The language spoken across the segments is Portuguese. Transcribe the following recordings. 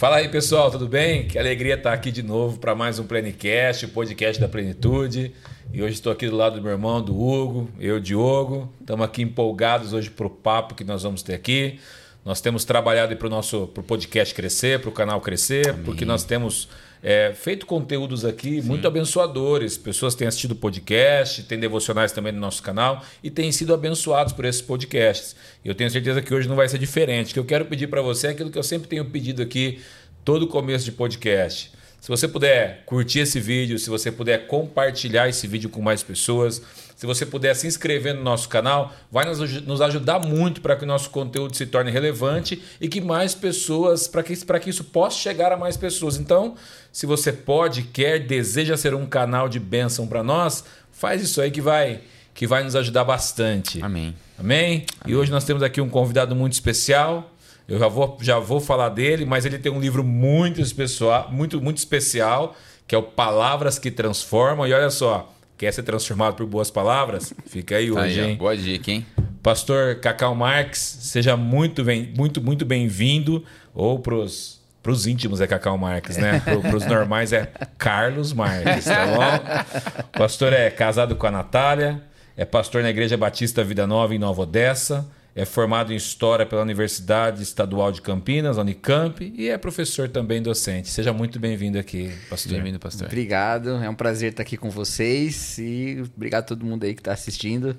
Fala aí, pessoal, tudo bem? Que alegria estar aqui de novo para mais um Plenicast, o podcast da Plenitude. E hoje estou aqui do lado do meu irmão, do Hugo, eu, Diogo. Estamos aqui empolgados hoje para o papo que nós vamos ter aqui. Nós temos trabalhado para o nosso pro podcast crescer, para o canal crescer, Amém. porque nós temos é, feito conteúdos aqui Sim. muito abençoadores. Pessoas têm assistido podcast, têm devocionais também no nosso canal e têm sido abençoados por esses podcasts. Eu tenho certeza que hoje não vai ser diferente. O que eu quero pedir para você é aquilo que eu sempre tenho pedido aqui todo começo de podcast. Se você puder curtir esse vídeo, se você puder compartilhar esse vídeo com mais pessoas, se você puder se inscrever no nosso canal, vai nos, nos ajudar muito para que o nosso conteúdo se torne relevante e que mais pessoas, para que, que isso possa chegar a mais pessoas. Então, se você pode, quer, deseja ser um canal de bênção para nós, faz isso aí que vai que vai nos ajudar bastante. Amém. Amém. Amém. E hoje nós temos aqui um convidado muito especial. Eu já vou, já vou falar dele, mas ele tem um livro muito especial, muito, muito especial, que é o Palavras que Transformam. E olha só, quer ser transformado por boas palavras? Fica aí hoje, aí, hein? Boa dica, hein? Pastor Cacau Marques, seja muito bem, muito, muito bem-vindo. Ou pros para os íntimos é Cacau Marques, né? Para os normais é Carlos Marques, tá bom? O pastor é casado com a Natália, é pastor na Igreja Batista Vida Nova em Nova Odessa, é formado em História pela Universidade Estadual de Campinas, Unicamp, e é professor também docente. Seja muito bem-vindo aqui, pastor. Bem-vindo, pastor. Obrigado, é um prazer estar aqui com vocês e obrigado a todo mundo aí que está assistindo.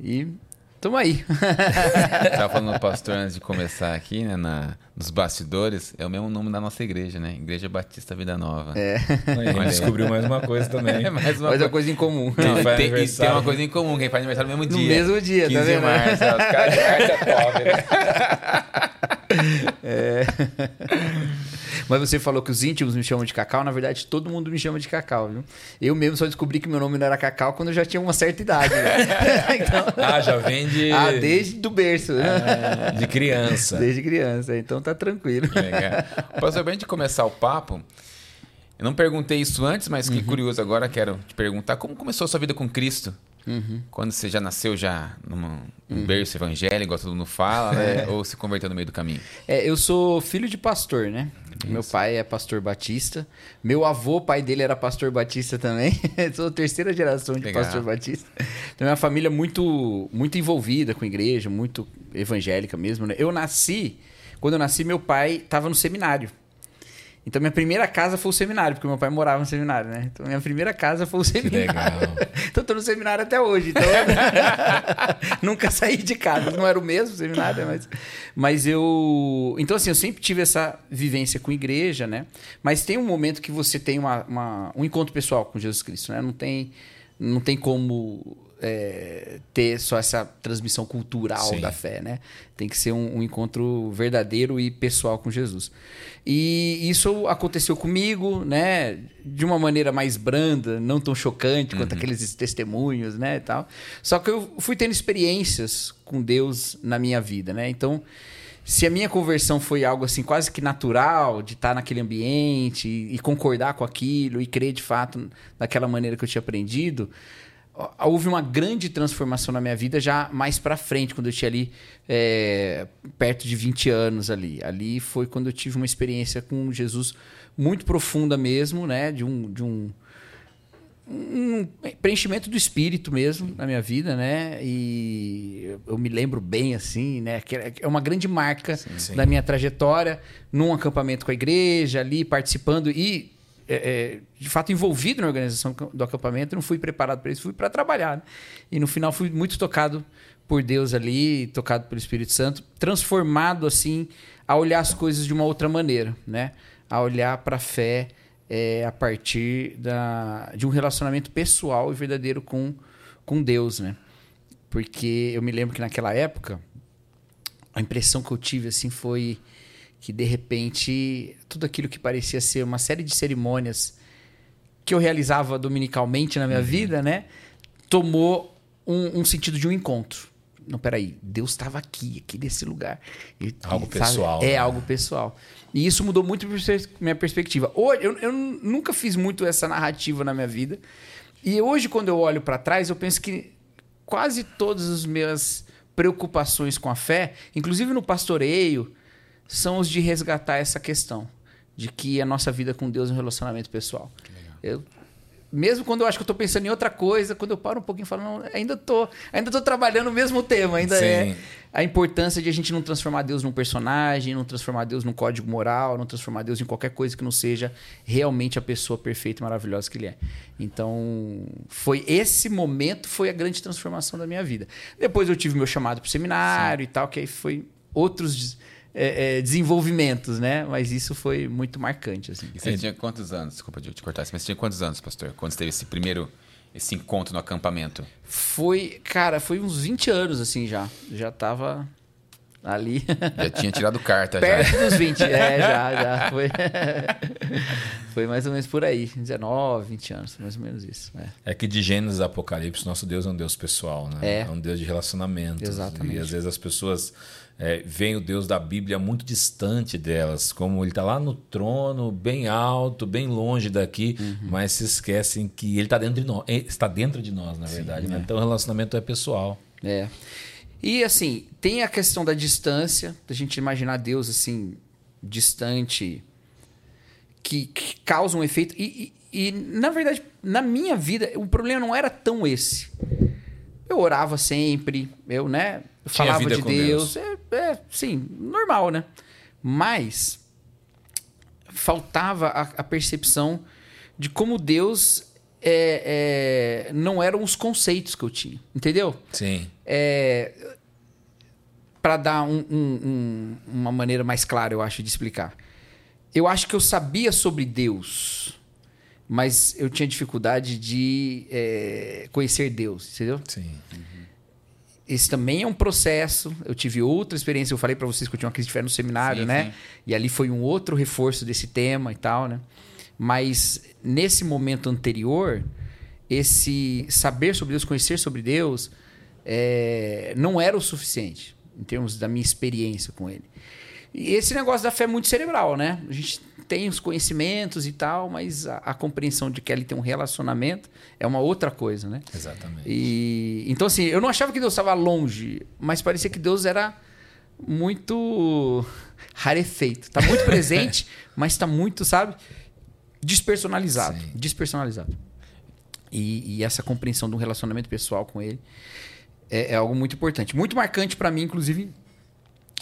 E Tamo aí. Tava falando o pastor antes de começar aqui, né? Na, nos bastidores. É o mesmo nome da nossa igreja, né? Igreja Batista Vida Nova. É. Aí, descobriu mais uma coisa também. É mais uma, coisa. coisa em comum. Não, tem, e tem uma coisa em comum, quem faz aniversário no mesmo dia. No mesmo dia, 15 tá vendo? de março. Os caras de março é top, né? É. Mas você falou que os íntimos me chamam de Cacau, na verdade todo mundo me chama de Cacau, viu? Eu mesmo só descobri que meu nome não era Cacau quando eu já tinha uma certa idade. Né? então... Ah, já vem de. Ah, desde do berço. Ah, de criança. Desde criança, então tá tranquilo. Legal. Pastor, bem de começar o papo. Eu não perguntei isso antes, mas que uhum. curioso agora quero te perguntar como começou a sua vida com Cristo? Uhum. Quando você já nasceu já num uhum. berço evangélico, igual todo mundo fala, né? É. Ou se converteu no meio do caminho? É, eu sou filho de pastor, né? Isso. Meu pai é pastor batista. Meu avô, pai dele era pastor batista também. sou terceira geração de Legal. pastor batista. Então é uma família muito, muito envolvida com a igreja, muito evangélica mesmo, né? Eu nasci, quando eu nasci, meu pai estava no seminário. Então minha primeira casa foi o seminário, porque meu pai morava no seminário, né? Então minha primeira casa foi o seminário. Que legal. então tô no seminário até hoje. Então nunca saí de casa. Não era o mesmo seminário, mas mas eu, então assim, eu sempre tive essa vivência com igreja, né? Mas tem um momento que você tem uma, uma um encontro pessoal com Jesus Cristo, né? Não tem não tem como é, ter só essa transmissão cultural Sim. da fé, né? Tem que ser um, um, encontro verdadeiro e pessoal com Jesus. E isso aconteceu comigo, né? De uma maneira mais branda, não tão chocante quanto uhum. aqueles testemunhos, né? E tal. Só que eu fui tendo experiências com Deus na minha vida, né? Então, se a minha conversão foi algo assim quase que natural, de estar naquele ambiente e, e concordar com aquilo e crer de fato daquela maneira que eu tinha aprendido, houve uma grande transformação na minha vida já mais para frente, quando eu tinha ali é, perto de 20 anos ali. Ali foi quando eu tive uma experiência com Jesus muito profunda mesmo, né? De um, de um, um preenchimento do espírito mesmo na minha vida, né? E eu me lembro bem assim, né? Que é uma grande marca sim, sim. da minha trajetória num acampamento com a igreja ali participando e é, é, de fato envolvido na organização do acampamento, não fui preparado para isso, fui para trabalhar. Né? E no final fui muito tocado por Deus ali, tocado pelo Espírito Santo, transformado assim a olhar as coisas de uma outra maneira, né? A olhar para a fé é, a partir da, de um relacionamento pessoal e verdadeiro com, com Deus, né? Porque eu me lembro que naquela época a impressão que eu tive assim foi que de repente tudo aquilo que parecia ser uma série de cerimônias que eu realizava dominicalmente na minha uhum. vida, né, tomou um, um, sentido de um encontro. Não, peraí, Deus estava aqui, aqui nesse lugar. E, algo sabe, pessoal. É né? algo pessoal. E isso mudou muito minha perspectiva. Hoje, eu, eu nunca fiz muito essa narrativa na minha vida. E hoje, quando eu olho para trás, eu penso que quase todas as minhas preocupações com a fé, inclusive no pastoreio, são os de resgatar essa questão de que a nossa vida com Deus é um relacionamento pessoal. Eu mesmo quando eu acho que eu tô pensando em outra coisa, quando eu paro um pouquinho e falo, não, ainda tô, ainda tô trabalhando o mesmo tema, ainda Sim. é a importância de a gente não transformar Deus num personagem, não transformar Deus num código moral, não transformar Deus em qualquer coisa que não seja realmente a pessoa perfeita e maravilhosa que ele é. Então, foi esse momento foi a grande transformação da minha vida. Depois eu tive meu chamado pro seminário e tal, que aí foi outros é, é, desenvolvimentos, né? Mas isso foi muito marcante, assim. E você tinha quantos anos? Desculpa de eu te cortar, mas você tinha quantos anos, pastor? Quando você teve esse primeiro esse encontro no acampamento? Foi, cara, foi uns 20 anos, assim, já. Já tava ali. Já tinha tirado carta, Perto já. dos 20, é, já, já. Foi, foi mais ou menos por aí. 19, 20 anos, mais ou menos isso. É. É que de Gênesis a Apocalipse, nosso Deus é um Deus pessoal, né? É. É um Deus de relacionamento. Exatamente. E às vezes as pessoas é, veem o Deus da Bíblia muito distante delas, como ele está lá no trono, bem alto, bem longe daqui, Uhum. mas se esquecem que ele está dentro de nós, está dentro de nós, na verdade. né? Então o relacionamento é pessoal. É. E assim, tem a questão da distância, da gente imaginar Deus assim, distante, que, que causa um efeito. E, e, e, na verdade, na minha vida, o problema não era tão esse. Eu orava sempre, eu, né? Eu falava de com Deus. É, é, sim, normal, né? Mas faltava a, a percepção de como Deus é, é, não eram os conceitos que eu tinha, entendeu? Sim. É, para dar um- um- um- uma maneira mais clara, eu acho, de explicar. Eu acho que eu sabia sobre Deus, mas eu tinha dificuldade de é, conhecer Deus, entendeu? Sim. Esse também é um processo. Eu tive outra experiência. Eu falei para vocês que eu tinha uma crise de fé no seminário, Sim, né? sim. E ali foi um outro reforço desse tema e tal, né? Mas nesse momento anterior, esse saber sobre Deus, conhecer sobre Deus, é, não era o suficiente em termos da minha experiência com Ele. E esse negócio da fé é muito cerebral, né? A gente tem os conhecimentos e tal, mas a, a compreensão de que ali tem um relacionamento é uma outra coisa, né? Exatamente. E, então, assim, eu não achava que Deus estava longe, mas parecia que Deus era muito rarefeito. Tá muito presente, mas está muito, sabe? Despersonalizado. Sim. Despersonalizado. E, e essa compreensão de um relacionamento pessoal com ele é, é algo muito importante. Muito marcante para mim, inclusive,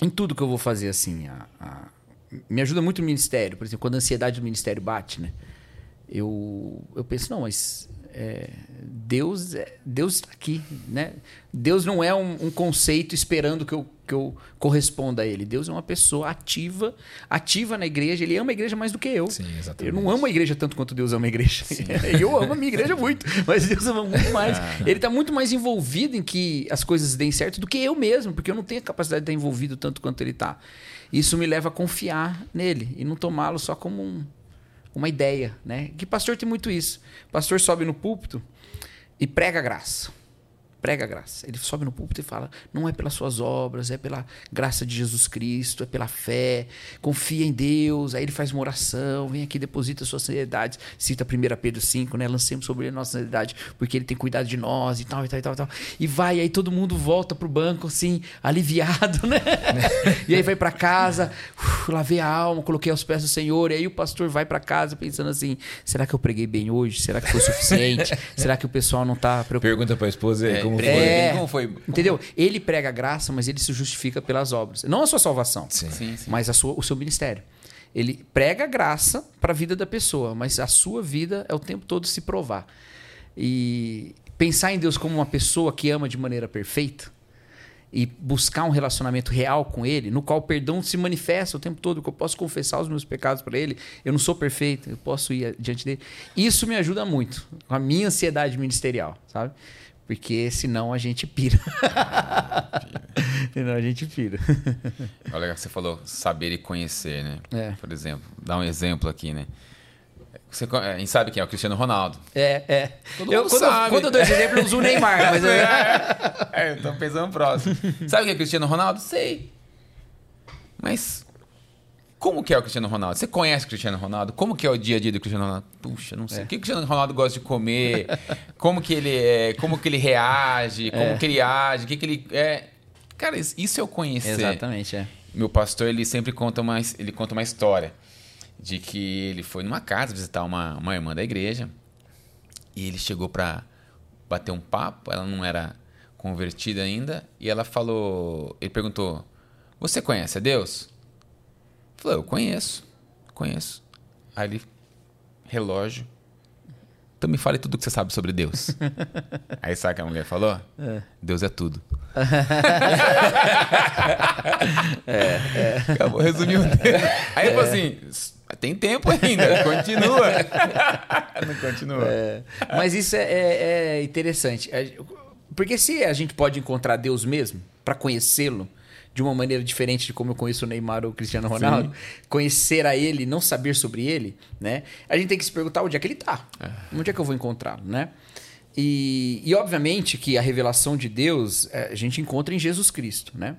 em tudo que eu vou fazer, assim. a- a- me ajuda muito no ministério. Por exemplo, quando a ansiedade do ministério bate, né? Eu, eu penso, não, mas é, Deus, é, Deus está aqui, né? Deus não é um, um conceito esperando que eu, que eu corresponda a Ele. Deus é uma pessoa ativa, ativa na igreja. Ele ama a igreja mais do que eu. Sim, Eu não amo a igreja tanto quanto Deus ama a igreja. eu amo a minha igreja muito, mas Deus ama muito mais. Ele está muito mais envolvido em que as coisas deem certo do que eu mesmo, porque eu não tenho a capacidade de estar envolvido tanto quanto ele está. Isso me leva a confiar nele e não tomá-lo só como um- uma ideia, né? Que pastor tem muito isso. pastor sobe no púlpito e prega graça. Prega a graça. Ele sobe no púlpito e fala: não é pelas suas obras, é pela graça de Jesus Cristo, é pela fé. Confia em Deus. Aí ele faz uma oração, vem aqui, deposita suas ansiedades. Cita 1 Pedro 5, né? Lancemos sobre ele nossa ansiedade, porque ele tem cuidado de nós e tal, e tal, e tal, e tal. E vai, aí todo mundo volta pro banco, assim, aliviado, né? e aí vai para casa, uf, lavei a alma, coloquei aos pés do Senhor. E aí o pastor vai para casa pensando assim: será que eu preguei bem hoje? Será que foi suficiente? será que o pessoal não tá preocupado? Pergunta para a esposa aí, É, como pregou foi. É. bem? Como foi? Entendeu? Ele prega a graça, mas ele se justifica pelas obras. Não a sua salvação, Sim. Sim, sim. mas a sua, o seu ministério. Ele prega a graça para a vida da pessoa, mas a sua vida é o tempo todo se provar. E pensar em Deus como uma pessoa que ama de maneira perfeita e buscar um relacionamento real com Ele, no qual o perdão se manifesta o tempo todo, que eu posso confessar os meus pecados para Ele, eu não sou perfeito, eu posso ir diante dele. Isso me ajuda muito com a minha ansiedade ministerial, sabe? Porque senão a gente pira. senão a gente pira. Olha, você falou saber e conhecer, né? É. Por exemplo, dá um exemplo aqui, né? Você, gente sabe quem é o Cristiano Ronaldo. É, é. Todo Eu, mundo quando, eu, sabe. quando eu dou esse exemplo, eu uso o Neymar, mas é, É, eu tô pensando próximo. Sabe o que é Cristiano Ronaldo? Sei. Mas como que é o Cristiano Ronaldo? Você conhece o Cristiano Ronaldo? Como que é o dia a dia do Cristiano Ronaldo? Puxa, não sei. O que o Cristiano Ronaldo gosta de comer? Como que ele é? Como que ele reage? Como que ele age? O que que ele é? Cara, isso é o conhecer. Exatamente, é. Meu pastor, ele sempre conta uma, ele conta uma história. de que ele foi numa casa visitar uma, uma irmã da igreja e ele chegou para bater um papo, ela não era convertida ainda, e ela falou, ele perguntou: "Você conhece a Deus?" Falou: "Eu conheço. Conheço." Aí ele relógio então me fale tudo que você sabe sobre Deus. Aí sabe o que a mulher falou? É. Deus é tudo. é, é. Acabou, resumiu. Aí ele falou assim: tem tempo ainda, continua. Não continua. É. Mas isso é, é, é interessante. Porque se a gente pode encontrar Deus mesmo, para conhecê-lo, de uma maneira diferente de como eu conheço o Neymar ou o Cristiano Ronaldo, Sim. conhecer a ele, não saber sobre ele, né? A gente tem que se perguntar onde é que ele está, é. onde é que eu vou encontrá-lo, né? E, e obviamente que a revelação de Deus é, a gente encontra em Jesus Cristo, né?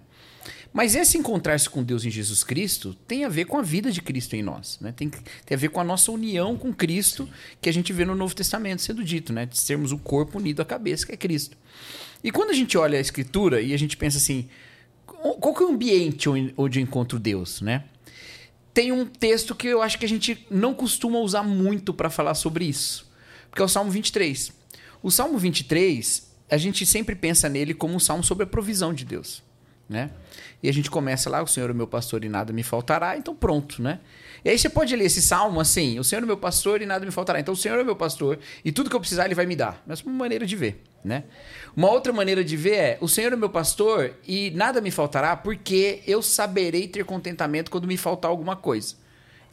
Mas esse encontrar-se com Deus em Jesus Cristo tem a ver com a vida de Cristo em nós. Né? Tem, tem a ver com a nossa união com Cristo, que a gente vê no Novo Testamento sendo dito, né? De sermos o corpo unido à cabeça, que é Cristo. E quando a gente olha a Escritura e a gente pensa assim, qual que é o ambiente onde eu encontro Deus, né? Tem um texto que eu acho que a gente não costuma usar muito para falar sobre isso, porque é o Salmo 23. O Salmo 23, a gente sempre pensa nele como um salmo sobre a provisão de Deus, né? E a gente começa lá, o Senhor é meu pastor e nada me faltará, então pronto, né? E aí você pode ler esse salmo assim: o Senhor é meu pastor e nada me faltará. Então o Senhor é meu pastor e tudo que eu precisar ele vai me dar. Mas uma maneira de ver, né? Uma outra maneira de ver é: o Senhor é meu pastor e nada me faltará, porque eu saberei ter contentamento quando me faltar alguma coisa.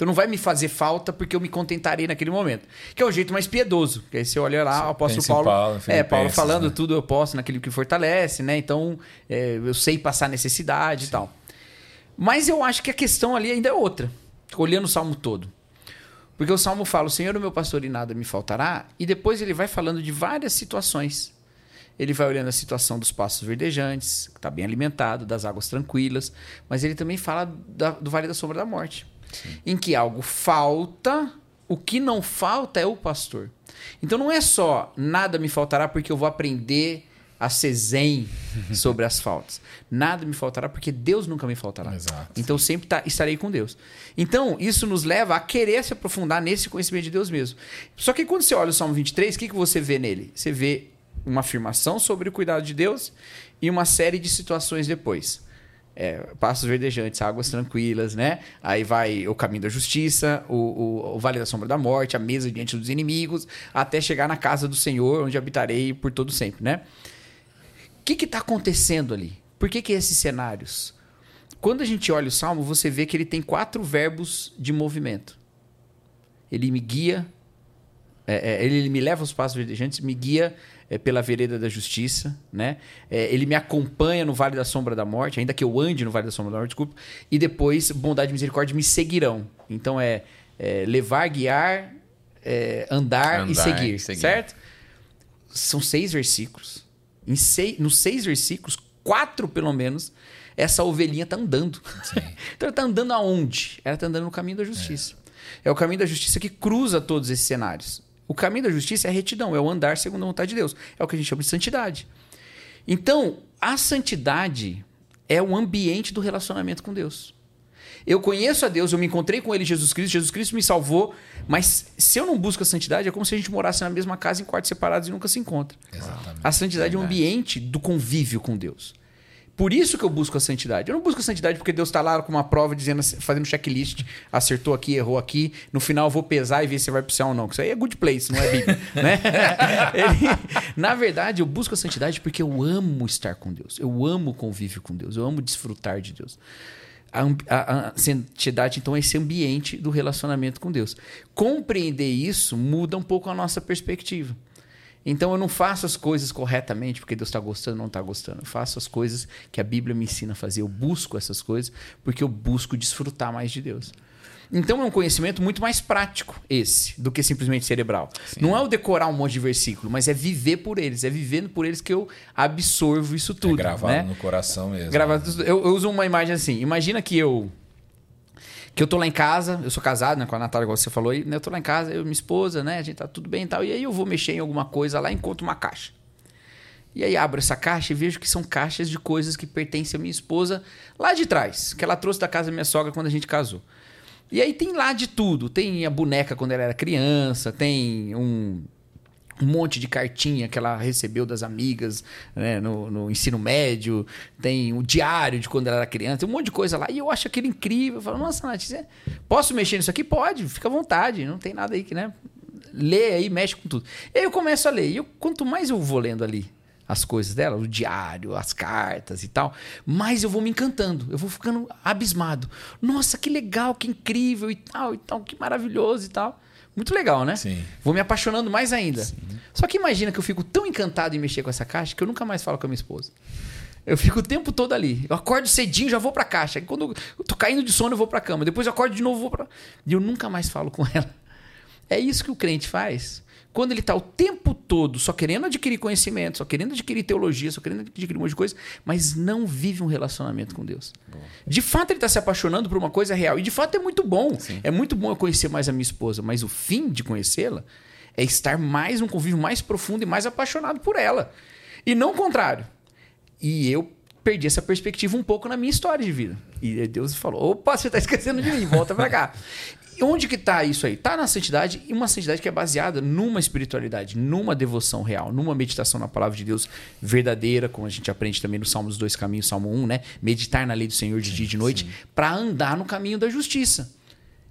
Então não vai me fazer falta porque eu me contentarei naquele momento. Que é o jeito mais piedoso. Que aí você olha lá, o apóstolo Paulo. Paulo é, Paulo falando né? tudo eu posso naquilo que fortalece, né? Então é, eu sei passar necessidade Sim. e tal. Mas eu acho que a questão ali ainda é outra. Olhando o salmo todo. Porque o salmo fala: O Senhor é meu pastor e nada me faltará. E depois ele vai falando de várias situações. Ele vai olhando a situação dos pastos verdejantes, que está bem alimentado, das águas tranquilas. Mas ele também fala da, do vale da sombra da morte em que algo falta, o que não falta é o pastor. Então não é só nada me faltará porque eu vou aprender a ser zen sobre as faltas. Nada me faltará porque Deus nunca me faltará. Exato. Então eu sempre tá, estarei com Deus. Então isso nos leva a querer se aprofundar nesse conhecimento de Deus mesmo. Só que quando você olha o Salmo 23, o que, que você vê nele? Você vê uma afirmação sobre o cuidado de Deus e uma série de situações depois é, passos verdejantes, águas tranquilas, né? Aí vai o caminho da justiça, o, o, o, vale da sombra da morte, a mesa diante dos inimigos, até chegar na casa do Senhor, onde habitarei por todo sempre, né? O que está acontecendo ali? Por que, que esses cenários? Quando a gente olha o Salmo, você vê que ele tem quatro verbos de movimento. Ele me guia, é, é, ele me leva aos passos verdejantes, me guia é, pela vereda da justiça, né? É, ele me acompanha no vale da sombra da morte, ainda que eu ande no vale da sombra da morte, desculpa. E depois, bondade e misericórdia me seguirão. Então é, é levar, guiar, é, andar, andar, e seguir, seguir, certo? São seis versículos. Em seis, nos seis versículos, quatro pelo menos, essa ovelhinha está andando. então ela está andando aonde? Ela está andando no caminho da justiça. É. é o caminho da justiça que cruza todos esses cenários. O caminho da justiça é a retidão, é o andar segundo a vontade de Deus. É o que a gente chama de santidade. Então, a santidade é o ambiente do relacionamento com Deus. Eu conheço a Deus, eu me encontrei com Ele, Jesus Cristo, Jesus Cristo me salvou, mas se eu não busco a santidade, é como se a gente morasse na mesma casa em quartos separados e nunca se encontra. Exatamente. A santidade é o um ambiente do convívio com Deus. Por isso que eu busco a santidade. Eu não busco a santidade porque Deus está lá com uma prova dizendo, fazendo checklist, acertou aqui, errou aqui. No final eu vou pesar e ver se vai pro céu ou não. Isso aí é good place, não é Bíblia. né? Ele, na verdade, eu busco a santidade porque eu amo estar com Deus. Eu amo convívio com Deus. Eu amo desfrutar de Deus. A, a, a, santidade, então, é esse ambiente do relacionamento com Deus. Compreender isso muda um pouco a nossa perspectiva. Então eu não faço as coisas corretamente porque Deus está gostando ou não está gostando. Eu faço as coisas que a Bíblia me ensina a fazer. Eu busco essas coisas porque eu busco desfrutar mais de Deus. Então é um conhecimento muito mais prático esse do que simplesmente cerebral. Sim. Não é o decorar um monte de versículo, mas é viver por eles. É vivendo por eles que eu absorvo isso tudo. É gravado né? no coração mesmo. Gravado, né? eu, eu uso uma imagem assim. Imagina que eu que eu tô lá em casa, eu sou casado, né, com a Natália, igual você falou aí, né, eu tô lá em casa, eu e minha esposa, né, a gente tá tudo bem e tal, e aí eu vou mexer em alguma coisa lá e encontro uma caixa. E aí abro essa caixa e vejo que são caixas de coisas que pertencem à minha esposa lá de trás, que ela trouxe da casa da minha sogra quando a gente casou. E aí tem lá de tudo. Tem a boneca quando ela era criança, tem um, um monte de cartinha que ela recebeu das amigas né, no, no, ensino médio, tem o diário de quando ela era criança, tem um monte de coisa lá. E eu acho aquilo incrível. Eu falo, nossa, Nath, posso mexer nisso aqui? Pode, fica à vontade, não tem nada aí que, né? Lê aí, mexe com tudo. E aí eu começo a ler. E eu, quanto mais eu vou lendo ali as coisas dela, o diário, as cartas e tal, mais eu vou me encantando, eu vou ficando abismado. Nossa, que legal, que incrível e tal, e tal, que maravilhoso e tal. Muito legal, né? Sim. Vou me apaixonando mais ainda. Sim. Só que imagina que eu fico tão encantado em mexer com essa caixa que eu nunca mais falo com a minha esposa. Eu fico o tempo todo ali. Eu acordo cedinho, já vou pra caixa. Quando eu tô caindo de sono, eu vou pra cama. Depois eu acordo de novo, vou pra. E eu nunca mais falo com ela. É isso que o crente faz quando ele está o tempo todo só querendo adquirir conhecimento, só querendo adquirir teologia, só querendo adquirir um monte de coisa, mas não vive um relacionamento com Deus. Bom. De fato, ele está se apaixonando por uma coisa real. E de fato é muito bom. Sim. É muito bom eu conhecer mais a minha esposa, mas o fim de conhecê-la é estar mais num convívio mais profundo e mais apaixonado por ela. E não o contrário. E eu perdi essa perspectiva um pouco na minha história de vida. E Deus falou: opa, você está esquecendo de mim, volta para cá onde que está isso aí? Está na santidade e uma santidade que é baseada numa espiritualidade, numa devoção real, numa meditação na palavra de Deus verdadeira, como a gente aprende também no Salmo dos Dois Caminhos, Salmo 1, né? Meditar na lei do Senhor de dia e de noite, para andar no caminho da justiça.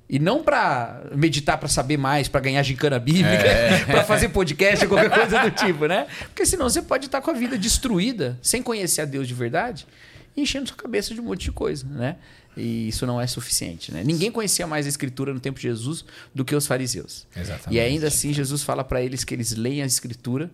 E não para meditar para saber mais, para ganhar gincana bíblica, é. para fazer podcast ou qualquer coisa do tipo, né? Porque senão você pode estar com a vida destruída, sem conhecer a Deus de verdade, enchendo sua cabeça de um monte de coisa, né? E isso não é suficiente. Né? Ninguém conhecia mais a Escritura no tempo de Jesus do que os fariseus. Exatamente. E ainda assim, Jesus fala para eles que eles leem a Escritura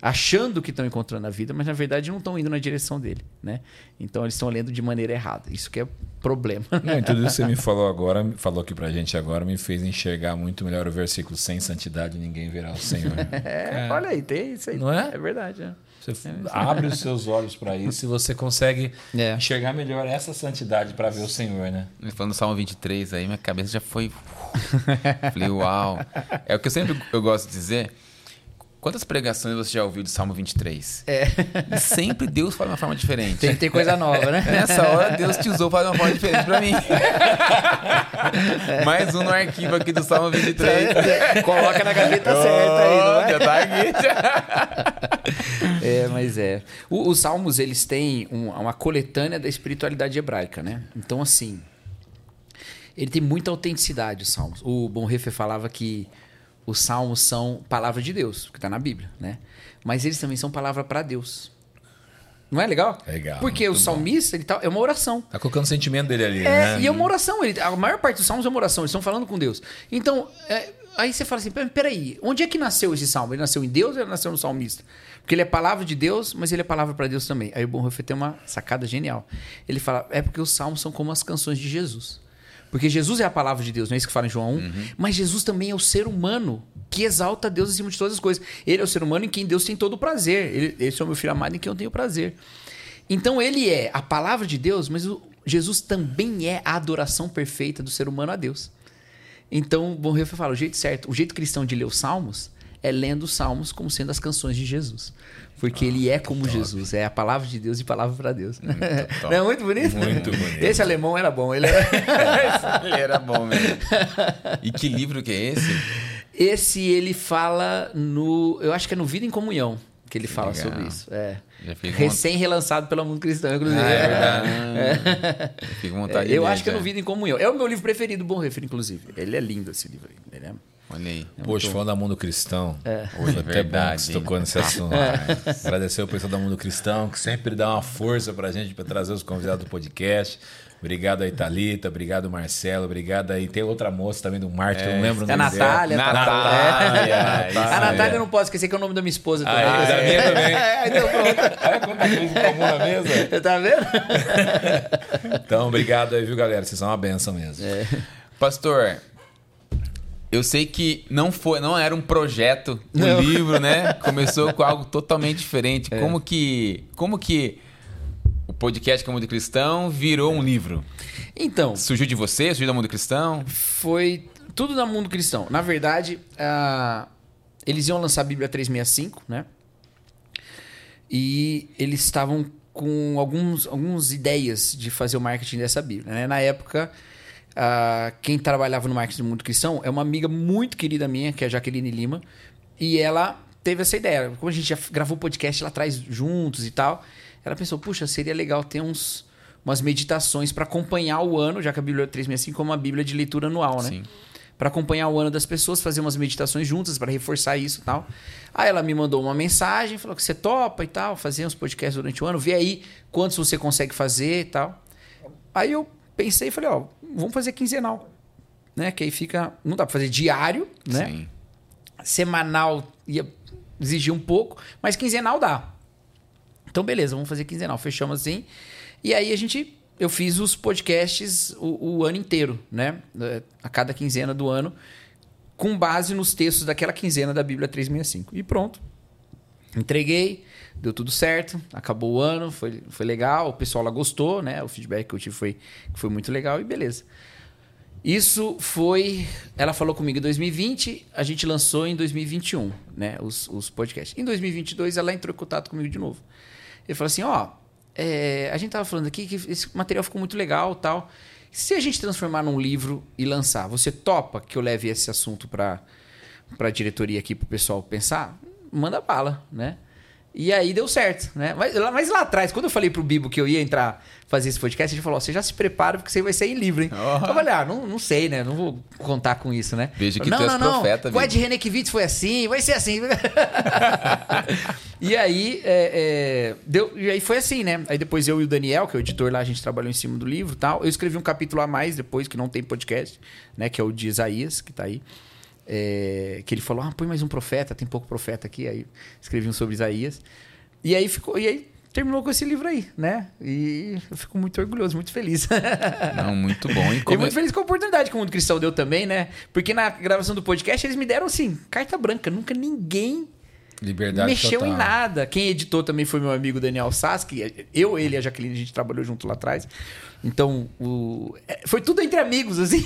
achando que estão encontrando a vida, mas na verdade não estão indo na direção dele, né? Então eles estão lendo de maneira errada. Isso que é problema. Não, tudo isso que você me falou agora, falou aqui pra gente agora, me fez enxergar muito melhor o versículo sem santidade ninguém verá o Senhor. é, é, olha aí, tem isso aí. Não é? É verdade. É. Você é abre os seus olhos para isso e você consegue é. enxergar melhor essa santidade para ver o Senhor, né? Falando do Salmo 23 aí, minha cabeça já foi. Falei, uau. É o que eu sempre eu gosto de dizer. Quantas pregações você já ouviu do Salmo 23? É. E sempre Deus fala de uma forma diferente. Tem, tem coisa nova, né? Nessa hora, Deus te usou para de uma forma diferente para mim. É. Mais um no arquivo aqui do Salmo 23. Coloca na gaveta oh, certa aí, não é? Já tá aqui. é, mas é. O, os Salmos, eles têm um, uma coletânea da espiritualidade hebraica, né? Então, assim, ele tem muita autenticidade, os Salmos. O Bonhoeffer falava que os salmos são palavra de Deus, que está na Bíblia, né? Mas eles também são palavra para Deus. Não é legal? Legal. Porque o salmista ele tá, é uma oração. Tá colocando o sentimento dele ali, é, né? E é uma oração. Ele, a maior parte dos salmos é uma oração. Eles estão falando com Deus. Então, é, aí você fala assim: peraí, onde é que nasceu esse salmo? Ele nasceu em Deus ou ele nasceu no salmista? Porque ele é palavra de Deus, mas ele é palavra para Deus também. Aí o Bonhoeffer tem uma sacada genial. Ele fala: é porque os salmos são como as canções de Jesus. Porque Jesus é a palavra de Deus, não é isso que fala em João 1? Uhum. Mas Jesus também é o ser humano que exalta Deus acima de todas as coisas. Ele é o ser humano em quem Deus tem todo o prazer. Ele, esse é o meu filho amado em quem eu tenho prazer. Então ele é a palavra de Deus, mas o, Jesus também é a adoração perfeita do ser humano a Deus. Então, Bonhoeffer fala, o jeito certo, o jeito cristão de ler os salmos é lendo os salmos como sendo as canções de Jesus. Porque ah, ele é como top. Jesus, é a palavra de Deus e palavra para Deus. Muito Não é muito bonito? Muito bonito. Esse alemão era bom, ele era, ele era bom mesmo. E que livro que é esse? Esse ele fala no, eu acho que é no Vida em Comunhão que ele que fala legal. sobre isso. É. Recém relançado pelo Mundo Cristão, inclusive. Ah, é verdade. É. Vontade eu acho que é no Vida em Comunhão. É o meu livro preferido, Bom Refer, inclusive. Ele é lindo esse livro. Ele é Olha aí. É Poxa, falando da Mundo Cristão. É. Foi até verdade, bom que você tocou nesse assunto. É. Agradecer o pessoal da Mundo Cristão, que sempre dá uma força pra gente para trazer os convidados do podcast. Obrigado aí, Thalita. Obrigado, Marcelo. Obrigado aí. Tem outra moça também do marketing, é. não lembro o é nome a Natália. Dela. Natália. É. A Natália eu não posso esquecer que é o nome da minha esposa também. Ah, é. da minha também. É, então pronto. Olha quanta coisa comum na mesa. Tá vendo? então, obrigado aí, viu, galera? Vocês são uma benção mesmo. É. Pastor, eu sei que não foi, não era um projeto, um não. livro, né? Começou com algo totalmente diferente. É. Como que, como que o podcast que é o Mundo Cristão virou um livro? Então, surgiu de você, surgiu do Mundo Cristão? Foi tudo da Mundo Cristão. Na verdade, uh, eles iam lançar a Bíblia 365, né? E eles estavam com alguns, algumas ideias de fazer o marketing dessa Bíblia. Né? Na época, Uh, quem trabalhava no marketing do mundo cristão é uma amiga muito querida minha, que é a Jaqueline Lima. E ela teve essa ideia. Como a gente já gravou podcast lá atrás juntos e tal, ela pensou, puxa, seria legal ter uns, umas meditações para acompanhar o ano, já que a Bíblia 365 é uma Bíblia de leitura anual, né? Sim. Para acompanhar o ano das pessoas, fazer umas meditações juntas para reforçar isso e tal. Aí ela me mandou uma mensagem, falou que você topa e tal, fazer uns podcasts durante o ano, vê aí quantos você consegue fazer e tal. Aí eu pensei e falei, ó, vamos fazer quinzenal. Né? Que aí fica. Não dá para fazer diário, né? Sim. Semanal ia exigir um pouco, mas quinzenal dá. Então, beleza, vamos fazer quinzenal. Fechamos assim. E aí a gente. Eu fiz os podcasts o, o ano inteiro, né? A cada quinzena do ano, com base nos textos daquela quinzena da Bíblia 365. E pronto. Entreguei, deu tudo certo, acabou o ano, foi, foi legal, o pessoal lá gostou, né? O feedback que eu tive foi, foi muito legal e beleza. Isso foi. Ela falou comigo em 2020, a gente lançou em 2021, né? Os, os podcasts. Em 2022, ela entrou em contato comigo de novo. Ele falou assim: ó, é, a gente tava falando aqui que esse material ficou muito legal tal. Se a gente transformar num livro e lançar, você topa que eu leve esse assunto para a diretoria aqui, para o pessoal pensar? Manda bala, né? E aí deu certo, né? Mas, mas, lá atrás, quando eu falei pro Bibo que eu ia entrar fazer esse podcast, ele falou: você já se prepara porque você vai sair em livro, hein? Oh. Eu falei: ah, não, não sei, né? Não vou contar com isso, né? Veja que não, tu és não, profeta, não. O Ed Renekiewicz foi assim, vai ser assim. e aí, é, é, deu, e aí foi assim, né? Aí depois eu e o Daniel, que é o editor lá, a gente trabalhou em cima do livro e tal. Eu escrevi um capítulo a mais depois, que não tem podcast, né? Que é o de Isaías, que tá aí. É, que ele falou: ah, põe mais um profeta, tem pouco profeta aqui. Aí escrevi um sobre Isaías. E aí ficou. E aí terminou com esse livro aí, né? E eu fico muito orgulhoso, muito feliz. Não, muito bom. E, como... e muito feliz com a oportunidade que o Mundo Cristão deu também, né? Porque na gravação do podcast eles me deram assim, carta branca. Nunca ninguém Liberdade mexeu total. em nada. Quem editou também foi meu amigo Daniel Saski. Eu, ele e a Jaqueline, a gente trabalhou junto lá atrás. Então, o... É, foi tudo entre amigos, assim.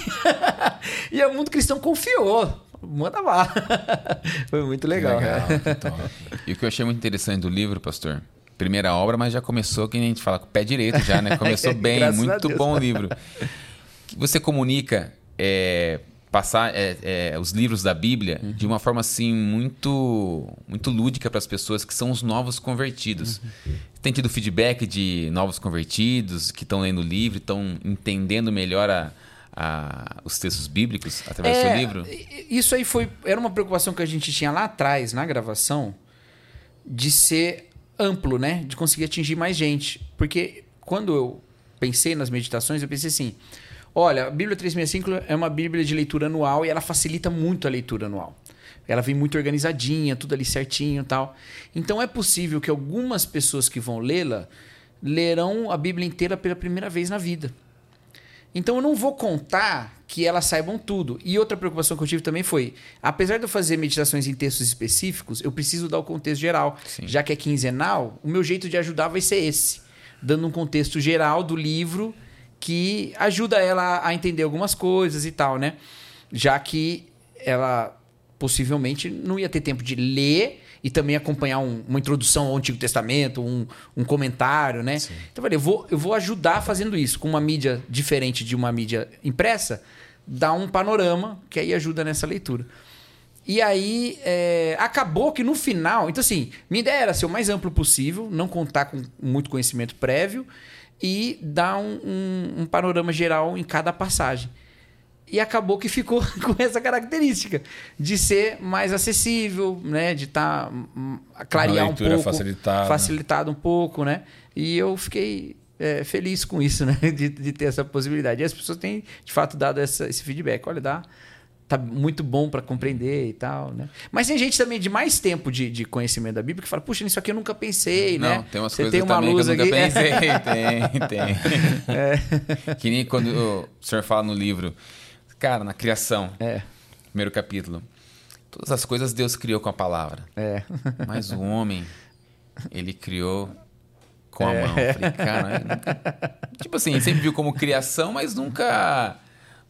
e o Mundo Cristão confiou manda lá. Foi muito legal. legal e o que eu achei muito interessante do livro, pastor, primeira obra, mas já começou, que a gente fala, com o pé direito já, né? Começou bem, muito bom o livro. Você comunica é, passar é, é, os livros da Bíblia uhum. de uma forma assim muito muito lúdica para as pessoas que são os novos convertidos. Uhum. Tem tido feedback de novos convertidos que estão lendo o livro, estão entendendo melhor a, a, os textos bíblicos através é, do seu livro? Isso aí foi era uma preocupação que a gente tinha lá atrás na gravação de ser amplo, né? De conseguir atingir mais gente, porque quando eu pensei nas meditações eu pensei assim, olha, a Bíblia 365 é uma Bíblia de leitura anual e ela facilita muito a leitura anual. Ela vem muito organizadinha, tudo ali certinho, tal. Então é possível que algumas pessoas que vão lê-la lerão a Bíblia inteira pela primeira vez na vida. Então eu não vou contar que elas saibam tudo. E outra preocupação que eu tive também foi, apesar de eu fazer meditações em textos específicos, eu preciso dar o contexto geral. Sim. Já que é quinzenal, o meu jeito de ajudar vai ser esse, dando um contexto geral do livro que ajuda ela a entender algumas coisas e tal, né? Já que ela possivelmente não ia ter tempo de ler e também acompanhar um, uma introdução ao Antigo Testamento, um, um comentário, né? Sim. Então, eu falei, eu vou, eu vou ajudar fazendo isso, com uma mídia diferente de uma mídia impressa, dar um panorama que aí ajuda nessa leitura. E aí, é, acabou que no final. Então, assim, minha ideia era ser o mais amplo possível, não contar com muito conhecimento prévio e dar um, um, um panorama geral em cada passagem. E acabou que ficou com essa característica de ser mais acessível, né? De estar tá, hum, clarear um pouco, facilitada. facilitado um pouco, né? E eu fiquei é, feliz com isso, né? De, de, ter essa possibilidade. E as pessoas têm, de fato, dado essa, esse feedback. Olha, dá, tá muito bom para compreender e tal, né? Mas tem gente também de mais tempo de, de conhecimento da Bíblia que fala, puxa, nisso aqui eu nunca pensei, não, né? Não, tem umas Você coisas tem uma luz que eu nunca aqui. pensei. tem, tem. É. Que nem quando o senhor fala no livro Cara, na criação. É. Primeiro capítulo. Todas as coisas Deus criou com a palavra. É. Mas o homem, ele criou com a é. mão. Falei, cara, nunca... tipo assim, sempre viu como criação, mas nunca,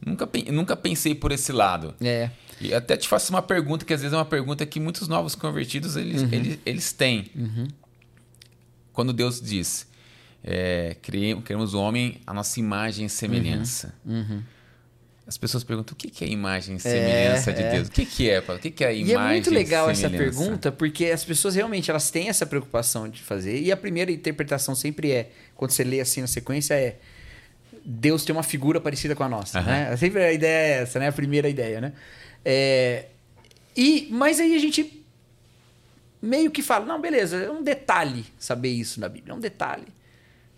nunca, nunca pensei por esse lado. É. E até te faço uma pergunta que às vezes é uma pergunta que muitos novos convertidos eles, uhum. eles, eles têm. Uhum. Quando Deus diz, é, criamos o homem a nossa imagem e semelhança. Uhum. As pessoas perguntam o que é imagem e semelhança é, de Deus? O que é, Paulo? O que é a imagem e é muito legal essa pergunta, porque as pessoas realmente elas têm essa preocupação de fazer. E a primeira interpretação sempre é, quando você lê assim na sequência, é Deus tem uma figura parecida com a nossa. Uhum. Né? Sempre a ideia é essa, né? A primeira ideia, né? É, e, mas aí a gente meio que fala, não, beleza, é um detalhe saber isso na Bíblia, é um detalhe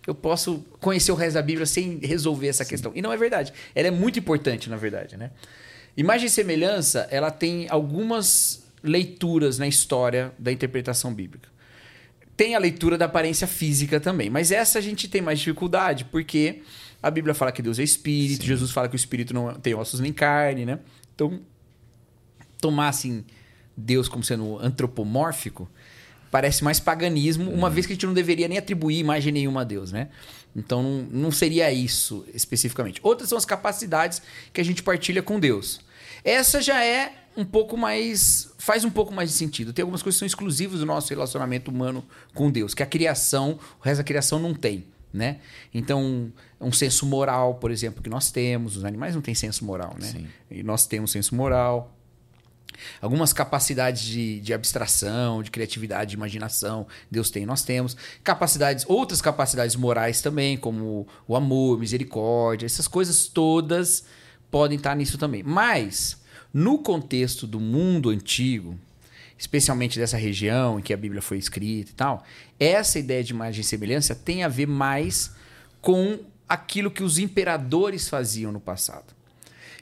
eu posso conhecer o resto da Bíblia sem resolver essa Sim. questão. E não é verdade. Ela é muito importante, na verdade, né? Imagem e semelhança, ela tem algumas leituras na história da interpretação bíblica. Tem a leitura da aparência física também, mas essa a gente tem mais dificuldade, porque a Bíblia fala que Deus é espírito, Sim. Jesus fala que o espírito não tem ossos nem carne, né? Então, tomar assim Deus como sendo antropomórfico, parece mais paganismo, uma vez que a gente não deveria nem atribuir imagem nenhuma a Deus, né? Então não, não seria isso especificamente. Outras são as capacidades que a gente partilha com Deus. Essa já é um pouco mais. faz um pouco mais de sentido. Tem algumas coisas que são exclusivas do nosso relacionamento humano com Deus, que a criação, o resto da criação não tem. Né? Então, um senso moral, por exemplo, que nós temos, os animais não têm senso moral, né? Sim. E nós temos senso moral. Algumas capacidades de, de abstração, de criatividade, de imaginação, Deus tem, nós temos. Capacidades, outras capacidades morais também, como o amor, misericórdia, essas coisas todas podem estar nisso também. Mas, no contexto do mundo antigo, especialmente dessa região em que a Bíblia foi escrita e tal, essa ideia de imagem e semelhança tem a ver mais com aquilo que os imperadores faziam no passado.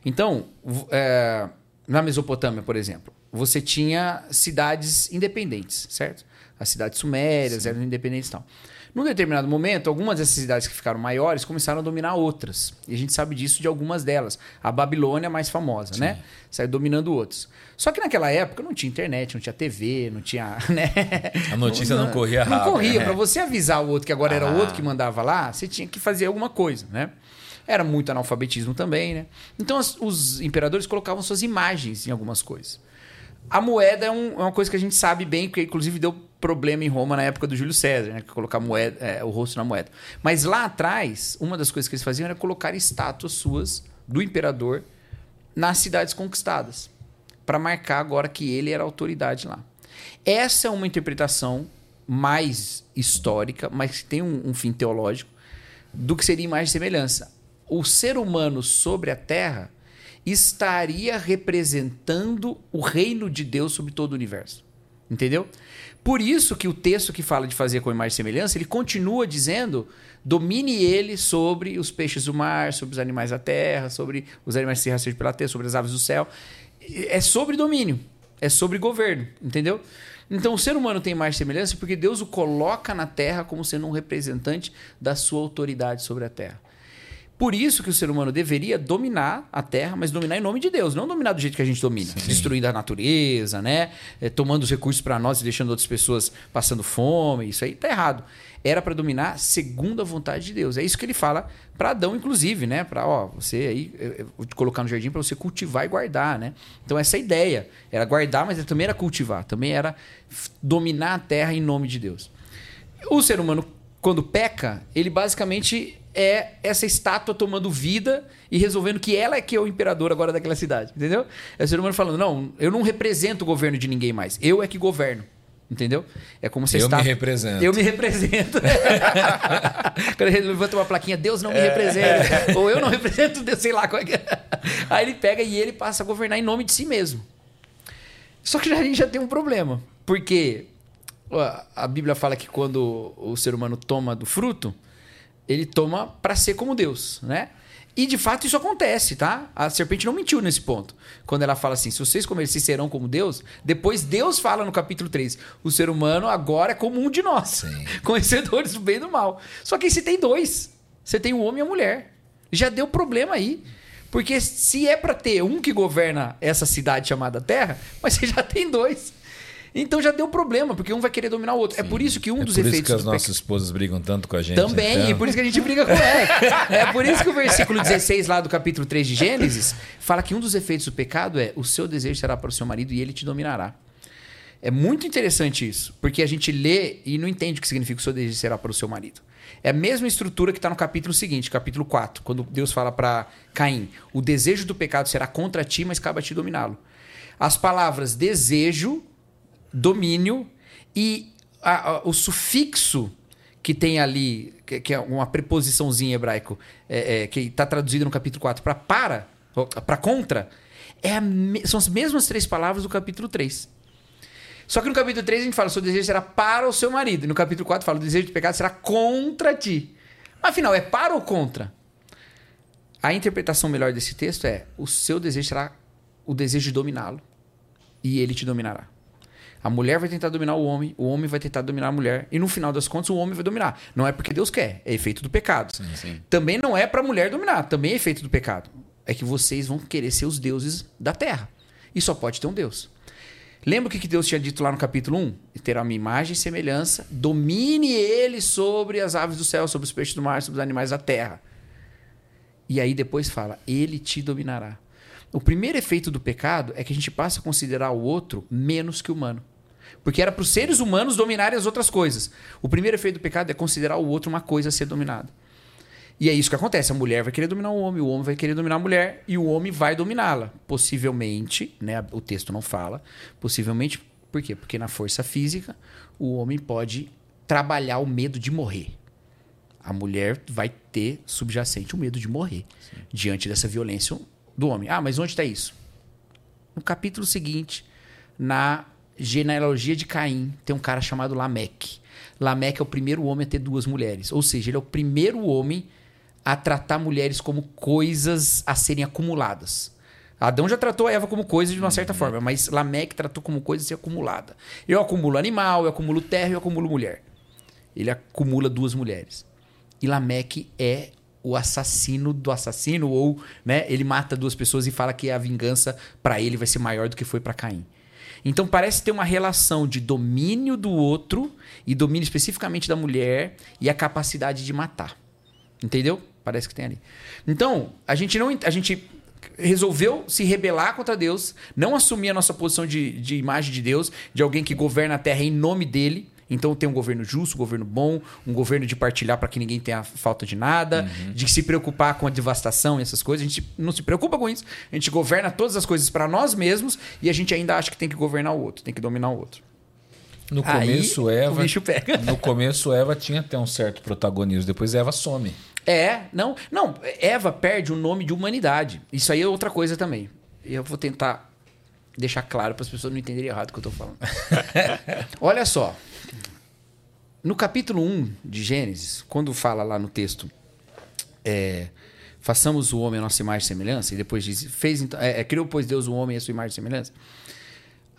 Então, é, na Mesopotâmia, por exemplo, você tinha cidades independentes, certo? As cidades sumérias Sim. eram independentes e tal. Num determinado momento, algumas dessas cidades que ficaram maiores começaram a dominar outras. E a gente sabe disso de algumas delas. A Babilônia, mais famosa, Sim. né? Saiu dominando outros. Só que naquela época não tinha internet, não tinha TV, não tinha. Né? A notícia não, não corria rápido. Não corria. Né? Para você avisar o outro que agora ah. era o outro que mandava lá, você tinha que fazer alguma coisa, né? Era muito analfabetismo também, né? Então as, os imperadores colocavam suas imagens em algumas coisas. A moeda é, um, é, uma coisa que a gente sabe bem, que inclusive deu problema em Roma na época do Júlio César, né? Colocar moeda, é, o rosto na moeda. Mas lá atrás, uma das coisas que eles faziam era colocar estátuas suas do imperador nas cidades conquistadas, para marcar agora que ele era autoridade lá. Essa é uma interpretação mais histórica, mas que tem um, um fim teológico, do que seria imagem e semelhança o ser humano sobre a terra estaria representando o reino de Deus sobre todo o universo. Entendeu? Por isso que o texto que fala de fazer com imagem e semelhança, ele continua dizendo: domine ele sobre os peixes do mar, sobre os animais da terra, sobre os animais que se rastreiam pela terra, sobre as aves do céu. É sobre domínio, é sobre governo, entendeu? Então o ser humano tem e semelhança porque Deus o coloca na terra como sendo um representante da sua autoridade sobre a terra. Por isso que o ser humano deveria dominar a Terra, mas dominar em nome de Deus, não dominar do jeito que a gente domina, Sim. destruindo a natureza, né? É, tomando os recursos para nós e deixando outras pessoas passando fome. Isso aí tá errado. Era para dominar segundo a vontade de Deus. É isso que ele fala para Adão, inclusive, né? Para ó, você aí eu vou te colocar no jardim para você cultivar e guardar, né? Então essa é ideia era guardar, mas também era cultivar, também era dominar a Terra em nome de Deus. O ser humano quando peca, ele basicamente é essa estátua tomando vida e resolvendo que ela é que é o imperador agora daquela cidade, entendeu? É o ser humano falando, não, eu não represento o governo de ninguém mais, eu é que governo. Entendeu? É como se Eu está... me represento. Eu me represento. Quando ele levanta uma plaquinha, Deus não me é. representa. Ou eu não represento Deus, sei lá qual é que é. Aí ele pega e ele passa a governar em nome de si mesmo. Só que a gente já tem um problema. Porque a Bíblia fala que quando o ser humano toma do fruto, ele toma para ser como Deus, né? E de fato isso acontece, tá? A serpente não mentiu nesse ponto. Quando ela fala assim: se vocês comerem, serão como Deus. Depois Deus fala no capítulo 3: o ser humano agora é como um de nós, Sim. conhecedores do bem e do mal. Só que aí você tem dois: você tem o homem e a mulher. Já deu problema aí. Porque se é para ter um que governa essa cidade chamada Terra, mas você já tem dois. Então já deu problema, porque um vai querer dominar o outro. Sim. É por isso que um é dos efeitos. É por isso que as nossas esposas brigam tanto com a gente. Também, então. e por isso que a gente briga com ela. é por isso que o versículo 16 lá do capítulo 3 de Gênesis fala que um dos efeitos do pecado é o seu desejo será para o seu marido e ele te dominará. É muito interessante isso, porque a gente lê e não entende o que significa o seu desejo será para o seu marido. É a mesma estrutura que está no capítulo seguinte, capítulo 4, quando Deus fala para Caim: O desejo do pecado será contra ti, mas cabe a ti dominá-lo. As palavras desejo, domínio e a, a, o sufixo que tem ali, que, que é uma preposiçãozinha em hebraico, é, é, que está traduzido no capítulo 4 para para, para contra, é são as mesmas três palavras do capítulo 3. Só que no capítulo 3 a gente fala: seu desejo será para o seu marido. E no capítulo 4 fala: o desejo de pecado será contra ti. Afinal, é para ou contra? A interpretação melhor desse texto é: o seu desejo será o desejo de dominá-lo. E ele te dominará. A mulher vai tentar dominar o homem, o homem vai tentar dominar a mulher, e no final das contas o homem vai dominar. Não é porque Deus quer, é efeito do pecado. Sim, sim. Também não é para a mulher dominar, também é efeito do pecado. É que vocês vão querer ser os deuses da terra. E só pode ter um Deus. Lembra o que Deus tinha dito lá no capítulo 1? Terá uma imagem e semelhança, domine ele sobre as aves do céu, sobre os peixes do mar, sobre os animais da terra. E aí depois fala: ele te dominará. O primeiro efeito do pecado é que a gente passa a considerar o outro menos que humano. Porque era para os seres humanos dominarem as outras coisas. O primeiro efeito do pecado é considerar o outro uma coisa a ser dominada. E é isso que acontece. A mulher vai querer dominar o homem, o homem vai querer dominar a mulher e o homem vai dominá-la. Possivelmente, né? O texto não fala. Possivelmente, por quê? Porque na força física, o homem pode trabalhar o medo de morrer. A mulher vai ter subjacente o medo de morrer Sim. diante dessa violência do homem. Ah, mas onde está isso? No capítulo seguinte, na genealogia de Caim, tem um cara chamado Lameque. Lameque é o primeiro homem a ter duas mulheres. Ou seja, ele é o primeiro homem a tratar mulheres como coisas a serem acumuladas. Adão já tratou a Eva como coisa de uma certa uhum. forma, mas Lameque tratou como coisa a ser acumulada. Eu acumulo animal, eu acumulo terra, eu acumulo mulher. Ele acumula duas mulheres. E Lameque é o assassino do assassino, ou né, ele mata duas pessoas e fala que a vingança para ele vai ser maior do que foi para Caim. Então parece ter uma relação de domínio do outro e domínio especificamente da mulher e a capacidade de matar. Entendeu? Parece que tem ali. Então, a gente não. A gente resolveu se rebelar contra Deus, não assumir a nossa posição de, de imagem de Deus, de alguém que governa a terra em nome dele. Então tem um governo justo, um governo bom, um governo de partilhar para que ninguém tenha falta de nada, uhum. de se preocupar com a devastação e essas coisas. A gente não se preocupa com isso. A gente governa todas as coisas para nós mesmos e a gente ainda acha que tem que governar o outro, tem que dominar o outro. No começo, Aí, Eva. O bicho pega. No começo, Eva tinha até um certo protagonismo. Depois Eva some. É, não, não. Eva perde o nome de humanidade. Isso aí é outra coisa também. Eu vou tentar deixar claro para as pessoas não entenderem errado o que eu estou falando. Olha só. No capítulo 1 de Gênesis, quando fala lá no texto, é, façamos o homem a nossa imagem e semelhança, e depois diz, fez, é, é, criou, pois Deus o homem a sua imagem e semelhança.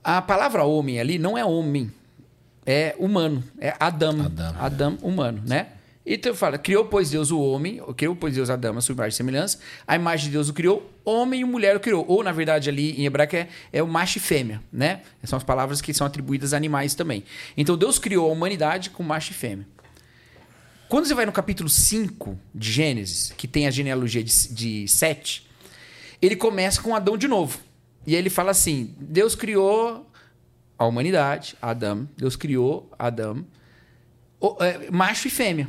A palavra homem ali não é homem, é humano, é Adão. Adão, Adão humano, né? Então fala, criou, pois Deus o homem, criou, pois Deus a sua imagem e semelhança, a imagem de Deus o criou, homem e mulher o criou. Ou, na verdade, ali em hebraico é, é o macho e fêmea, né? São as palavras que são atribuídas a animais também. Então Deus criou a humanidade com macho e fêmea. Quando você vai no capítulo 5 de Gênesis, que tem a genealogia de, Sete, ele começa com Adão de novo. E ele fala assim: Deus criou a humanidade, Adão, Deus criou Adão, é, macho e fêmea.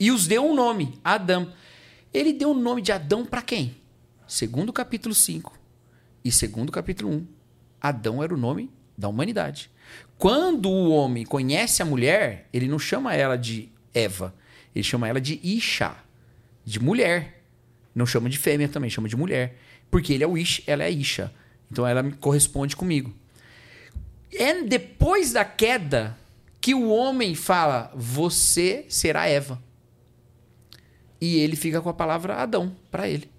E os deu um nome, Adão. Ele deu o nome de Adão para quem? Segundo capítulo 5 e segundo capítulo 1. Adão era o nome da humanidade. Quando o homem conhece a mulher, ele não chama ela de Eva, ele chama ela de Isha, de mulher. Não chama de fêmea também, chama de mulher. Porque ele é o Ish, ela é Isha. Então ela me corresponde comigo. É depois da queda que o homem fala: Você será Eva e ele fica com a palavra Adão para ele.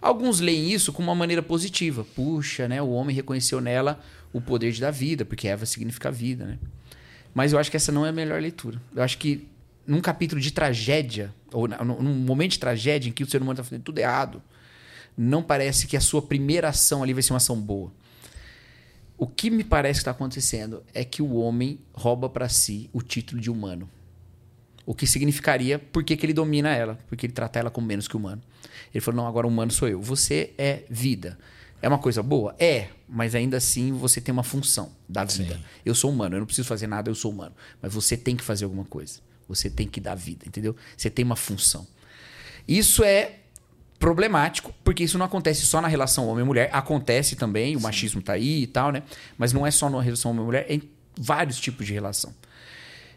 Alguns leem isso com uma maneira positiva. Puxa, né? O homem reconheceu nela o poder de dar vida, porque Eva significa vida, né? Mas eu acho que essa não é a melhor leitura. Eu acho que num capítulo de tragédia, ou num momento de tragédia em que o ser humano está fazendo tudo errado, não parece que a sua primeira ação ali vai ser uma ação boa. O que me parece que está acontecendo é que o homem rouba para si o título de humano. O que significaria por que ele domina ela, porque ele trata ela como menos que humano. Ele falou: não, agora humano sou eu. Você é vida. É uma coisa boa? É, mas ainda assim você tem uma função da vida. Sim. Eu sou humano, eu não preciso fazer nada, eu sou humano. Mas você tem que fazer alguma coisa. Você tem que dar vida, entendeu? Você tem uma função. Isso é problemático, porque isso não acontece só na relação homem-mulher, acontece também, o Sim. machismo tá aí e tal, né? Mas não é só na relação homem-mulher, é em vários tipos de relação.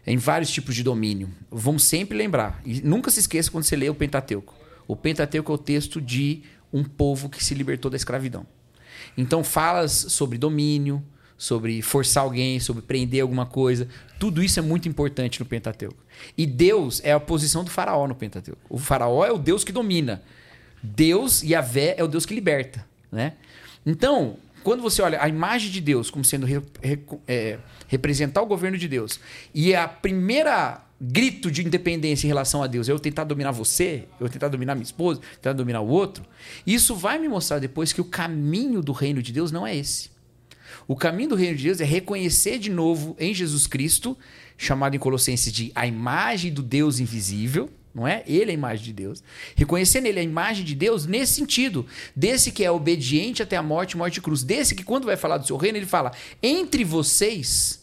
Em vários tipos de domínio. Vamos sempre lembrar, e nunca se esqueça quando você lê o Pentateuco. O Pentateuco é o texto de um povo que se libertou da escravidão. Então falas sobre domínio, sobre forçar alguém, sobre prender alguma coisa. Tudo isso é muito importante no Pentateuco. E Deus é a posição do faraó no Pentateuco. O faraó é o Deus que domina. Deus, e a Vé é o Deus que liberta. Né? Então, quando você olha a imagem de Deus como sendo re, re, é, representar o governo de Deus, e a primeira grito de independência em relação a Deus é eu tentar dominar você, eu tentar dominar minha esposa, tentar dominar o outro, isso vai me mostrar depois que o caminho do reino de Deus não é esse. O caminho do reino de Deus é reconhecer de novo em Jesus Cristo, chamado em Colossenses de a imagem do Deus invisível, não é? Ele é a imagem de Deus. Reconhecer nele a imagem de Deus nesse sentido, desse que é obediente até a morte, morte e cruz, desse que quando vai falar do seu reino, ele fala: "Entre vocês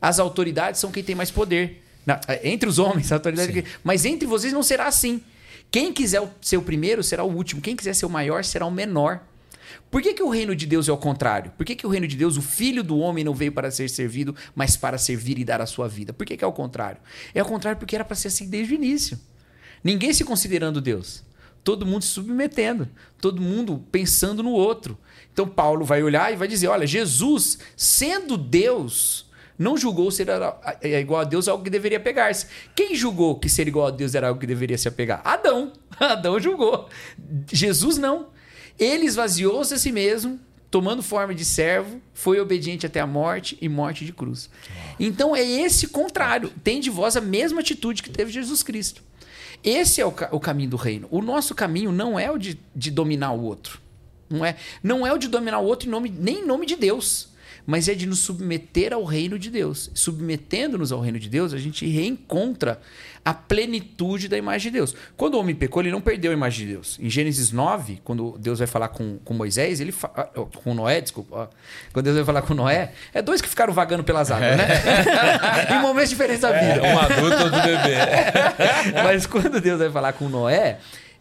as autoridades são quem tem mais poder". É, entre os homens, a autoridade. Que... Mas entre vocês não será assim. Quem quiser ser o primeiro será o último. Quem quiser ser o maior será o menor. Por que, que o reino de Deus é o contrário? Por que, que o reino de Deus, o filho do homem, não veio para ser servido, mas para servir e dar a sua vida? Por que, que é o contrário? É o contrário porque era para ser assim desde o início. Ninguém se considerando Deus. Todo mundo se submetendo. Todo mundo pensando no outro. Então Paulo vai olhar e vai dizer: olha, Jesus, sendo Deus, não julgou ser igual a Deus algo que deveria pegar-se. Quem julgou que ser igual a Deus era algo que deveria se apegar? Adão. Adão julgou. Jesus não. Ele esvaziou-se a si mesmo, tomando forma de servo, foi obediente até a morte e morte de cruz. Então é esse contrário. Tem de vós a mesma atitude que teve Jesus Cristo. Esse é o, o caminho do reino. O nosso caminho não é o de, de dominar o outro. Não é, não é o de dominar o outro em nome, nem em nome de Deus mas é de nos submeter ao reino de Deus. Submetendo-nos ao reino de Deus, a gente reencontra a plenitude da imagem de Deus. Quando o homem pecou, ele não perdeu a imagem de Deus. Em Gênesis 9, quando Deus vai falar com, com Moisés, ele fa... Ah, com Noé, desculpa. Quando Deus vai falar com Noé, é dois que ficaram vagando pelas águas, né? em momentos diferentes da vida. É, um adulto outro bebê. mas quando Deus vai falar com Noé,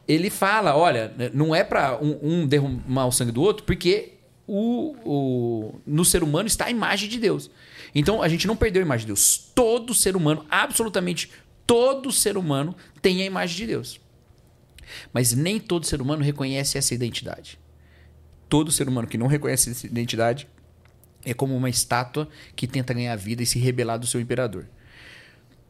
ele fala: olha, não é para um, um derramar o sangue do outro, porque o, o, no ser humano está a imagem de Deus. Então a gente não perdeu a imagem de Deus. Todo ser humano, absolutamente todo ser humano, tem a imagem de Deus. Mas nem todo ser humano reconhece essa identidade. Todo ser humano que não reconhece essa identidade é como uma estátua que tenta ganhar vida e se rebelar do seu imperador.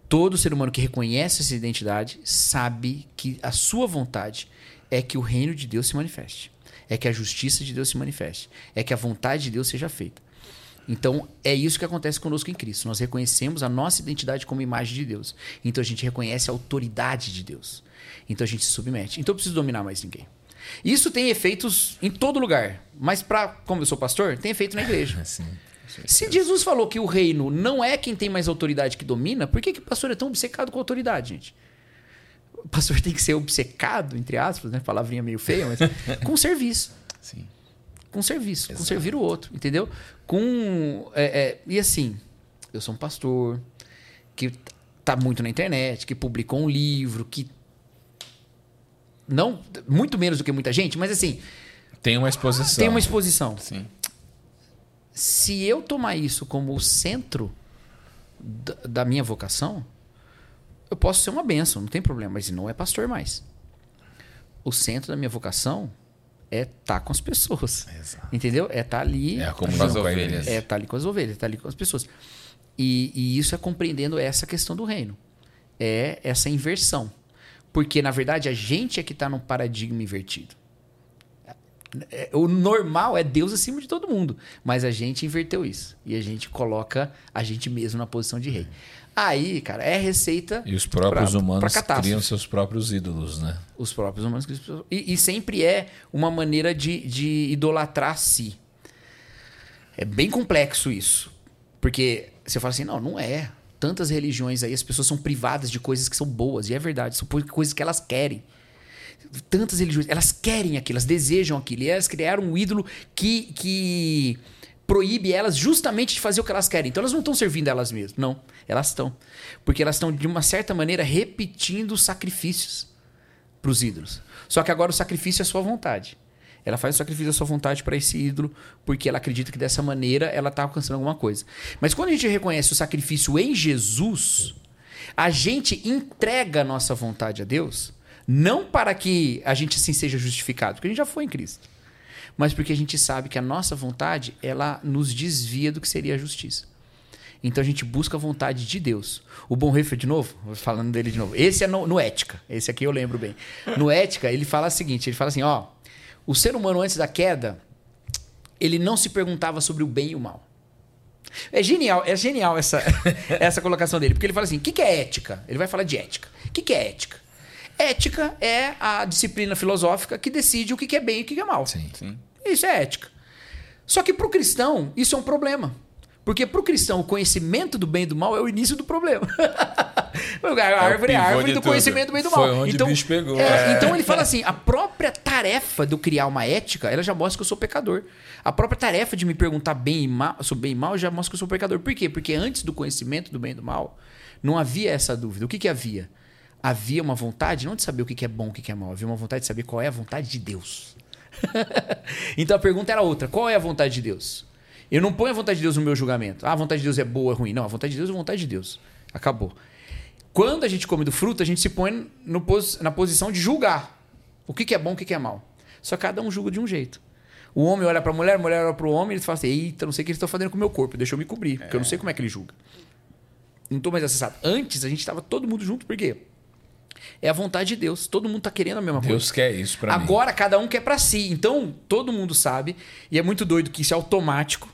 Todo ser humano que reconhece essa identidade sabe que a sua vontade é que o reino de Deus se manifeste é que a justiça de Deus se manifeste, é que a vontade de Deus seja feita. Então, é isso que acontece conosco em Cristo. Nós reconhecemos a nossa identidade como imagem de Deus. Então, a gente reconhece a autoridade de Deus. Então, a gente se submete. Então, eu preciso dominar mais ninguém. Isso tem efeitos em todo lugar. Mas, pra, como eu sou pastor, tem efeito na igreja. Sim. Se Jesus falou que o reino não é quem tem mais autoridade que domina, por que, que o pastor é tão obcecado com a autoridade, gente? O pastor tem que ser obcecado, entre aspas, né? Palavrinha meio feia, mas com serviço. Sim. Com serviço, Exato. com servir o outro, entendeu? Com. É, é, e assim, eu sou um pastor que tá muito na internet, que publicou um livro, que. Não. Muito menos do que muita gente, mas assim. Tem uma exposição. Tem uma exposição. Sim. Se eu tomar isso como o centro da, da minha vocação, eu posso ser uma benção, não tem problema, mas não é pastor mais. O centro da minha vocação é estar tá com as pessoas. Exato. Entendeu? É estar tá ali. É com as ovelhas. É estar tá ali com as ovelhas, é estar ali com as pessoas. E, e isso é compreendendo essa questão do reino. É essa inversão. Porque, na verdade, a gente é que está num paradigma invertido. É, o normal é Deus acima de todo mundo. Mas a gente inverteu isso. E a gente coloca a gente mesmo na posição de rei. Aí, cara, é receita. E os próprios pra, humanos pra criam seus próprios ídolos, né? Os próprios humanos criam. E, e sempre é uma maneira de, de idolatrar si. É bem complexo isso. Porque você fala assim, não, não é. Tantas religiões aí, as pessoas são privadas de coisas que são boas. E é verdade, são coisas que elas querem. Tantas religiões, elas querem aquilo, elas desejam aquilo. E elas criaram um ídolo que, que proíbe elas justamente de fazer o que elas querem. Então elas não estão servindo elas mesmas. Não, elas estão. Porque elas estão, de uma certa maneira, repetindo sacrifícios para os ídolos. Só que agora o sacrifício é sua vontade. Ela faz o sacrifício da sua vontade para esse ídolo, porque ela acredita que dessa maneira ela está alcançando alguma coisa. Mas quando a gente reconhece o sacrifício em Jesus, a gente entrega a nossa vontade a Deus, não para que a gente assim seja justificado, porque a gente já foi em Cristo, mas porque a gente sabe que a nossa vontade ela nos desvia do que seria a justiça. Então a gente busca a vontade de Deus. O Bonhoeffer, de novo, falando dele de novo. Esse é no, no, Ética. Esse aqui eu lembro bem. No Ética, ele fala o seguinte: ele fala assim, ó, o ser humano antes da queda, ele não se perguntava sobre o bem e o mal. É genial, é genial essa, essa colocação dele, porque ele fala assim: o que, que é ética? Ele vai falar de ética. O que, que é ética? Ética é a disciplina filosófica que decide o que, que é bem e o que, que é mal. Sim, sim. Isso é ética. Só que para o cristão, isso é um problema. Porque para o cristão, o conhecimento do bem e do mal é o início do problema. a árvore é a árvore do tudo. conhecimento do bem e do mal. Foi onde então, o bicho pegou. É, é. Então ele fala assim: a própria tarefa de eu criar uma ética, ela já mostra que eu sou pecador. A própria tarefa de me perguntar bem e mal, sobre bem e mal já mostra que eu sou pecador. Por quê? Porque antes do conhecimento do bem e do mal, não havia essa dúvida. O que, que havia? Havia uma vontade não de saber o que, que é bom e o que, que é mal, havia uma vontade de saber qual é a vontade de Deus. então a pergunta era outra: qual é a vontade de Deus? Eu não ponho a vontade de Deus no meu julgamento. Ah, a vontade de Deus é boa, é ruim. Não, a vontade de Deus é a vontade de Deus. Acabou. Quando a gente come do fruto, a gente se põe no, na posição de julgar o que, que é bom e o que, que é mal. Só cada um julga de um jeito. O homem olha para a mulher, a mulher olha para o homem e eles falam assim: Eita, não sei o que eles estão fazendo com o meu corpo, deixa eu me cobrir, é. porque eu não sei como é que ele julga. Não estou mais acessado. Antes a gente estava todo mundo junto, por quê? É a vontade de Deus. Todo mundo está querendo a mesma Deus coisa. Deus quer isso para mim. Agora cada um quer para si. Então todo mundo sabe e é muito doido que isso é automático.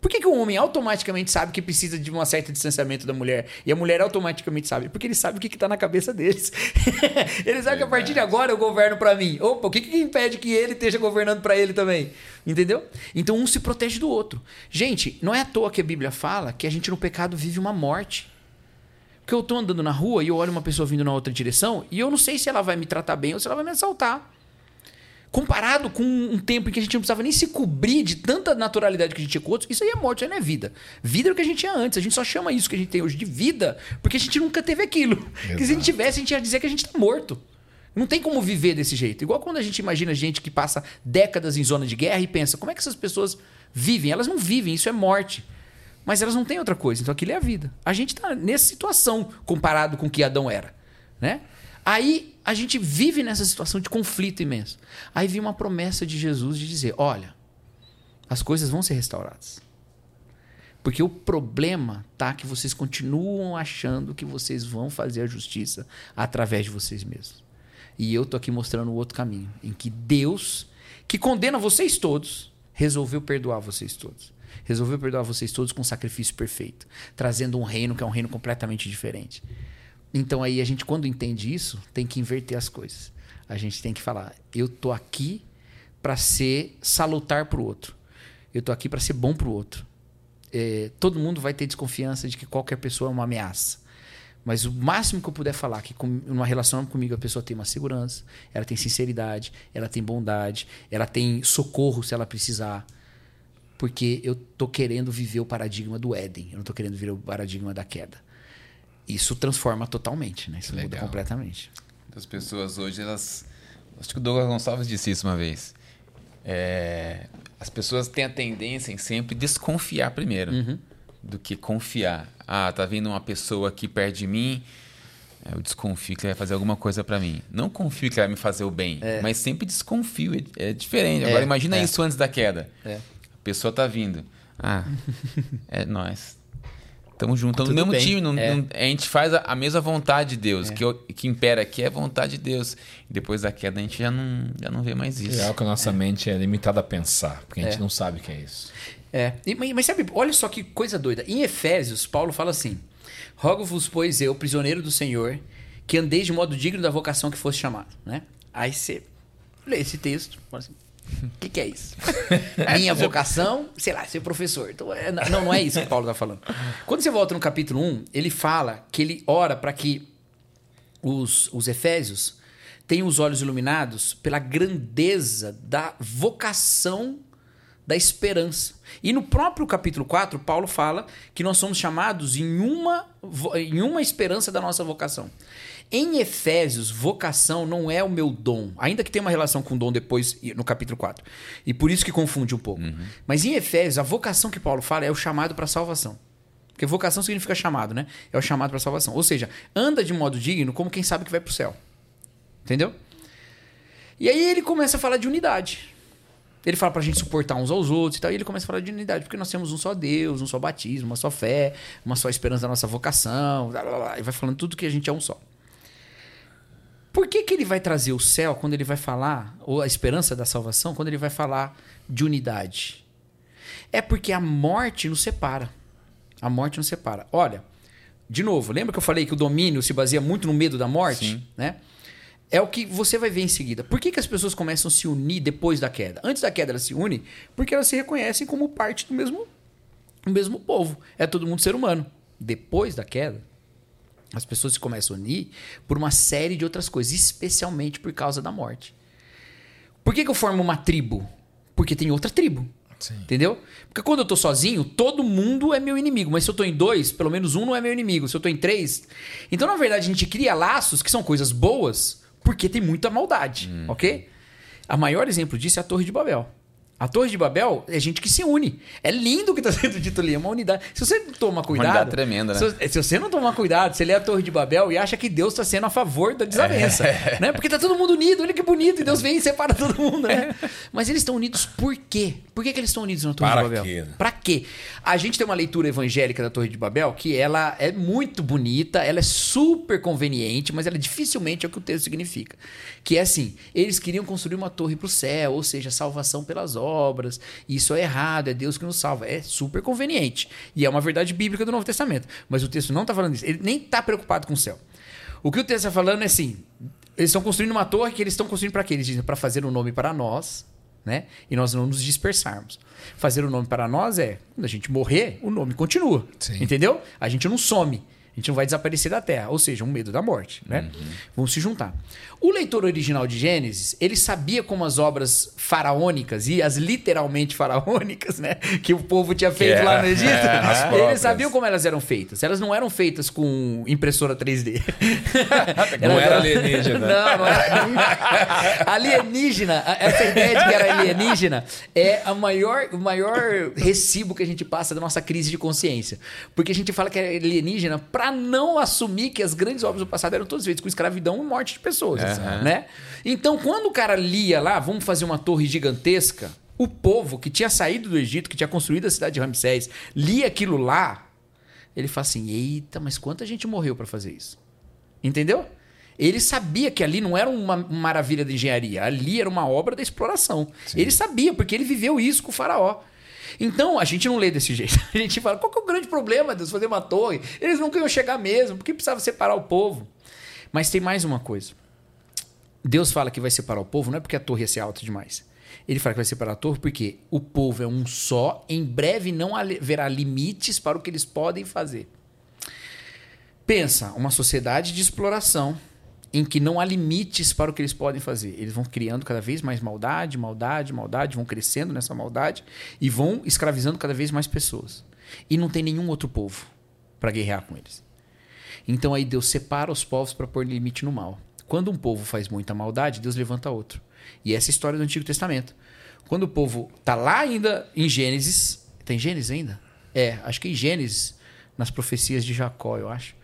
Por que, que o homem automaticamente sabe que precisa de um certo distanciamento da mulher? E a mulher automaticamente sabe? Porque ele sabe o que está na cabeça deles. ele sabe que a partir de agora eu governo para mim. Opa, o que, que impede que ele esteja governando para ele também? Entendeu? Então um se protege do outro. Gente, não é à toa que a Bíblia fala que a gente no pecado vive uma morte. Porque eu estou andando na rua e eu olho uma pessoa vindo na outra direção e eu não sei se ela vai me tratar bem ou se ela vai me assaltar. Comparado com um tempo em que a gente não precisava nem se cobrir de tanta naturalidade que a gente tinha com outros, isso aí é morte, isso aí não é vida. Vida é o que a gente tinha antes. A gente só chama isso que a gente tem hoje de vida porque a gente nunca teve aquilo. Exato. Porque se a gente tivesse, a gente ia dizer que a gente está morto. Não tem como viver desse jeito. Igual quando a gente imagina gente que passa décadas em zona de guerra e pensa, como é que essas pessoas vivem? Elas não vivem, isso é morte. Mas elas não têm outra coisa. Então aquilo é a vida. A gente está nessa situação comparado com o que Adão era. Né? Aí a gente vive nessa situação de conflito imenso. Aí vem uma promessa de Jesus de dizer: olha, as coisas vão ser restauradas. Porque o problema tá que vocês continuam achando que vocês vão fazer a justiça através de vocês mesmos. E eu tô aqui mostrando o outro caminho, em que Deus, que condena vocês todos, resolveu perdoar vocês todos. Resolveu perdoar vocês todos com um sacrifício perfeito, trazendo um reino que é um reino completamente diferente. Então aí a gente, quando entende isso, tem que inverter as coisas. A gente tem que falar: eu tô aqui para ser salutar para o outro. Eu tô aqui para ser bom para o outro. É, todo mundo vai ter desconfiança de que qualquer pessoa é uma ameaça. Mas o máximo que eu puder falar que com, numa relação comigo a pessoa tem uma segurança, ela tem sinceridade, ela tem bondade, ela tem socorro se ela precisar. Porque eu tô querendo viver o paradigma do Éden, eu não tô querendo viver o paradigma da queda isso transforma totalmente, né? Isso Legal. muda completamente. As pessoas hoje, elas. Acho que o Douglas Gonçalves disse isso uma vez. É, as pessoas têm a tendência em sempre desconfiar primeiro uhum. do que confiar. Ah, tá vindo uma pessoa aqui perto de mim, eu desconfio que ele vai fazer alguma coisa para mim. Não confio que ele vai me fazer o bem, é. mas sempre desconfio. É, é diferente. Agora imagina é. isso antes da queda. É. Pessoa tá vindo. Ah, é nós. Tamo junto, estamos no mesmo bem. time. Não, é. não, a gente faz a, a, mesma vontade de Deus. É. Que, que impera aqui é a vontade de Deus. E depois da queda a gente já não, já não vê mais isso. É algo que a nossa é. mente é limitada a pensar, porque a gente é. não sabe o que é isso. É. E, mas sabe, olha só que coisa doida. Em Efésios, Paulo fala assim: Rogo-vos, pois eu, prisioneiro do Senhor, que andeis de modo digno da vocação que fosse chamado. Né? Aí você lê esse texto, fala assim o que, que, é isso? Minha vocação, sei lá, ser professor. Então, é, não, não é isso que Paulo está falando. Quando você volta no capítulo 1, ele fala que ele ora para que os, os efésios tem os olhos iluminados pela grandeza da vocação da esperança. E no próprio capítulo 4, Paulo fala que nós somos chamados em uma, em uma esperança da nossa vocação. Em Efésios, vocação não é o meu dom, ainda que tenha uma relação com dom depois no capítulo 4. E por isso que confunde um pouco. Uhum. Mas em Efésios, a vocação que Paulo fala é o chamado para salvação. Porque vocação significa chamado, né? É o chamado para salvação. Ou seja, anda de modo digno como quem sabe que vai para o céu. Entendeu? E aí ele começa a falar de unidade. Ele fala pra gente suportar uns aos outros e tal. E ele começa a falar de unidade, porque nós temos um só Deus, um só batismo, uma só fé, uma só esperança da nossa vocação. Blá, blá, blá, e vai falando tudo que a gente é um só. Por que, que ele vai trazer o céu quando ele vai falar, ou a esperança da salvação, quando ele vai falar de unidade? É porque a morte nos separa. A morte nos separa. Olha, de novo, lembra que eu falei que o domínio se baseia muito no medo da morte? Sim. Né? É o que você vai ver em seguida. Por que, que as pessoas começam a se unir depois da queda? Antes da queda elas se unem porque elas se reconhecem como parte do mesmo, do mesmo povo. É todo mundo ser humano. Depois da queda, as pessoas se começam a unir por uma série de outras coisas, especialmente por causa da morte. Por que, que eu formo uma tribo? Porque tem outra tribo. Sim. Entendeu? Porque quando eu tô sozinho, todo mundo é meu inimigo. Mas se eu tô em dois, pelo menos um não é meu inimigo. Se eu tô em três. Então, na verdade, a gente cria laços que são coisas boas porque tem muita maldade, hum. ok? A maior exemplo disso é a Torre de Babel. A Torre de Babel é gente que se une. É lindo o que está sendo dito ali, é uma unidade. Se você não toma cuidado. Uma unidade tremenda, né? Se, se, você não tomar cuidado, você lê a Torre de Babel e acha que Deus está sendo a favor da desavença. É. Né? Porque tá todo mundo unido, olha que bonito, e Deus vem e separa todo mundo, né? Mas eles estão unidos por quê? Por que, que eles estão unidos na Torre Para de Babel? Quê? Para quê? A gente tem uma leitura evangélica da Torre de Babel que ela é muito bonita, ela é super conveniente, mas ela dificilmente é o que o texto significa. Que é assim: eles queriam construir uma torre para o céu, ou seja, salvação pelas obras. Isso é errado, é Deus que nos salva. É super conveniente. E é uma verdade bíblica do Novo Testamento. Mas o texto não está falando isso. Ele nem está preocupado com o céu. O que o texto está falando é assim: eles estão construindo uma torre que eles estão construindo para quê? Eles dizem para fazer um nome para nós né? E nós não nos dispersarmos. Fazer o nome para nós é, quando a gente morrer, o nome continua. Sim. Entendeu? A gente não some. A gente não vai desaparecer da Terra, ou seja, um medo da morte, né? Uhum. Vão se juntar. O leitor original de Gênesis, ele sabia como as obras faraônicas e as literalmente faraônicas, né, que o povo tinha feito é, lá no Egito, é, eles sabiam como elas eram feitas. Elas não eram feitas com impressora 3D. não era alienígena. Não, não era. alienígena, essa ideia de que era alienígena é a maior, o maior recibo que a gente passa da nossa crise de consciência. Porque a gente fala que é alienígena para não assumir que as grandes obras do passado eram todas feitas com escravidão e morte de pessoas, uhum. né? Então, quando o cara lia lá, vamos fazer uma torre gigantesca, o povo que tinha saído do Egito, que tinha construído a cidade de Ramsés, lia aquilo lá, ele fala assim: "Eita, mas quanta gente morreu para fazer isso?" Entendeu? Ele sabia que ali não era uma maravilha de engenharia, ali era uma obra da exploração. Sim. Ele sabia, porque ele viveu isso com o faraó. Então, a gente não lê desse jeito. A gente fala, qual que é o grande problema, Deus, fazer uma torre? Eles não queriam chegar mesmo, porque precisava separar o povo. Mas tem mais uma coisa. Deus fala que vai separar o povo, não é porque a torre ia ser alta demais. Ele fala que vai separar a torre porque o povo é um só, em breve não haverá limites para o que eles podem fazer. Pensa, uma sociedade de exploração em que não há limites para o que eles podem fazer. Eles vão criando cada vez mais maldade, maldade, maldade, vão crescendo nessa maldade e vão escravizando cada vez mais pessoas. E não tem nenhum outro povo para guerrear com eles. Então aí Deus separa os povos para pôr limite no mal. Quando um povo faz muita maldade, Deus levanta outro. E essa é a história do Antigo Testamento. Quando o povo está lá ainda em Gênesis, tem Gênesis ainda? É, acho que em Gênesis, nas profecias de Jacó, eu acho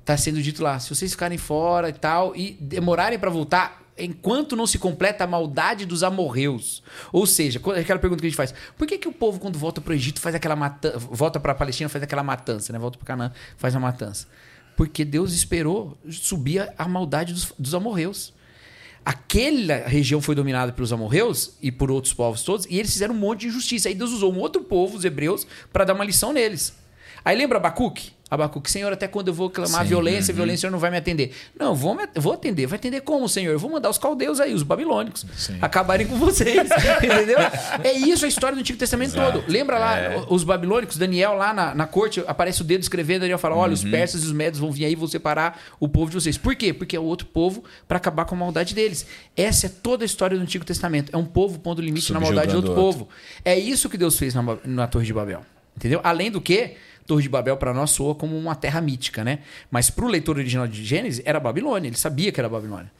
Está sendo dito lá, se vocês ficarem fora e tal, e demorarem para voltar, enquanto não se completa a maldade dos amorreus. Ou seja, aquela pergunta que a gente faz: por que, que o povo, quando volta para o Egito, faz aquela matança, volta para a Palestina, faz aquela matança, né? volta para Canaã, faz a matança? Porque Deus esperou subir a maldade dos, dos amorreus. Aquela região foi dominada pelos amorreus e por outros povos todos, e eles fizeram um monte de injustiça. Aí Deus usou um outro povo, os hebreus, para dar uma lição neles. Aí lembra Abacuque? Abacuque, Senhor, até quando eu vou clamar Sim, violência, uhum. violência, o Senhor não vai me atender. Não, vou, me- vou atender. Vai atender como, Senhor? Eu vou mandar os caldeus aí, os babilônicos, Sim. acabarem com vocês. entendeu? É isso a história do Antigo Testamento Exato. todo. Lembra lá, É. os babilônicos, Daniel lá na, na corte, aparece o dedo escrevendo, Daniel fala, olha, os Uhum. persas e os médios vão vir aí e vão separar o povo de vocês. Por quê? Porque é o outro povo para acabar com a maldade deles. Essa é toda a história do Antigo Testamento. É um povo pondo limite na maldade do outro Subjugando o povo. É isso que Deus fez na, na Torre de Babel. Entendeu? Além do que, Torre de Babel para nós soa como uma terra mítica, né? Mas para o leitor original de Gênesis era Babilônia. Ele sabia que era Babilônia.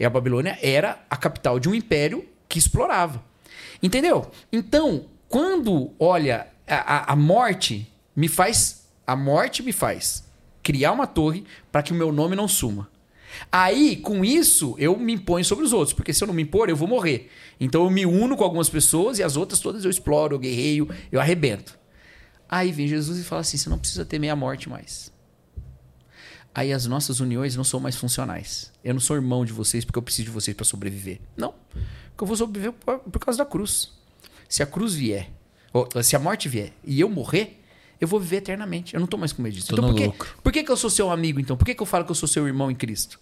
E a Babilônia era a capital de um império que explorava. Entendeu? Então, quando olha a, a- a morte me faz a morte me faz criar uma torre para que o meu nome não suma. Aí, com isso, eu me imponho sobre os outros, porque se eu não me impor, eu vou morrer. Então eu me uno com algumas pessoas e as outras todas eu exploro, eu guerreio, eu arrebento. Aí vem Jesus e fala assim: você não precisa temer a morte mais. Aí as nossas uniões não são mais funcionais. Eu não sou irmão de vocês porque eu preciso de vocês para sobreviver. Não. Porque eu vou sobreviver por, por causa da cruz. Se a cruz vier, se a morte vier e eu morrer, eu vou viver eternamente. Eu não tô mais com medo disso. Tô então por, lucro. por que, que eu sou seu amigo então? Por que, que eu falo que eu sou seu irmão em Cristo?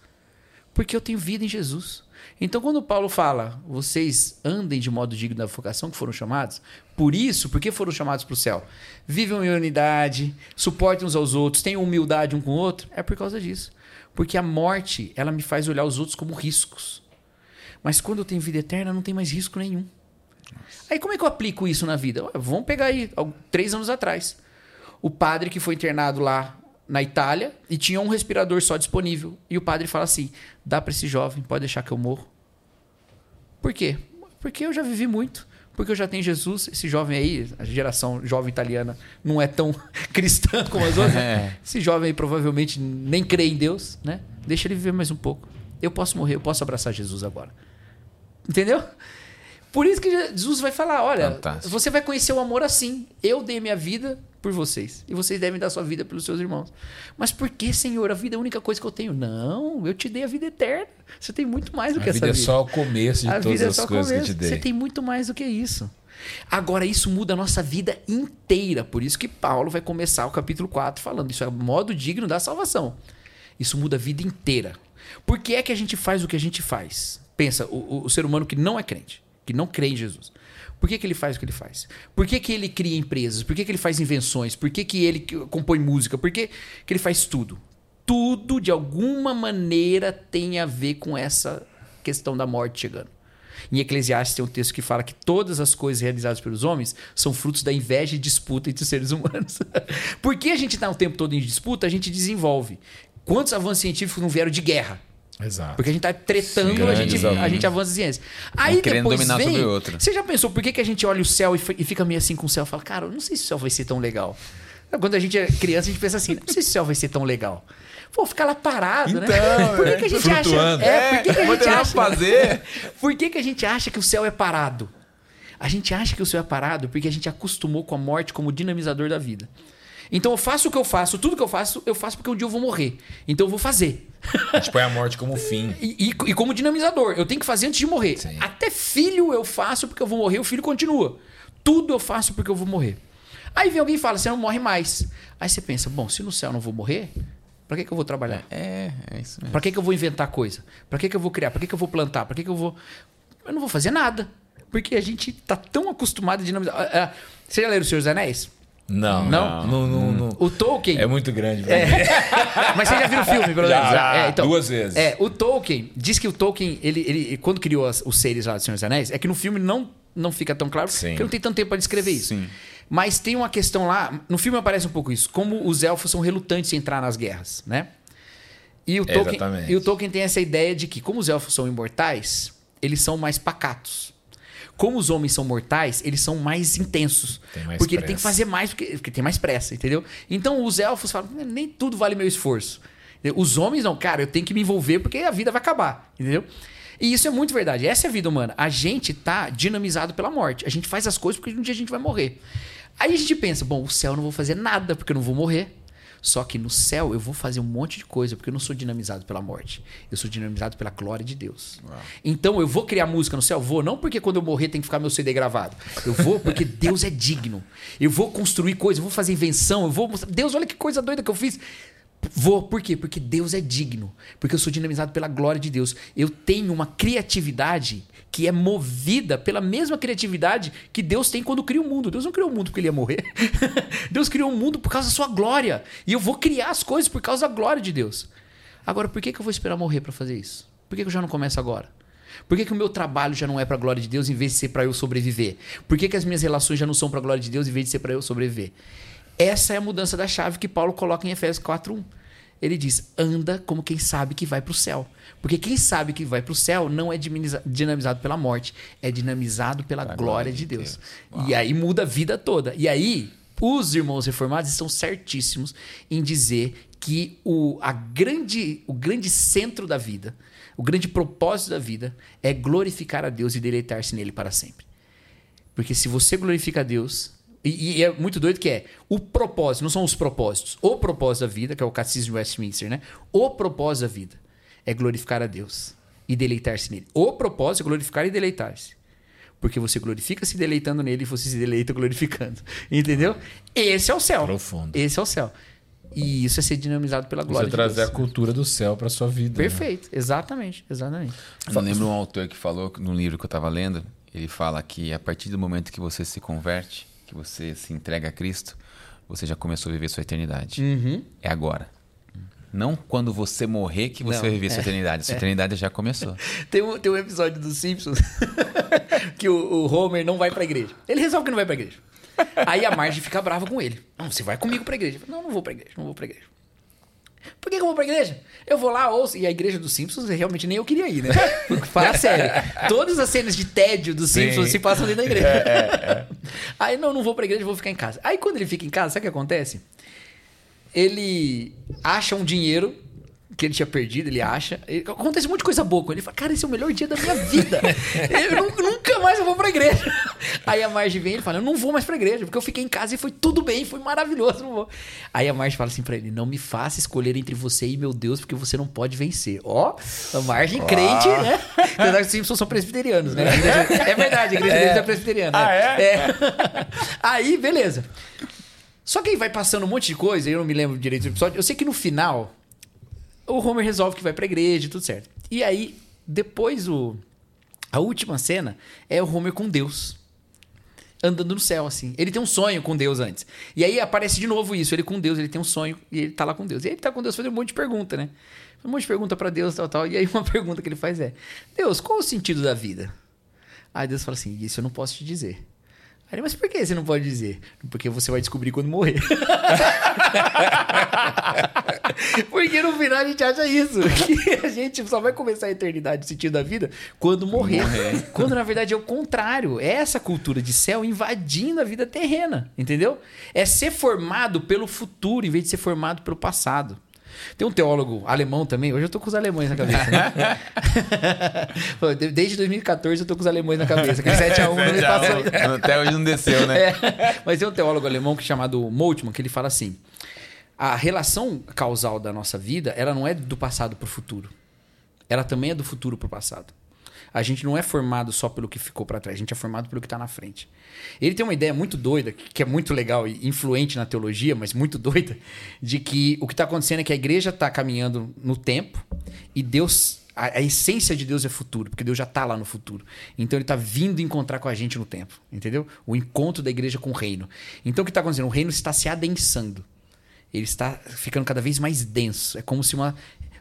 Porque eu tenho vida em Jesus. Então, quando Paulo fala, vocês andem de modo digno da vocação que foram chamados, por isso, porque foram chamados para o céu, vivam em unidade, suportem uns aos outros, tenham humildade um com o outro, é por causa disso. Porque a morte, ela me faz olhar os outros como riscos. Mas quando eu tenho vida eterna, não tem mais risco nenhum. Aí como é que eu aplico isso na vida? Vamos pegar aí, três anos atrás. O padre que foi internado lá na Itália e tinha um respirador só disponível. E o padre fala assim: dá para esse jovem, pode deixar que eu morro. Por quê? Porque eu já vivi muito. Porque eu já tenho Jesus. Esse jovem aí, a geração jovem italiana, não é tão cristã como as outras. É. Esse jovem aí provavelmente nem crê em Deus, né? Deixa ele viver mais um pouco. Eu posso morrer, eu posso abraçar Jesus agora. Entendeu? Por isso que Jesus vai falar: olha, Fantástico. você vai conhecer o amor assim. Eu dei minha vida por vocês. E vocês devem dar sua vida pelos seus irmãos. Mas por que, Senhor? A vida é a única coisa que eu tenho. Não, eu te dei a vida eterna. Você tem muito mais do A que vida essa é vida. só o começo de a todas é as coisas que começo. te dei. Você tem muito mais do que isso. Agora, isso muda a nossa vida inteira. Por isso que Paulo vai começar o capítulo 4 falando. Isso é modo digno da salvação. Isso muda a vida inteira. Por que é que a gente faz o que a gente faz? Pensa, o, o- o ser humano que não é crente, que não crê em Jesus. Por que, que ele faz o que ele faz? Por que, que ele cria empresas? Por que, que ele faz invenções? Por que, que ele compõe música? Por que, que ele faz tudo? Tudo, de alguma maneira, tem a ver com essa questão da morte chegando. Em Eclesiastes tem um texto que fala que todas as coisas realizadas pelos homens são frutos da inveja e disputa entre os seres humanos. Porque a gente está o tempo todo em disputa, a gente desenvolve. Quantos avanços científicos não vieram de guerra? Exato. Porque a gente tá tretando, Sim, a, gente, a gente avança a ciência. Aí Um querendo depois dominar vem, sobre outro. Você já pensou por que, que a gente olha o céu e, e fica meio assim com o céu? Fala, cara, eu não sei se o céu vai ser tão legal. Quando a gente é criança, a gente pensa assim, não sei se o céu vai ser tão legal. Pô, ficar lá parado, né? Então, Por que, é, que a gente flutuando. acha... É, por que, que a gente acha... pra fazer. Por que, que a gente acha que o céu é parado? A gente acha que o céu é parado porque a gente acostumou com a morte como dinamizador da vida. Então eu faço o que eu faço, tudo que eu faço, eu faço porque um dia eu vou morrer. Então eu vou fazer. A gente põe a morte como fim. E, e- e como dinamizador, eu tenho que fazer antes de morrer. Sim. Até filho eu faço porque eu vou morrer, o filho continua. Tudo eu faço porque eu vou morrer. Aí vem alguém e fala, você não morre mais. Aí você pensa, bom, se no céu eu não vou morrer, pra que, que eu vou trabalhar? É, é isso mesmo. Pra que, que eu vou inventar coisa? Pra que, que eu vou criar? Pra que, que eu vou plantar? Pra que, que eu vou. Eu não vou fazer nada. Porque a gente tá tão acostumado a dinamizar. Ah, ah, Você já leram O Senhor dos Anéis? Não. Não? Não, não, não. O Tolkien. É muito grande. mim. Mas você já viu o filme, pelo Já, menos? já, É, então, duas vezes. É, o Tolkien, diz que o Tolkien, ele, ele quando criou as- os seres lá do Senhor dos Anéis, é que no filme não, não fica tão claro, Sim. porque não tem tanto tempo para descrever isso. Sim. Mas tem uma questão lá, no filme aparece um pouco isso, como os elfos são relutantes em entrar nas guerras, né? E o, Tolkien, Exatamente. e o Tolkien tem essa ideia de que, como os elfos são imortais, eles são mais pacatos. Como os homens são mortais, eles são mais intensos. Mais porque ele tem que pressa. fazer mais, porque, porque tem mais pressa, entendeu? Então os elfos falam, nem tudo vale meu esforço. Os homens não, cara, eu tenho que me envolver porque a vida vai acabar, entendeu? E isso é muito verdade. Essa é a vida humana. A gente tá dinamizado pela morte. A gente faz as coisas porque um dia a gente vai morrer. Aí a gente pensa, bom, o céu eu não vou fazer nada porque eu não vou morrer. Só que no céu eu vou fazer um monte de coisa, porque eu não sou dinamizado pela morte. Eu sou dinamizado pela glória de Deus. Uau. Então eu vou criar música no céu? Vou. Não porque quando eu morrer tem que ficar meu CD gravado. Eu vou porque Deus é digno. Eu vou construir coisas, eu vou fazer invenção, eu vou mostrar. Deus, olha que coisa doida que eu fiz. Vou, por quê? Porque Deus é digno. Porque eu sou dinamizado pela glória de Deus. Eu tenho uma criatividade que é movida pela mesma criatividade que Deus tem quando cria o mundo. Deus não criou o mundo porque ele ia morrer. Deus criou o mundo por causa da sua glória. E eu vou criar as coisas por causa da glória de Deus. Agora, por que, que eu vou esperar morrer para fazer isso? Por que, que eu já não começo agora? Por que, que o meu trabalho já não é para a glória de Deus em vez de ser para eu sobreviver? Por que, que as minhas relações já não são para a glória de Deus em vez de ser para eu sobreviver? Essa é a mudança da chave que Paulo coloca em Efésios 4:1 ele diz: anda como quem sabe que vai para o céu. Porque quem sabe que vai para o céu não é dinamizado pela morte, é dinamizado pela glória, glória, de Deus. Deus. E aí muda a vida toda. E aí, os irmãos reformados estão certíssimos em dizer que o, a grande, o grande centro da vida, o grande propósito da vida é glorificar a Deus e deleitar-se nele para sempre. Porque se você glorifica a Deus, e, e, é muito doido que é o propósito, não são os propósitos. O propósito da vida, que é o catecismo de Westminster, né? O propósito da vida é glorificar a Deus e deleitar-se nele. O propósito é glorificar e deleitar-se. Porque você glorifica se deleitando nele e você se deleita glorificando. Entendeu? Esse é o céu. Profundo. Esse é o céu. E isso é ser dinamizado pela glória você de trazer a cultura do céu para sua vida. Né? Perfeito. Né? Exatamente. Exatamente. Eu lembro um autor que falou, num livro que eu estava lendo, ele fala que a partir do momento que você se converte, que você se entrega a Cristo, você já começou a viver sua eternidade. Uhum. É agora. Não quando você morrer que você Não, vai viver é, sua eternidade. Sua é. eternidade já começou. tem, um, tem um episódio dos Simpsons que o, o, Homer não vai pra igreja. Ele resolve que não vai pra igreja. Aí a Marge fica brava com ele. Não, você vai comigo pra igreja. Não, não vou pra igreja, não vou pra igreja. Por que, que eu vou pra igreja? Eu vou lá, ouço. E a igreja dos Simpsons, realmente nem eu queria ir, né? Fala sério. Todas as cenas de tédio dos Simpsons Sim. se passam dentro da igreja. É, é, é. Aí, não, não vou pra igreja, vou ficar em casa. Aí, quando ele fica em casa, sabe o que acontece? Ele acha um dinheiro que ele tinha perdido, ele acha. Acontece um monte de coisa boa com ele. Ele fala, cara, esse é o melhor dia da minha vida. eu nunca mais eu vou pra igreja. Aí a Marge vem e ele fala, eu não vou mais pra igreja, porque eu fiquei em casa e foi tudo bem, foi maravilhoso, não vou. Aí a Marge fala assim pra ele, não me faça escolher entre você e meu Deus, porque você não pode vencer. Ó, a Marge crente, né? Apesar que os Simpsons são presbiterianos, né? É verdade, a igreja é. deles é presbiteriana. Ah, é? é? Aí, beleza. Só que aí vai passando um monte de coisa, eu não me lembro direito do episódio. Eu sei que no final, o Homer resolve que vai pra igreja e tudo certo. E aí, depois o. A última cena é o Homer com Deus. Andando no céu, assim. Ele tem um sonho com Deus antes. E aí aparece de novo isso. Ele com Deus, ele tem um sonho e ele tá lá com Deus. E aí ele tá com Deus fazendo um monte de pergunta, né? Um monte de pergunta para Deus, tal, tal. E aí uma pergunta que ele faz é: Deus, qual o sentido da vida? Aí Deus fala assim: Isso eu não posso te dizer. Aí, mas por que você não pode dizer? Porque você vai descobrir quando morrer. Porque no final a gente acha isso. Que a gente só vai começar a eternidade, o sentido da vida, quando morrer. morrer. Quando na verdade é o contrário. É essa cultura de céu invadindo a vida terrena. Entendeu? É ser formado pelo futuro em vez de ser formado pelo passado. Tem um teólogo alemão também. Hoje eu tô com os alemães na cabeça. Né? Desde 2014 eu tô com os alemães na cabeça. Que 7x1 não passou. Até hoje não desceu, né? É. Mas tem um teólogo alemão que é chamado Moltmann, que ele fala assim: a relação causal da nossa vida, ela não é do passado para o futuro. Ela também é do futuro para o passado. A gente não é formado só pelo que ficou para trás, a gente é formado pelo que está na frente. Ele tem uma ideia muito doida, que é muito legal e influente na teologia, mas muito doida, de que o que está acontecendo é que a igreja está caminhando no tempo e Deus, a, a, essência de Deus é futuro, porque Deus já está lá no futuro. Então ele está vindo encontrar com a gente no tempo, entendeu? O encontro da igreja com o reino. Então o que está acontecendo? O reino está se adensando ele está ficando cada vez mais denso. É como se uma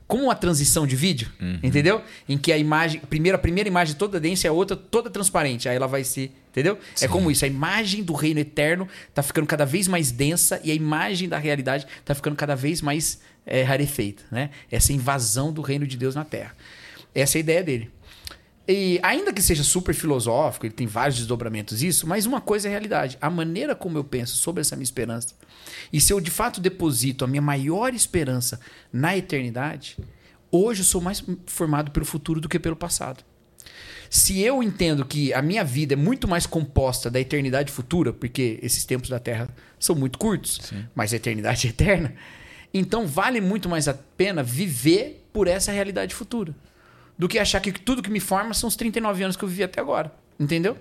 como uma transição de vídeo, uhum. entendeu? Em que a imagem, primeiro, a primeira imagem toda densa e a outra toda transparente. Aí ela vai se, entendeu? É Sim. É como isso, a imagem do reino eterno está ficando cada vez mais densa e a imagem da realidade está ficando cada vez mais é, rarefeita, né? Essa invasão do reino de Deus na Terra. Essa é a ideia dele. E ainda que seja super filosófico, ele tem vários desdobramentos isso, mas uma coisa é a realidade. A maneira como eu penso sobre essa minha esperança e se eu de fato deposito a minha maior esperança na eternidade, hoje eu sou mais formado pelo futuro do que pelo passado. Se eu entendo que a minha vida é muito mais composta da eternidade futura, porque esses tempos da Terra são muito curtos, Sim. mas a eternidade é eterna, Então vale muito mais a pena viver por essa realidade futura do que achar que tudo que me forma são os 39 anos que eu vivi até agora. Entendeu?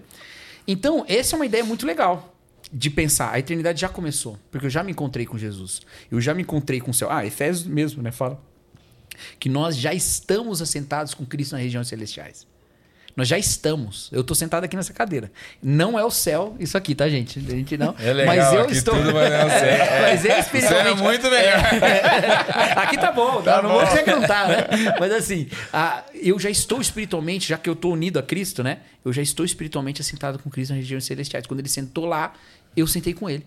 Então, essa é uma ideia muito legal de pensar. A eternidade já começou, porque eu já me encontrei com Jesus. Eu já me encontrei com o céu. Ah, Efésios mesmo, né? Fala que nós já estamos assentados com Cristo nas regiões celestiais. Nós já estamos. Eu estou sentado aqui nessa cadeira. Não é o céu, isso aqui, tá, gente? A gente não. É legal, mas eu estou. tudo vai dar certo. mas é espiritualmente. muito melhor. aqui tá bom, tá? Não bom. vou dizer que não tá, né? Mas assim, ah, eu já estou espiritualmente, já que eu estou unido a Cristo, né? Eu já estou espiritualmente assentado com Cristo nas regiões celestiais. Quando ele sentou lá, eu sentei com ele.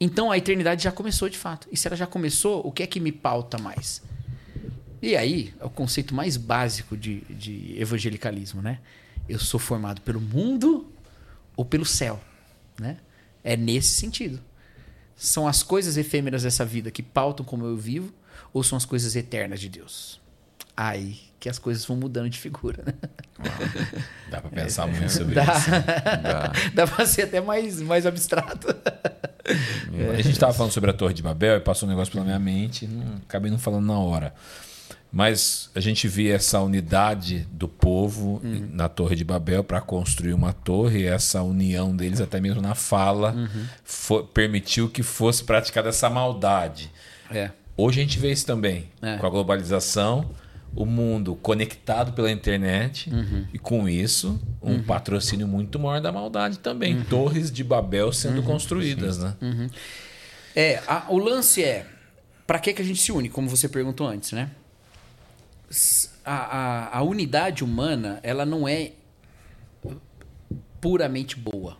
Então a eternidade já começou de fato. E se ela já começou, o que é que me pauta mais? E aí, é o conceito mais básico de, de evangelicalismo, né? Eu sou formado pelo mundo ou pelo céu, né? É nesse sentido. São as coisas efêmeras dessa vida que pautam como eu vivo ou são as coisas eternas de Deus? Aí que as coisas vão mudando de figura, né? Dá pra pensar muito sobre Dá, isso. Dá. dá pra ser até mais, mais abstrato. A gente tava falando sobre a Torre de Babel e passou um negócio pela minha mente, não, acabei não falando na hora. Mas a gente via essa unidade do povo na Torre de Babel para construir uma torre, e essa união deles, até mesmo na fala, fo- permitiu que fosse praticada essa maldade. É. Hoje a gente vê isso também, É. com a globalização, o mundo conectado pela internet e com isso um patrocínio muito maior da maldade também. Torres de Babel sendo construídas, né? É, a- o lance é, para que, que a gente se une, como você perguntou antes, né? A, a, a unidade humana, ela não é puramente boa.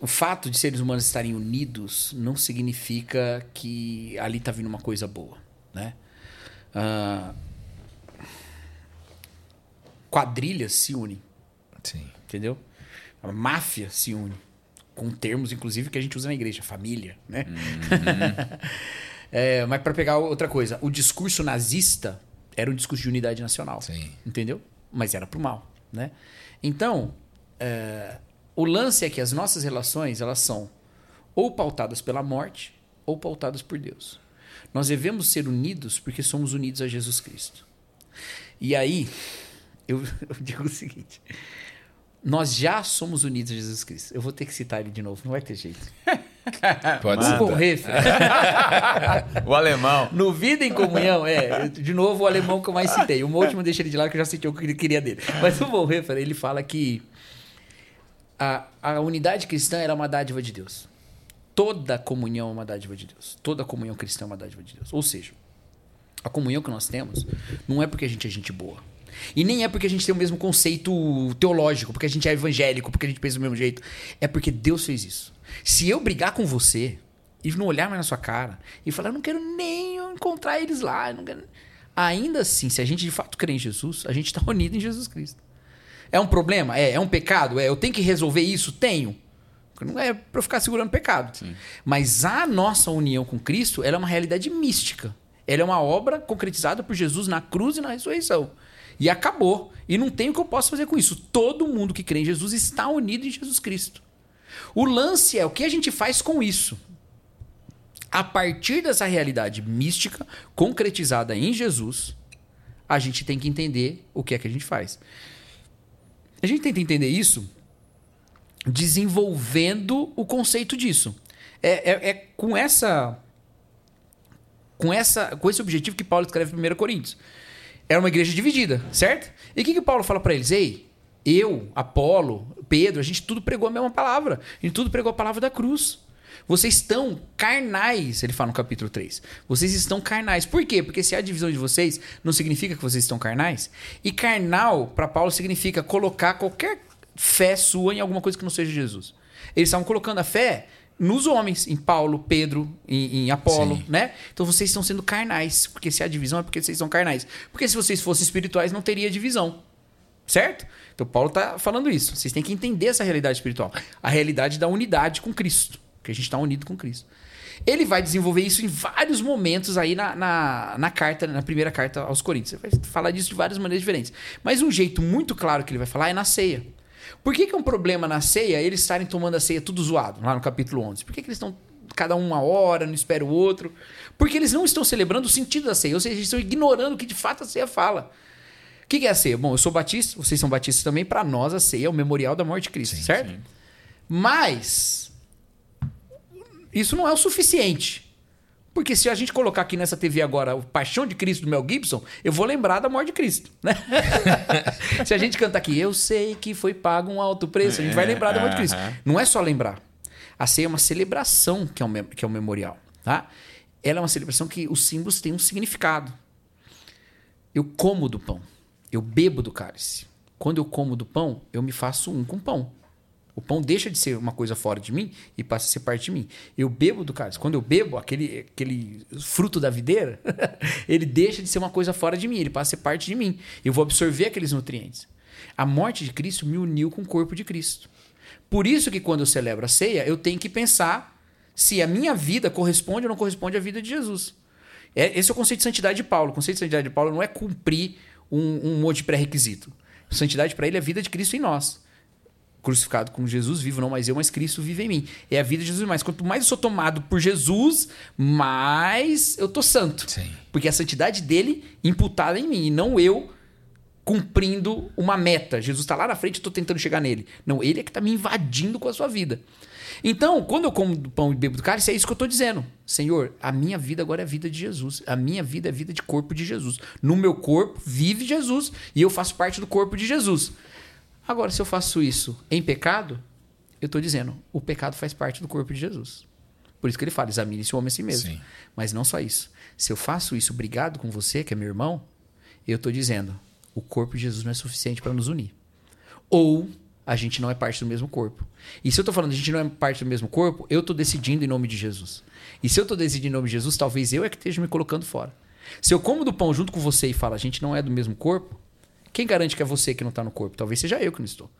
O fato de seres humanos estarem unidos não significa que ali está vindo uma coisa boa, né? Ah, quadrilhas se unem, Sim. entendeu? A máfia se une. Com termos, inclusive, que a gente usa na igreja, família, né? É, mas para pegar outra coisa, o discurso nazista era um discurso de unidade nacional. Sim. Entendeu? Mas era pro mal, né? Então, é, o lance é que as nossas relações, elas são ou pautadas pela morte ou pautadas por Deus. Nós devemos ser unidos porque somos unidos a Jesus Cristo. E aí, eu, eu digo o seguinte: nós já somos unidos a Jesus Cristo. Eu vou ter que citar ele de novo, não vai ter jeito. Pode Hugo ser. Heffer. O alemão. No Vida em Comunhão, é, de novo o alemão que eu mais citei. O último deixa ele de lado que eu já citei o que ele queria dele. Mas o Bonhoeffer, ele fala que a, a unidade cristã era uma dádiva de Deus. Toda comunhão é uma dádiva de Deus. Toda comunhão cristã é uma dádiva de Deus. Ou seja, a comunhão que nós temos não é porque a gente é gente boa. E nem é porque a gente tem o mesmo conceito teológico, porque a gente é evangélico, porque a gente pensa do mesmo jeito. É porque Deus fez isso. Se eu brigar com você e não olhar mais na sua cara e falar, eu não quero nem encontrar eles lá, ainda assim, se a gente de fato crê em Jesus, a gente está unido em Jesus Cristo. É um problema? É. É um pecado? É. Eu tenho que resolver isso? Tenho. Não é para eu ficar segurando pecado. Mas a nossa união com Cristo ela é uma realidade mística. Ela é uma obra concretizada por Jesus na cruz e na ressurreição. E acabou. E não tem o que eu possa fazer com isso. Todo mundo que crê em Jesus está unido em Jesus Cristo. O lance é o que a gente faz com isso. A partir dessa realidade mística, concretizada em Jesus, a gente tem que entender o que é que a gente faz. A gente tenta entender isso desenvolvendo o conceito disso. É, é- é com essa com essa com esse objetivo que Paulo escreve em 1 Coríntios. Era uma igreja dividida, certo? E o que, que Paulo fala para eles? Ei, eu, Apolo, Pedro, a gente tudo pregou a mesma palavra. A gente tudo pregou a palavra da cruz. Vocês estão carnais, ele fala no capítulo 3. Vocês estão carnais. Por quê? Porque se há divisão de vocês, não significa que vocês estão carnais. E carnal, para Paulo, significa colocar qualquer fé sua em alguma coisa que não seja Jesus. Eles estavam colocando a fé nos homens, em Paulo, Pedro, em, em Apolo, Sim. né? Então vocês estão sendo carnais. Porque se há divisão é porque vocês são carnais. Porque se vocês fossem espirituais, não teria divisão. Certo? Então Paulo está falando isso. Vocês têm que entender essa realidade espiritual. A realidade da unidade com Cristo. Que a gente está unido com Cristo. Ele vai desenvolver isso em vários momentos aí na, na, na carta, na primeira carta aos Coríntios. Ele vai falar disso de várias maneiras diferentes. Mas um jeito muito claro que ele vai falar é na ceia. Por que, que é um problema na ceia eles estarem tomando a ceia tudo zoado, lá no capítulo 11? Por que, que eles estão cada um uma hora, não espera o outro. Porque eles não estão celebrando o sentido da ceia, ou seja, eles estão ignorando o que de fato a ceia fala. O que é a ceia? Bom, eu sou batista, vocês são batistas também, para nós a ceia é o memorial da morte de Cristo, sim, certo? Sim. Mas isso não é o suficiente. Porque se a gente colocar aqui nessa TV agora o Paixão de Cristo do Mel Gibson, eu vou lembrar da morte de Cristo. Né? se a gente cantar aqui, eu sei que foi pago um alto preço, a gente vai lembrar da morte de Cristo. Não é só lembrar. A ceia é uma celebração que é o, que é o memorial. Tá? Ela é uma celebração que os símbolos têm um significado. Eu como do pão. Eu bebo do cálice. Quando eu como do pão, eu me faço um com pão. O pão deixa de ser uma coisa fora de mim e passa a ser parte de mim. Eu bebo do cálice. Quando eu bebo aquele, aquele fruto da videira, ele deixa de ser uma coisa fora de mim, ele passa a ser parte de mim. Eu vou absorver aqueles nutrientes. A morte de Cristo me uniu com o corpo de Cristo. Por isso que quando eu celebro a ceia, eu tenho que pensar se a minha vida corresponde ou não corresponde à vida de Jesus. É, esse é o conceito de santidade de Paulo. O conceito de santidade de Paulo não é cumprir um, um monte de pré-requisito. Santidade para ele é a vida de Cristo em nós crucificado com Jesus vivo, não mais eu, mas Cristo vive em mim. É a vida de Jesus mais. Quanto mais eu sou tomado por Jesus, mais eu tô santo. Sim. Porque a santidade dele imputada em mim, e não eu cumprindo uma meta. Jesus está lá na frente, eu estou tentando chegar nele. Não, ele é que está me invadindo com a sua vida. Então, quando eu como do pão e bebo do cálice, é isso que eu estou dizendo. Senhor, a minha vida agora é a vida de Jesus. A minha vida é vida de corpo de Jesus. No meu corpo vive Jesus e eu faço parte do corpo de Jesus. Agora, se eu faço isso em pecado, eu estou dizendo, o pecado faz parte do corpo de Jesus. Por isso que ele fala, examine-se o homem a si mesmo. Sim. Mas não só isso. Se eu faço isso obrigado com você, que é meu irmão, eu estou dizendo, o corpo de Jesus não é suficiente para nos unir. Ou a gente não é parte do mesmo corpo. E se eu estou falando a gente não é parte do mesmo corpo, eu estou decidindo em nome de Jesus. E se eu estou decidindo em nome de Jesus, talvez eu é que esteja me colocando fora. Se eu como do pão junto com você e falo, a gente não é do mesmo corpo, quem garante que é você que não está no corpo? Talvez seja eu que não estou.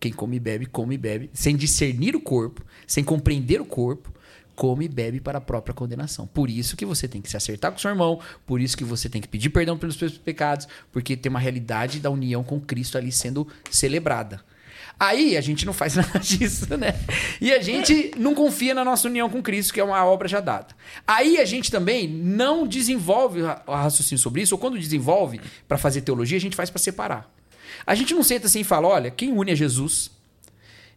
Quem come e bebe, come e bebe, sem discernir o corpo, sem compreender o corpo, come e bebe para a própria condenação. Por isso que você tem que se acertar com seu irmão, por isso que você tem que pedir perdão pelos seus pecados, porque tem uma realidade da união com Cristo ali sendo celebrada. Aí a gente não faz nada disso, né? E a gente não confia na nossa união com Cristo, que é uma obra já dada. Aí a gente também não desenvolve o raciocínio sobre isso, ou quando desenvolve para fazer teologia, a gente faz para separar. A gente não senta assim e fala: olha, quem une é Jesus,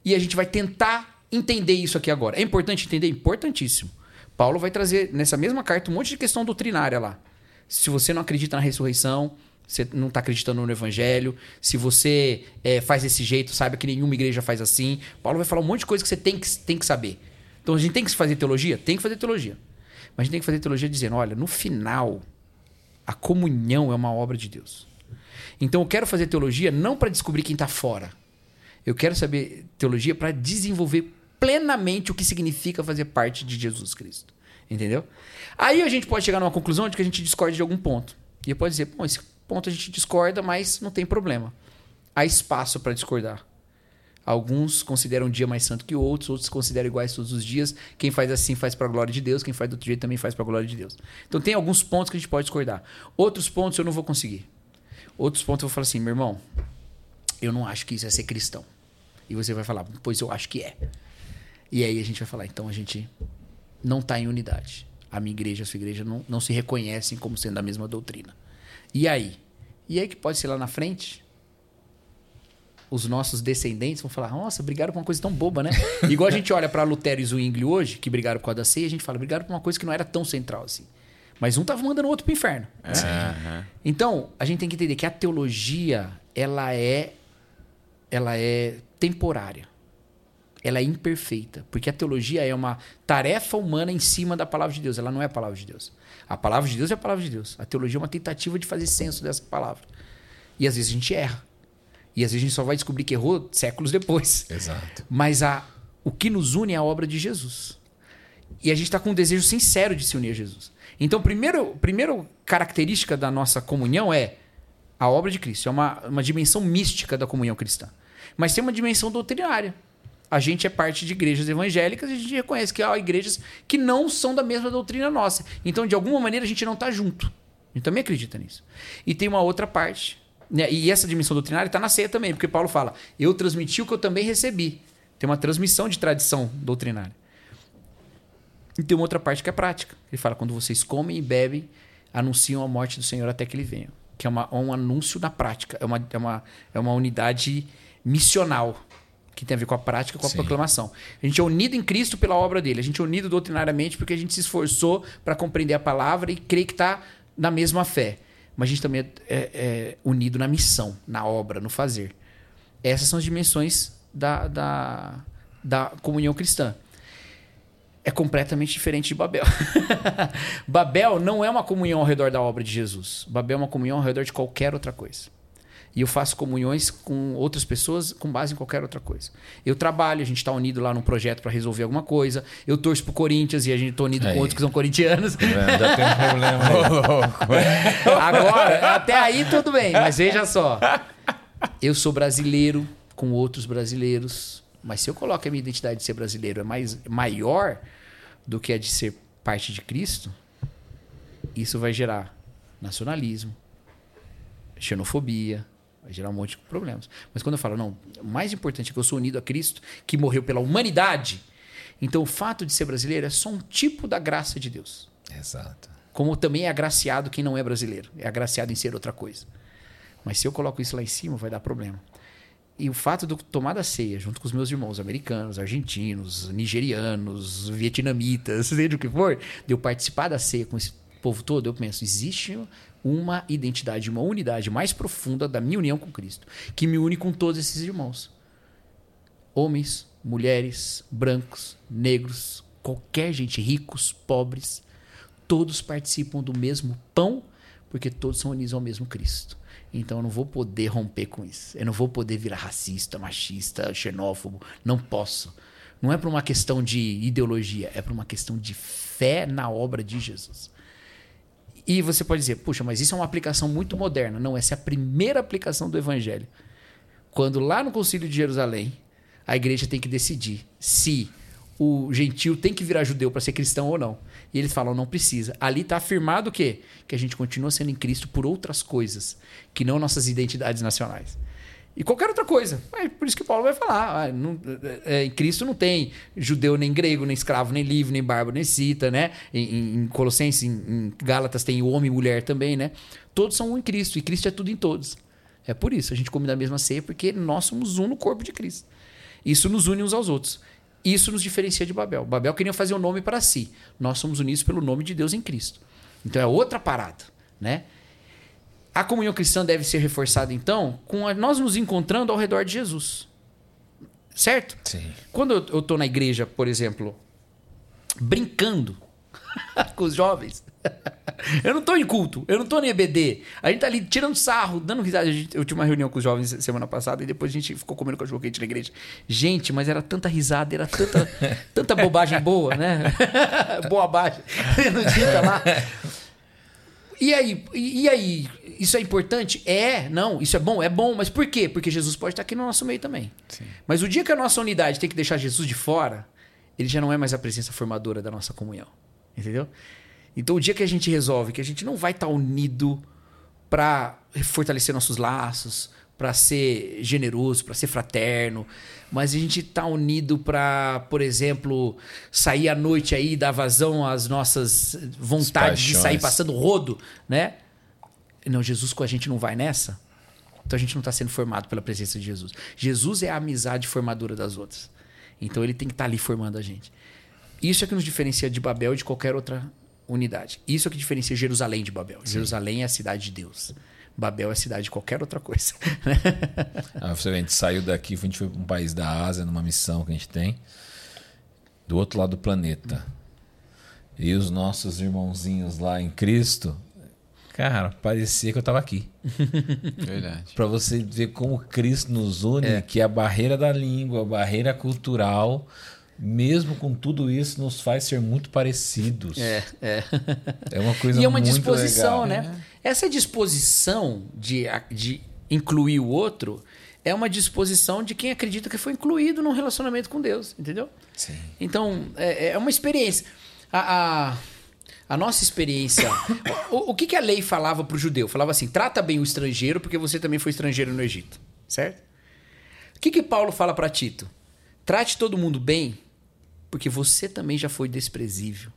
e a gente vai tentar entender isso aqui agora. É importante entender? Importantíssimo. Paulo vai trazer nessa mesma carta um monte de questão doutrinária lá. Se você não acredita na ressurreição, você não está acreditando no evangelho. Se você é, faz desse jeito, saiba que nenhuma igreja faz assim. Paulo vai falar um monte de coisa que você tem que, tem que saber. Então a gente tem que fazer teologia? Tem que fazer teologia. Mas a gente tem que fazer teologia dizendo: olha, no final, a comunhão é uma obra de Deus. Então eu quero fazer teologia não para descobrir quem está fora. Eu quero saber teologia para desenvolver plenamente o que significa fazer parte de Jesus Cristo. Entendeu? Aí a gente pode chegar numa conclusão de que a gente discorda de algum ponto. E posso dizer, bom, esse ponto a gente discorda, mas não tem problema. Há espaço para discordar. Alguns consideram um dia mais santo que outros, outros consideram iguais todos os dias. Quem faz assim faz para a glória de Deus, quem faz do outro jeito também faz para a glória de Deus. Então tem alguns pontos que a gente pode discordar. Outros pontos eu não vou conseguir. Outros pontos eu vou falar assim, meu irmão, eu não acho que isso é ser cristão. E você vai falar, pois eu acho que é. E aí a gente vai falar, então a gente não está em unidade. A minha igreja, a sua igreja não, não se reconhecem como sendo a mesma doutrina. E aí? E aí que pode ser lá na frente, os nossos descendentes vão falar: nossa, brigaram por uma coisa tão boba, né? Igual a gente olha para Lutero e Zwingli hoje, que brigaram por causa da ceia, a gente fala: brigaram por uma coisa que não era tão central assim. Mas um tava mandando o outro pro inferno. É. Então, a gente tem que entender que a teologia, ela é ela é temporária. Ela é imperfeita, porque a teologia é uma tarefa humana em cima da palavra de Deus, ela não é a palavra de Deus. A palavra de Deus é a palavra de Deus. A teologia é uma tentativa de fazer senso dessa palavra. E às vezes a gente erra. E às vezes a gente só vai descobrir que errou séculos depois. Exato. Mas a, o que nos une é a obra de Jesus. E a gente está com um desejo sincero de se unir a Jesus. Então, primeiro, primeiro característica da nossa comunhão é a obra de Cristo. É uma, uma dimensão mística da comunhão cristã. Mas tem uma dimensão doutrinária a gente é parte de igrejas evangélicas e a gente reconhece que há igrejas que não são da mesma doutrina nossa. Então, de alguma maneira, a gente não está junto. A gente também acredita nisso. E tem uma outra parte. Né? E essa dimensão doutrinária está na ceia também, porque Paulo fala: eu transmiti o que eu também recebi. Tem uma transmissão de tradição doutrinária. E tem uma outra parte que é prática. Ele fala: quando vocês comem e bebem, anunciam a morte do Senhor até que ele venha. Que é uma, um anúncio na prática. É uma, é, uma, é uma unidade missional que tem a ver com a prática, com a Sim. proclamação. A gente é unido em Cristo pela obra dele. A gente é unido doutrinariamente porque a gente se esforçou para compreender a palavra e crer que está na mesma fé. Mas a gente também é, é, é, unido na missão, na obra, no fazer. Essas são as dimensões da, da, da comunhão cristã é completamente diferente de Babel. Babel não é uma comunhão ao redor da obra de Jesus. Babel é uma comunhão ao redor de qualquer outra coisa. E eu faço comunhões com outras pessoas com base em qualquer outra coisa. Eu trabalho, a gente está unido lá num projeto para resolver alguma coisa. Eu torço pro Corinthians e a gente está unido aí. com outros que são corintianos. Tá já tem um problema. Agora, até aí tudo bem, mas veja só. Eu sou brasileiro com outros brasileiros. Mas se eu coloco a minha identidade de ser brasileiro é mais maior do que a de ser parte de Cristo, isso vai gerar nacionalismo, xenofobia, vai gerar um monte de problemas. Mas quando eu falo, não, o mais importante é que eu sou unido a Cristo, que morreu pela humanidade. Então o fato de ser brasileiro é só um tipo da graça de Deus. Exato. Como também é agraciado quem não é brasileiro, é agraciado em ser outra coisa. Mas se eu coloco isso lá em cima, vai dar problema. E o fato de eu tomar da ceia junto com os meus irmãos americanos, argentinos, nigerianos, vietnamitas, seja o que for, de eu participar da ceia com esse povo todo, eu penso, existe uma identidade, uma unidade mais profunda da minha união com Cristo, que me une com todos esses irmãos. Homens, mulheres, brancos, negros, qualquer gente, ricos, pobres, todos participam do mesmo pão, porque todos são unidos ao mesmo Cristo. Então eu não vou poder romper com isso. Eu não vou poder virar racista, machista, xenófobo. Não posso. Não é por uma questão de ideologia, é por uma questão de fé na obra de Jesus. E você pode dizer, puxa, mas isso é uma aplicação muito moderna. Não, essa é a primeira aplicação do evangelho. Quando lá no Concílio de Jerusalém, a igreja tem que decidir se o gentil tem que virar judeu para ser cristão ou não. E eles falam, não precisa. Ali está afirmado o quê? Que a gente continua sendo em Cristo por outras coisas, que não nossas identidades nacionais. E qualquer outra coisa. É por isso que Paulo vai falar. Ah, não, é, em Cristo não tem judeu, nem grego, nem escravo, nem livre, nem bárbaro, nem cita, né? Em, em Colossenses, em, em Gálatas tem homem e mulher também, né? Todos são um em Cristo, e Cristo é tudo em todos. É por isso, a gente come da mesma ceia, porque nós somos um no corpo de Cristo. Isso nos une uns aos outros. Isso nos diferencia de Babel. Babel queria fazer um nome para si. Nós somos unidos pelo nome de Deus em Cristo. Então é outra parada, né? A comunhão cristã deve ser reforçada então com a, nós nos encontrando ao redor de Jesus. Certo? Sim. Quando eu estou na igreja, por exemplo, brincando com os jovens, eu não tô em culto, eu não tô em EBD. A gente tá ali tirando sarro, dando risada. Eu tive uma reunião com os jovens semana passada e depois a gente ficou comendo cachorro quente na igreja. Gente, mas era tanta risada, era tanta, tanta bobagem boa, né? boa baixa. no dia tá lá. E aí, e aí, isso é importante? É, não, isso é bom, é bom, mas por quê? Porque Jesus pode estar aqui no nosso meio também. Sim. Mas o dia que a nossa unidade tem que deixar Jesus de fora, ele já não é mais a presença formadora da nossa comunhão. Entendeu? Então, o dia que a gente resolve que a gente não vai estar unido para fortalecer nossos laços, para ser generoso, para ser fraterno, mas a gente está unido para, por exemplo, sair à noite aí, dar vazão às nossas vontades de sair passando rodo, né? Não, Jesus com a gente não vai nessa. Então a gente não está sendo formado pela presença de Jesus. Jesus é a amizade formadora das outras. Então ele tem que estar tá ali formando a gente. Isso é que nos diferencia de Babel e de qualquer outra unidade. Isso é que diferencia Jerusalém de Babel. Sim. Jerusalém é a cidade de Deus. Babel é cidade de qualquer outra coisa. ah, a gente saiu daqui, a gente foi para um país da Ásia, numa missão que a gente tem, do outro lado do planeta. E os nossos irmãozinhos lá em Cristo, cara, parecia que eu estava aqui. Verdade. para você ver como Cristo nos une, é. que a barreira da língua, a barreira cultural mesmo com tudo isso, nos faz ser muito parecidos. É, é. É uma coisa E é uma muito disposição, legal. né? É. Essa disposição de, de incluir o outro é uma disposição de quem acredita que foi incluído num relacionamento com Deus, entendeu? Sim. Então, é, é uma experiência. A, a, a nossa experiência. o, o que, que a lei falava para o judeu? Falava assim: trata bem o estrangeiro, porque você também foi estrangeiro no Egito. Certo? O que, que Paulo fala para Tito? Trate todo mundo bem, Porque você também já foi desprezível.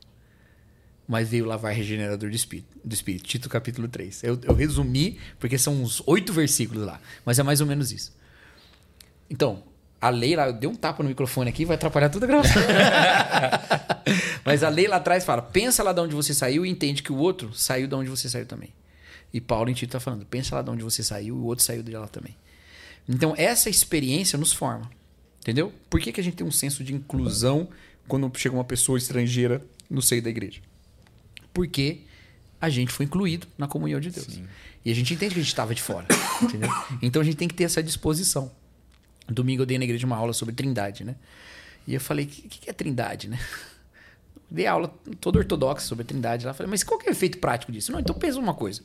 Mas veio lavar regenerador do espírito. Do espírito Tito capítulo 3. Eu, eu resumi, porque são uns oito versículos lá. Mas é mais ou menos isso. Então, a lei lá, eu dei um tapa no microfone aqui, vai atrapalhar toda a gravação. Mas a lei lá atrás fala: pensa lá de onde você saiu e entende que o outro saiu de onde você saiu também. E Paulo em Tito está falando: pensa lá de onde você saiu e o outro saiu de lá também. Então, essa experiência nos forma. Entendeu? Por que, que a gente tem um senso de inclusão quando chega uma pessoa estrangeira no seio da igreja? Porque a gente foi incluído na comunhão de Deus. Sim. E a gente entende que a gente estava de fora. entendeu? Então a gente tem que ter essa disposição. Domingo eu dei na igreja uma aula sobre trindade, né? E eu falei, o que, que é trindade, né? Dei aula toda ortodoxa sobre trindade lá. Falei, mas qual que é o efeito prático disso? Não, então pensa uma coisa.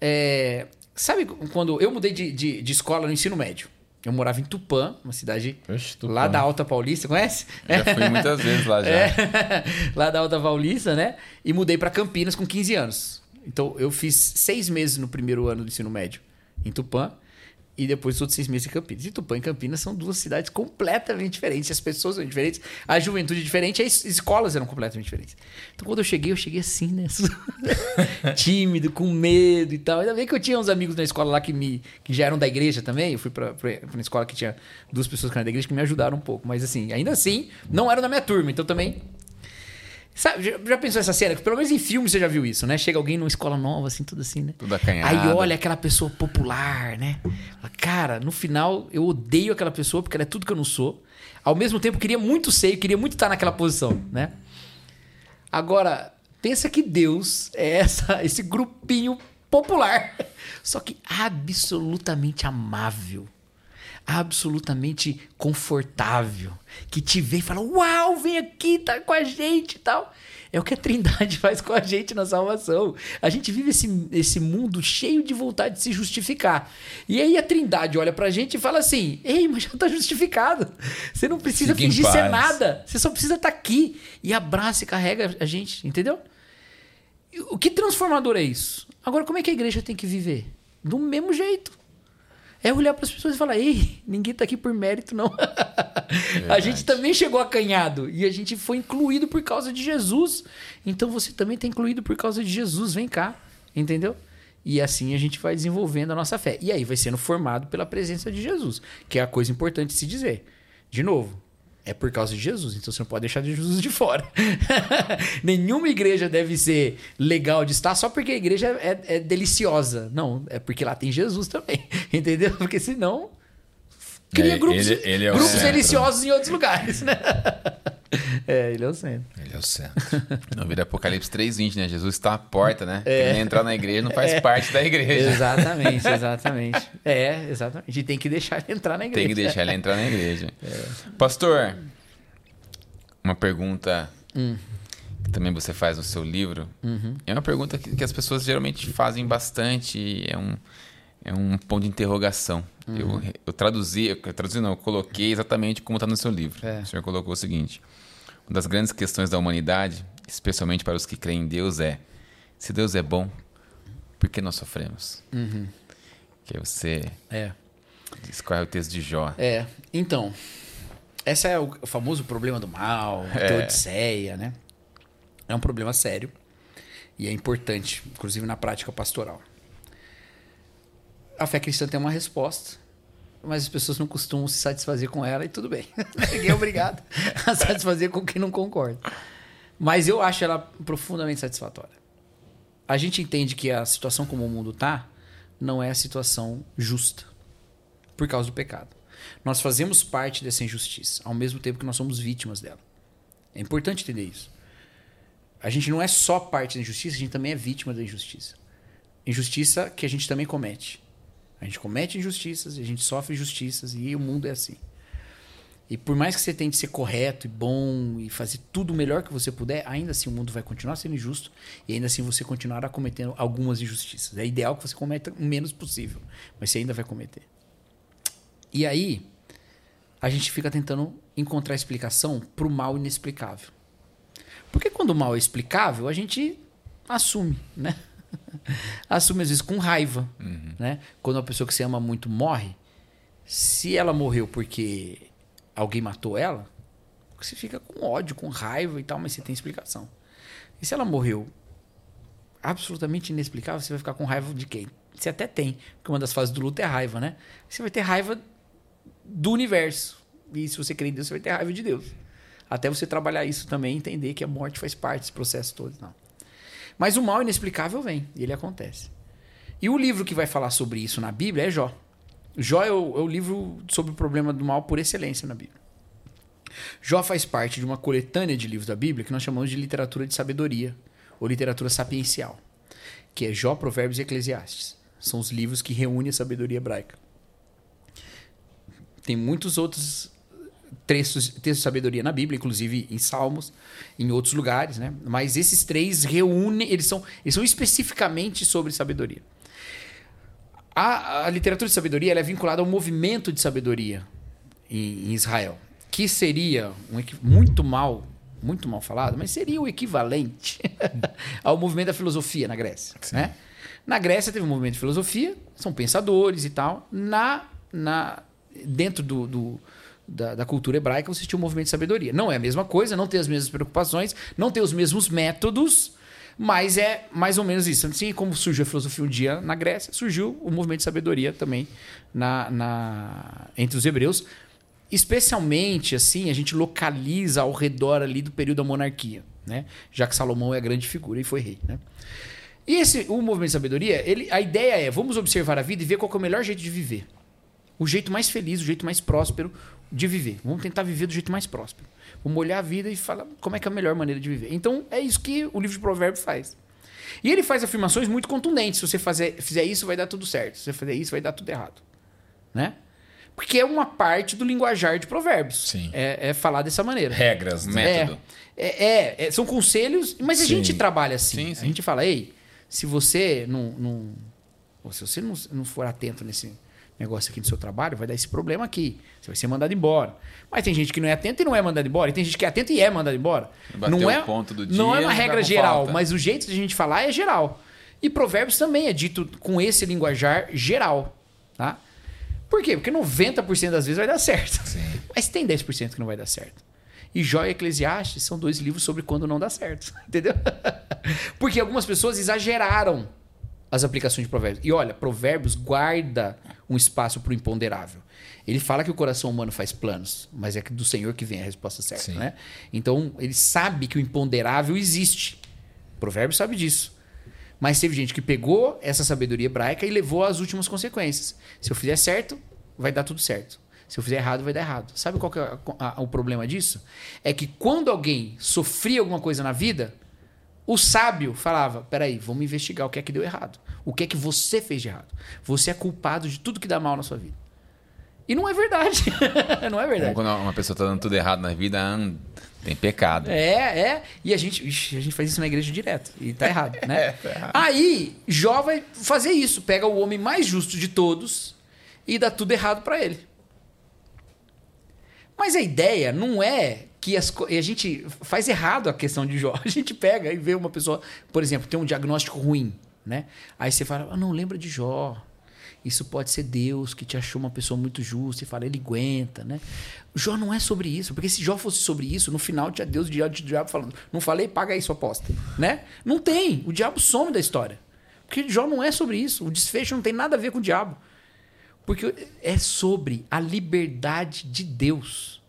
É, sabe quando eu mudei de, de, de escola no ensino médio? Eu morava em Tupã, uma cidade Oxe, Tupã. lá da Alta Paulista, conhece? Já fui muitas vezes lá já. É, lá da Alta Paulista, né? E mudei para Campinas com 15 anos. Então eu fiz seis meses no primeiro ano do ensino médio em Tupã e depois os outros seis meses em Campinas. E Tupã e Campinas são duas cidades completamente diferentes. As pessoas são diferentes, a juventude é diferente, as escolas eram completamente diferentes. Então quando eu cheguei, eu cheguei assim, né? Tímido, com medo e tal. Ainda bem que eu tinha uns amigos na escola lá que, me, que já eram da igreja também. Eu fui pra, pra uma escola que tinha duas pessoas que eram da igreja que me ajudaram um pouco. Mas assim, ainda assim, não eram da minha turma. Então também Sabe, já, já, pensou essa cena? Pelo menos em filme você já viu isso, né? Chega alguém numa escola nova, assim, tudo assim, né? Tudo acanhado. Aí olha aquela pessoa popular, né? Cara, no final eu odeio aquela pessoa porque ela é tudo que eu não sou. Ao mesmo tempo, queria muito ser, queria muito estar naquela posição, né? Agora, pensa que Deus é essa, esse grupinho popular, só que absolutamente amável absolutamente confortável, que te vê e fala: Uau, vem aqui, tá com a gente e tal. É o que a Trindade faz com a gente na salvação. A gente vive esse, esse mundo cheio de vontade de se justificar. E aí a Trindade olha pra gente e fala assim: Ei, mas já tá justificado. Você não precisa Fique fingir ser nada. Você só precisa estar tá aqui. E abraça e carrega a gente, entendeu? O que transformador é isso? Agora, como é que a igreja tem que viver? Do mesmo jeito. É olhar para as pessoas e falar: ei, ninguém está aqui por mérito, não. a gente também chegou acanhado e a gente foi incluído por causa de Jesus. Então você também está incluído por causa de Jesus. Vem cá, entendeu? E assim a gente vai desenvolvendo a nossa fé. E aí vai sendo formado pela presença de Jesus, que é a coisa importante de se dizer. De novo, é por causa de Jesus. Então você não pode deixar de Jesus de fora. Nenhuma igreja deve ser legal de estar só porque a igreja é, é, deliciosa. Não, é porque lá tem Jesus também. Entendeu? Porque senão cria é, grupos, ele, ele é grupos deliciosos em outros lugares, né? É, ele é o centro. Ele é o centro. No vida Apocalipse 3.20, né? Jesus está à porta, né? É. Quem entrar na igreja não faz é. parte da igreja. Exatamente, exatamente. É, exatamente. E tem que deixar ele entrar na igreja. Tem que deixar ele entrar na igreja. É. Pastor, uma pergunta hum. que também você faz no seu livro. Uhum. É uma pergunta que, que, as pessoas geralmente fazem bastante. É um, é um ponto de interrogação. Uhum. Eu, eu traduzi, eu traduzi não, eu coloquei exatamente como está no seu livro. É. O senhor colocou o seguinte: uma das grandes questões da humanidade, especialmente para os que creem em Deus, é: se Deus é bom, por que nós sofremos? Uhum. Que você é. escolhe o texto de Jó. É, então, esse é o famoso problema do mal, a é. Odisseia, né? É um problema sério e é importante, inclusive na prática pastoral. A fé cristã tem uma resposta, mas as pessoas não costumam se satisfazer com ela e tudo bem. Ninguém é obrigado a satisfazer com quem não concorda. Mas eu acho ela profundamente satisfatória. A gente entende que a situação como o mundo está não é a situação justa por causa do pecado. Nós fazemos parte dessa injustiça, ao mesmo tempo que nós somos vítimas dela. É importante entender isso. A gente não é só parte da injustiça, a gente também é vítima da injustiça. Injustiça que a gente também comete. A gente comete injustiças, a gente sofre injustiças e o mundo é assim. E por mais que você tente ser correto e bom e fazer tudo o melhor que você puder, ainda assim o mundo vai continuar sendo injusto e ainda assim você continuará cometendo algumas injustiças. É ideal que você cometa o menos possível, mas você ainda vai cometer. E aí, a gente fica tentando encontrar explicação para o mal inexplicável. Porque quando o mal é explicável, a gente assume, né? assume às vezes com raiva, uhum. né? Quando uma pessoa que você ama muito morre, se ela morreu porque alguém matou ela, você fica com ódio, com raiva e tal, mas você tem explicação. E se ela morreu absolutamente inexplicável, você vai ficar com raiva de quem? Você até tem, porque uma das fases do luto é raiva, né? Você vai ter raiva do universo. E se você crê em Deus, você vai ter raiva de Deus. Até você trabalhar isso também, entender que a morte faz parte desse processo todo. Não. Mas o mal inexplicável vem, e ele acontece. E o livro que vai falar sobre isso na Bíblia é Jó. Jó é o, é o livro sobre o problema do mal por excelência na Bíblia. Jó faz parte de uma coletânea de livros da Bíblia que nós chamamos de literatura de sabedoria, ou literatura sapiencial, que é Jó, Provérbios e Eclesiastes. São os livros que reúnem a sabedoria hebraica. Tem muitos outros textos, textos de sabedoria na Bíblia, inclusive em Salmos, em outros lugares, né? Mas esses três reúnem, eles são, eles são especificamente sobre sabedoria. A, a literatura de sabedoria é vinculada ao movimento de sabedoria em, em Israel, que seria um, muito mal, muito mal falado, mas seria o equivalente ao movimento da filosofia na Grécia, né? Na Grécia teve um movimento de filosofia, são pensadores e tal. Na, na dentro do, do da, da, cultura hebraica, você tinha um movimento de sabedoria. Não é a mesma coisa, não tem as mesmas preocupações, não tem os mesmos métodos, mas é mais ou menos isso. Assim como surgiu a filosofia um dia na Grécia, surgiu o movimento de sabedoria também na, na, entre os hebreus. Especialmente, assim, a gente localiza ao redor ali do período da monarquia, né? Já que Salomão é a grande figura e foi rei, né? E esse, o movimento de sabedoria, ele, a ideia é, vamos observar a vida e ver qual é o melhor jeito de viver. O jeito mais feliz, o jeito mais próspero de viver. Vamos tentar viver do jeito mais próspero. Vamos olhar a vida e falar como é que é a melhor maneira de viver. Então, é isso que o livro de Provérbios faz. E ele faz afirmações muito contundentes. Se você fazer, fizer isso, vai dar tudo certo. Se você fizer isso, vai dar tudo errado. Né? Porque é uma parte do linguajar de provérbios. Sim. É, é falar dessa maneira. Regras, método. É, é, é são conselhos, mas sim. a gente trabalha assim. Sim, sim. A gente fala, ei, se você não, não se você não, não for atento nesse negócio aqui no seu trabalho, vai dar esse problema aqui. Você vai ser mandado embora. Mas tem gente que não é atenta e não é mandado embora. E tem gente que é atenta e é mandado embora. não é, ponto do dia, não é uma regra geral, falta. mas o jeito de a gente falar é geral. E provérbios também é dito com esse linguajar geral. Tá? Por quê? Porque 90% das vezes vai dar certo. Sim. Mas tem 10% que não vai dar certo. E Jó e Eclesiastes são dois livros sobre quando não dá certo. Entendeu? Porque algumas pessoas exageraram as aplicações de provérbios. E olha, provérbios guarda um espaço para o imponderável. Ele fala que o coração humano faz planos, mas é do Senhor que vem a resposta certa. Né? Então, ele sabe que o imponderável existe. O provérbio sabe disso. Mas teve gente que pegou essa sabedoria hebraica e levou às últimas consequências. Se eu fizer certo, vai dar tudo certo. Se eu fizer errado, vai dar errado. Sabe qual é a, a, o problema disso? É que quando alguém sofria alguma coisa na vida, o sábio falava: peraí, vamos investigar o que é que deu errado. O que é que você fez de errado. Você é culpado de tudo que dá mal na sua vida. E não é verdade. não é verdade. Como quando uma pessoa está dando tudo errado na vida, hum, tem pecado. É, é. E a gente, ixi, a gente faz isso na igreja direto. E tá errado, né? é, tá errado. Aí, Jó vai fazer isso. Pega o homem mais justo de todos e dá tudo errado para ele. Mas a ideia não é que as, a gente faz errado a questão de Jó. A gente pega e vê uma pessoa, por exemplo, tem um diagnóstico ruim, né? Aí você fala, ah, não lembra de Jó. Isso pode ser Deus que te achou uma pessoa muito justa e fala, ele aguenta, né? Jó não é sobre isso, porque se Jó fosse sobre isso, no final tinha Deus e o diabo falando, não falei, paga aí sua aposta, né? Não tem, o diabo some da história. Porque Jó não é sobre isso, o desfecho não tem nada a ver com o diabo. Porque é sobre a liberdade de Deus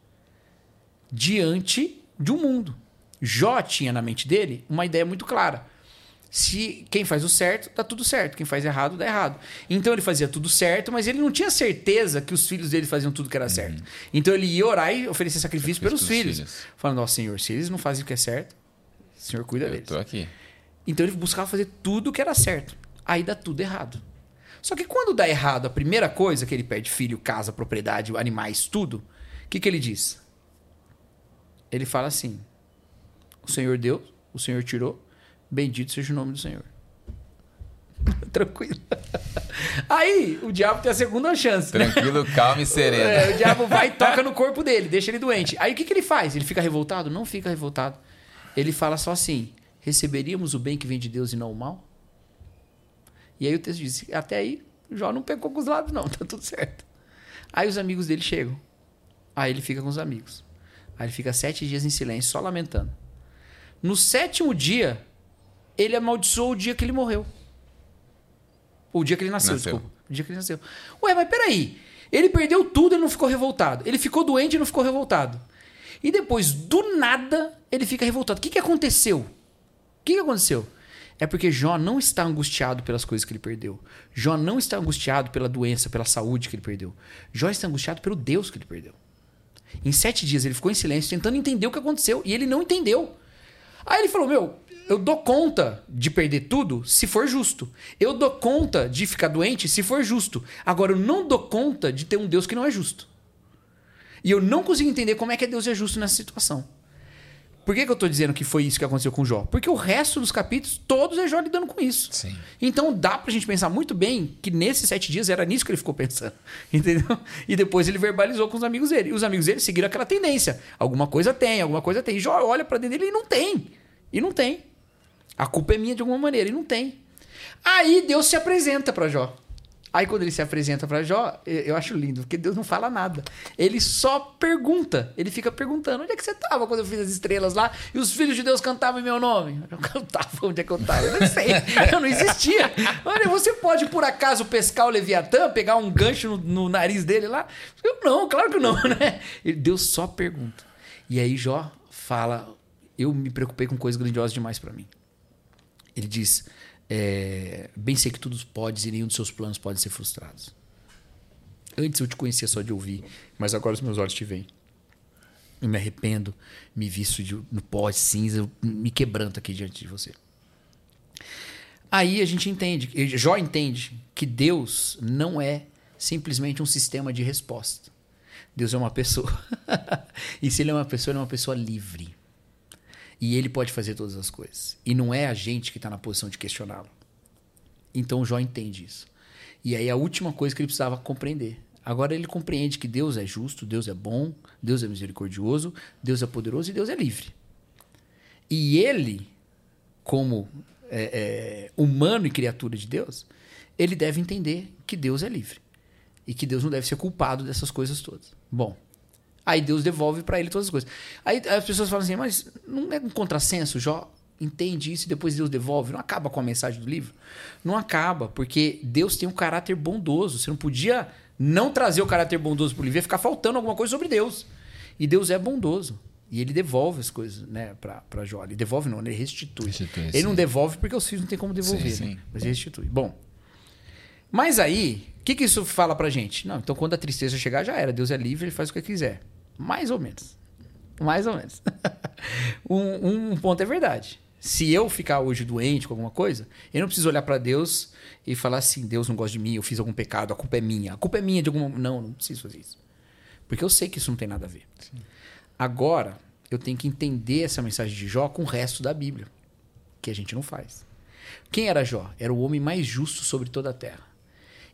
diante de um mundo. Jó tinha na mente dele uma ideia muito clara. Se quem faz o certo, dá tudo certo. Quem faz errado, dá errado. Então ele fazia tudo certo, mas ele não tinha certeza que os filhos dele faziam tudo que era certo. Uhum. Então ele ia orar e oferecer sacrifício pelos filhos. filhos. Falando, ó, Senhor, se eles não fazem o que é certo, o Senhor cuida Eu deles. Eu tô aqui. Então ele buscava fazer tudo o que era certo. Aí dá tudo errado. Só que quando dá errado a primeira coisa, que ele perde filho, casa, propriedade, animais, tudo, o que, que ele diz? Ele fala assim: O Senhor deu, o Senhor tirou, bendito seja o nome do Senhor. Tranquilo. Aí o diabo tem a segunda chance. Né? Tranquilo, né? calmo e sereno. É, o diabo vai e toca no corpo dele, deixa ele doente. Aí o que, que ele faz? Ele fica revoltado? Não fica revoltado. Ele fala só assim: receberíamos o bem que vem de Deus e não o mal? E aí o texto diz: até aí, Jó não pecou com os lábios, não, tá tudo certo. Aí os amigos dele chegam. Aí ele fica com os amigos. Aí ele fica sete dias em silêncio, só lamentando. No sétimo dia, ele amaldiçoou o dia que ele morreu. O dia que ele nasceu, Nasceu. desculpa. O dia que ele nasceu. Ué, mas peraí. Ele perdeu tudo e não ficou revoltado. Ele ficou doente e não ficou revoltado. E depois, do nada, ele fica revoltado. O que, que aconteceu? O que, que aconteceu? É porque Jó não está angustiado pelas coisas que ele perdeu. Jó não está angustiado pela doença, pela saúde que ele perdeu. Jó está angustiado pelo Deus que ele perdeu. Em sete dias ele ficou em silêncio, tentando entender o que aconteceu. E ele não entendeu. Aí ele falou: Meu, eu dou conta de perder tudo se for justo. Eu dou conta de ficar doente se for justo. Agora, eu não dou conta de ter um Deus que não é justo. E eu não consigo entender como é que Deus é justo nessa situação. Por que, que eu estou dizendo que foi isso que aconteceu com Jó? Porque o resto dos capítulos, todos é Jó lidando com isso. Sim. Então dá pra gente pensar muito bem que nesses sete dias era nisso que ele ficou pensando. Entendeu? E depois ele verbalizou com os amigos dele. E os amigos dele seguiram aquela tendência. Alguma coisa tem, alguma coisa tem. E Jó olha pra dentro dele e não tem. E não tem. A culpa é minha de alguma maneira. E não tem. Aí Deus se apresenta pra Jó. Aí quando ele se apresenta pra Jó, eu acho lindo, porque Deus não fala nada. Ele só pergunta. Ele fica perguntando: onde é que você estava quando eu fiz as estrelas lá e os filhos de Deus cantavam em meu nome? Eu cantava, onde é que eu estava? Eu não sei. Eu não existia. Olha, você pode por acaso pescar o Leviatã, pegar um gancho no, no nariz dele lá? Eu não, claro que não, né? Deus só pergunta. E aí Jó fala: eu me preocupei com coisas grandiosas demais pra mim. Ele diz: é, Bem sei que tudo podes e nenhum dos seus planos pode ser frustrados. Antes eu te conhecia só de ouvir, mas agora os meus olhos te veem. Eu me arrependo, me visto de, no pó de cinza, me quebranto aqui diante de você. Aí a gente entende, Jó entende que Deus não é simplesmente um sistema de resposta. Deus é uma pessoa. e se ele é uma pessoa, ele é uma pessoa livre. E ele pode fazer todas as coisas. E não é a gente que está na posição de questioná-lo. Então Jó entende isso. E aí a última coisa que ele precisava compreender. Agora ele compreende que Deus é justo, Deus é bom, Deus é misericordioso, Deus é poderoso e Deus é livre. E ele, como é, é, humano e criatura de Deus, ele deve entender que Deus é livre. E que Deus não deve ser culpado dessas coisas todas. Bom, Aí Deus devolve para ele todas as coisas. Aí as pessoas falam assim, mas não é um contrassenso? Jó entende isso e depois Deus devolve. Não acaba com a mensagem do livro? Não acaba, porque Deus tem um caráter bondoso. Você não podia não trazer o caráter bondoso para o livro e ficar faltando alguma coisa sobre Deus. E Deus é bondoso. E ele devolve as coisas né, para Jó. Ele devolve, não, ele restitui. Restitui, ele não sim. devolve porque os filhos não tem como devolver, Sim, né? sim. mas ele restitui. Bom, mas aí, o que, que isso fala pra gente? Não, então quando a tristeza chegar, já era. Deus é livre, ele faz o que quiser. Mais ou menos. Mais ou menos. um, um ponto é verdade. Se eu ficar hoje doente com alguma coisa, eu não preciso olhar pra Deus e falar assim: Deus não gosta de mim, eu fiz algum pecado, a culpa é minha. A culpa é minha de alguma. Não, não preciso fazer isso. Porque eu sei que isso não tem nada a ver. Agora, eu tenho que entender essa mensagem de Jó com o resto da Bíblia, que a gente não faz. Quem era Jó? Era o homem mais justo sobre toda a terra.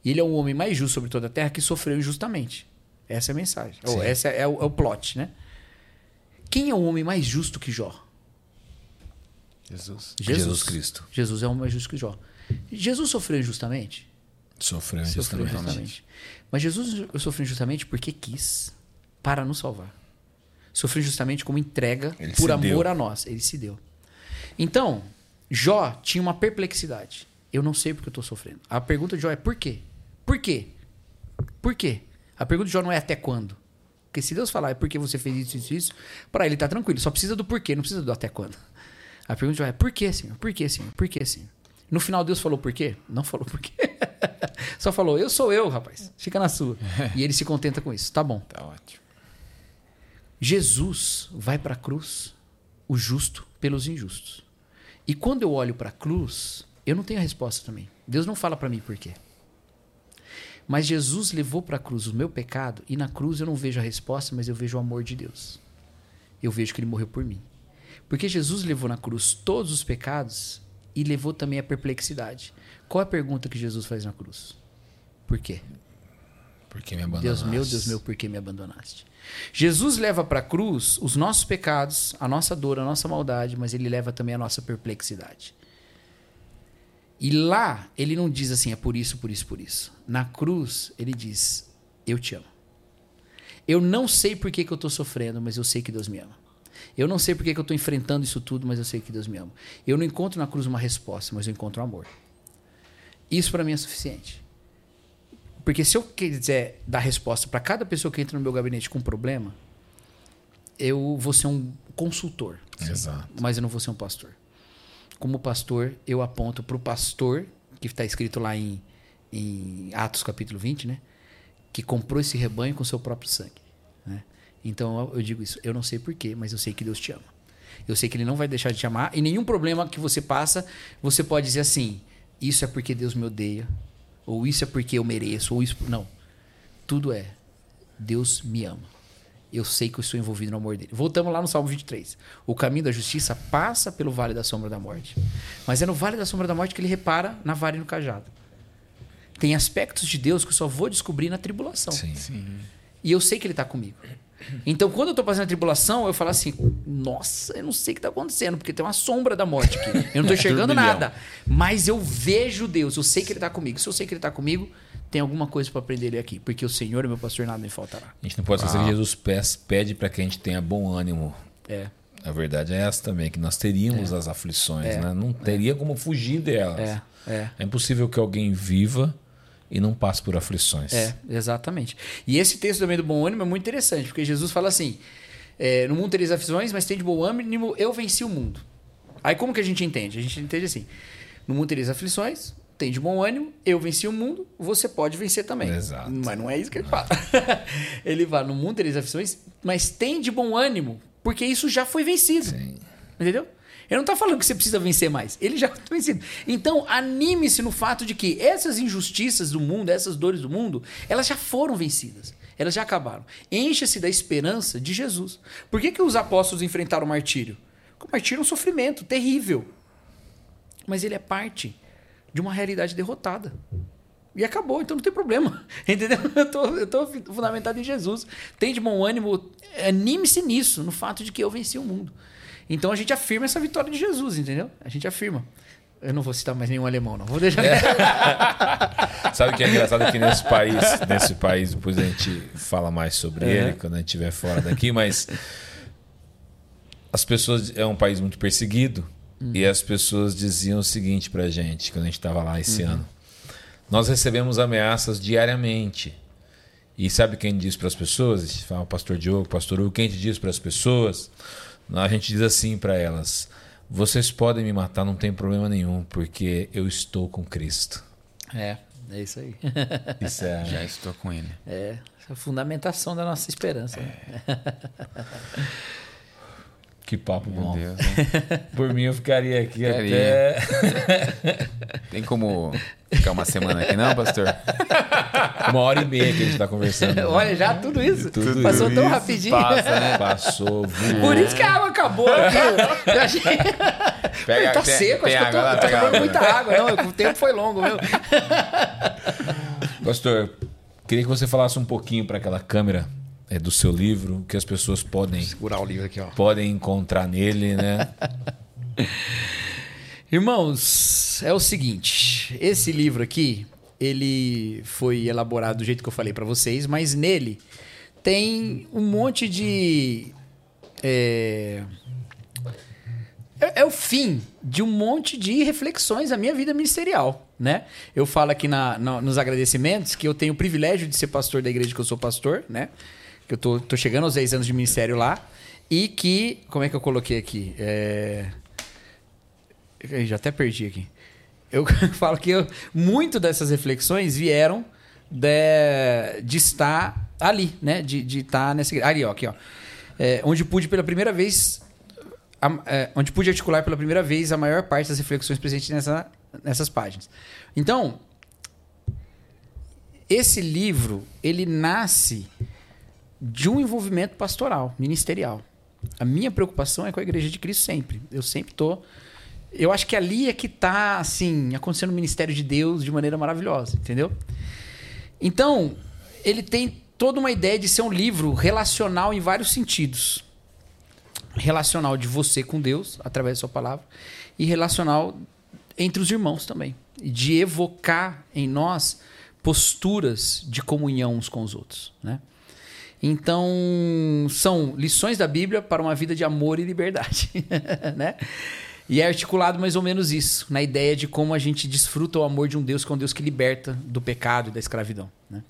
E ele é o homem mais justo sobre toda a terra que sofreu injustamente. Essa é a mensagem. Ou essa é o, é o plot, né? Quem é o homem mais justo que Jó? Jesus. Jesus Cristo. Jesus é o homem mais justo que Jó. Jesus sofreu injustamente? Sofreu Sofreu injustamente. injustamente. Mas Jesus sofreu injustamente porque quis, para nos salvar. Sofreu injustamente como entrega Ele por amor deu. a nós. Ele se deu. Então, Jó tinha uma perplexidade. Eu não sei porque eu estou sofrendo. A pergunta de Jó é por quê? Por quê? Por quê? A pergunta de Jó não é até quando. Porque se Deus falar é porque você fez isso, isso, isso, para ele tá tranquilo. Só precisa do porquê, não precisa do até quando. A pergunta de Jó é por quê, Senhor? Por quê, Senhor? Por quê, Senhor? No final Deus falou por quê? Não falou por quê. Só falou, eu sou eu, rapaz. Fica na sua. E ele se contenta com isso. Tá bom. Tá ótimo. Jesus vai para a cruz, o justo pelos injustos. E quando eu olho para a cruz, eu não tenho a resposta também. Deus não fala para mim por quê. Mas Jesus levou para a cruz o meu pecado e na cruz eu não vejo a resposta, mas eu vejo o amor de Deus. Eu vejo que ele morreu por mim. Porque Jesus levou na cruz todos os pecados e levou também a perplexidade. Qual é a pergunta que Jesus faz na cruz? Por quê? Por que me abandonaste? Deus meu, Deus meu, por que me abandonaste? Jesus leva para a cruz os nossos pecados, a nossa dor, a nossa maldade, mas ele leva também a nossa perplexidade. E lá ele não diz assim, é por isso, por isso, por isso. Na cruz ele diz, eu te amo. Eu não sei por que, que eu estou sofrendo, mas eu sei que Deus me ama. Eu não sei por que, que eu estou enfrentando isso tudo, mas eu sei que Deus me ama. Eu não encontro na cruz uma resposta, mas eu encontro um amor. Isso para mim é suficiente. Porque se eu quiser dar resposta para cada pessoa que entra no meu gabinete com um problema, eu vou ser um consultor. Exato. Mas eu não vou ser um pastor. Como pastor, eu aponto para o pastor, que está escrito lá em, em Atos capítulo 20, né? Que comprou esse rebanho com seu próprio sangue. Né? Então eu digo isso. Eu não sei porquê, mas eu sei que Deus te ama. Eu sei que Ele não vai deixar de te amar. E nenhum problema que você passa, você pode dizer assim: Isso é porque Deus me odeia. Ou isso é porque eu mereço. Ou isso. Não. Tudo é. Deus me ama eu sei que eu estou envolvido no amor dele. Voltamos lá no Salmo 23. O caminho da justiça passa pelo vale da sombra da morte. Mas é no vale da sombra da morte que ele repara na vara e no cajado. Tem aspectos de Deus que eu só vou descobrir na tribulação. Sim. Sim. E eu sei que ele está comigo. Então, quando eu estou passando a tribulação, eu falo assim: Nossa, eu não sei o que está acontecendo, porque tem uma sombra da morte aqui. Eu não estou enxergando nada. Mas eu vejo Deus, eu sei que Ele está comigo. Se eu sei que Ele está comigo, tem alguma coisa para aprender ele aqui, porque o Senhor é meu pastor, nada me faltará. A gente não pode esquecer que Jesus pede para que a gente tenha bom ânimo. É. A verdade é essa também, que nós teríamos é. as aflições, é. né? Não teria como fugir delas. É. é. É impossível que alguém viva e não passe por aflições. É, exatamente. E esse texto também do bom ânimo é muito interessante, porque Jesus fala assim: é, no mundo tereis aflições, mas tem de bom ânimo, eu venci o mundo. Aí como que a gente entende? A gente entende assim: no mundo tereis aflições, tem de bom ânimo, eu venci o mundo, você pode vencer também. Exato. Mas não é isso que ele fala. ele fala, no mundo tereis aflições, mas tem de bom ânimo, porque isso já foi vencido. Sim. Entendeu? Ele não está falando que você precisa vencer mais. Ele já foi vencido. Então, anime-se no fato de que essas injustiças do mundo, essas dores do mundo, elas já foram vencidas. Elas já acabaram. Encha-se da esperança de Jesus. Por que, que os apóstolos enfrentaram o martírio? Porque o martírio é um sofrimento terrível. Mas ele é parte de uma realidade derrotada. E acabou, então não tem problema. Entendeu? Eu tô, eu tô fundamentado em Jesus. Tem de bom ânimo, anime-se nisso, no fato de que eu venci o mundo. Então a gente afirma essa vitória de Jesus, entendeu? A gente afirma. Eu não vou citar mais nenhum alemão, não. Vou deixar. É. Sabe o que é engraçado aqui nesse país, nesse país, depois a gente fala mais sobre uhum. ele quando a gente estiver fora daqui, mas as pessoas é um país muito perseguido Uhum. E as pessoas diziam o seguinte pra gente, quando a gente estava lá esse uhum. ano. Nós recebemos ameaças diariamente. E sabe quem diz para as pessoas? Fala o pastor Diogo, pastor Hugo, quem te diz para as pessoas? A gente diz assim para elas: vocês podem me matar, não tem problema nenhum, porque eu estou com Cristo. É, é isso aí. Isso é... Já estou com Ele. É, essa é a fundamentação da nossa esperança. Né? Que papo Meu bom. Deus? Por mim eu ficaria aqui ficaria. até. Tem como ficar uma semana aqui, não, pastor? Uma hora e meia que a gente está conversando. Né? Olha, já tudo isso. Tudo Passou isso tão rapidinho. Passa, né? Passou, voou. Por isso que a água acabou aqui. Eu achei... Pega, tá tem, seco, tem acho água, que eu tô, tô muita água. Não, o tempo foi longo, viu? Pastor, queria que você falasse um pouquinho para aquela câmera é, do seu livro, que as pessoas podem segurar o livro aqui, ó. podem encontrar nele, né? Irmãos, é o seguinte, esse livro aqui, ele foi elaborado do jeito que eu falei para vocês, mas nele tem um monte de é, é, é, o fim de um monte de reflexões da minha vida ministerial, né? Eu falo aqui na, na, nos agradecimentos que eu tenho o privilégio de ser pastor da igreja que eu sou pastor, né? Que eu tô, tô chegando aos 10 anos de ministério lá, e que. Como é que eu coloquei aqui? É... Eu já até perdi aqui. Eu falo que eu, muito dessas reflexões vieram de, de estar ali, né? De, de estar nessa igreja. Ali, ó, aqui, ó. É, onde pude pela primeira vez. A, é, onde pude articular pela primeira vez a maior parte das reflexões presentes nessa, nessas páginas. Então, esse livro, ele nasce de um envolvimento pastoral, ministerial. A minha preocupação é com a Igreja de Cristo sempre. Eu sempre tô. Eu acho que ali é que está assim acontecendo o ministério de Deus de maneira maravilhosa, entendeu? Então ele tem toda uma ideia de ser um livro relacional em vários sentidos. Relacional de você com Deus através da sua palavra e relacional entre os irmãos também, de evocar em nós posturas de comunhão uns com os outros, né? Então, são lições da Bíblia para uma vida de amor e liberdade, né? E é articulado mais ou menos isso, na ideia de como a gente desfruta o amor de um Deus que é um Deus que liberta do pecado e da escravidão. Né?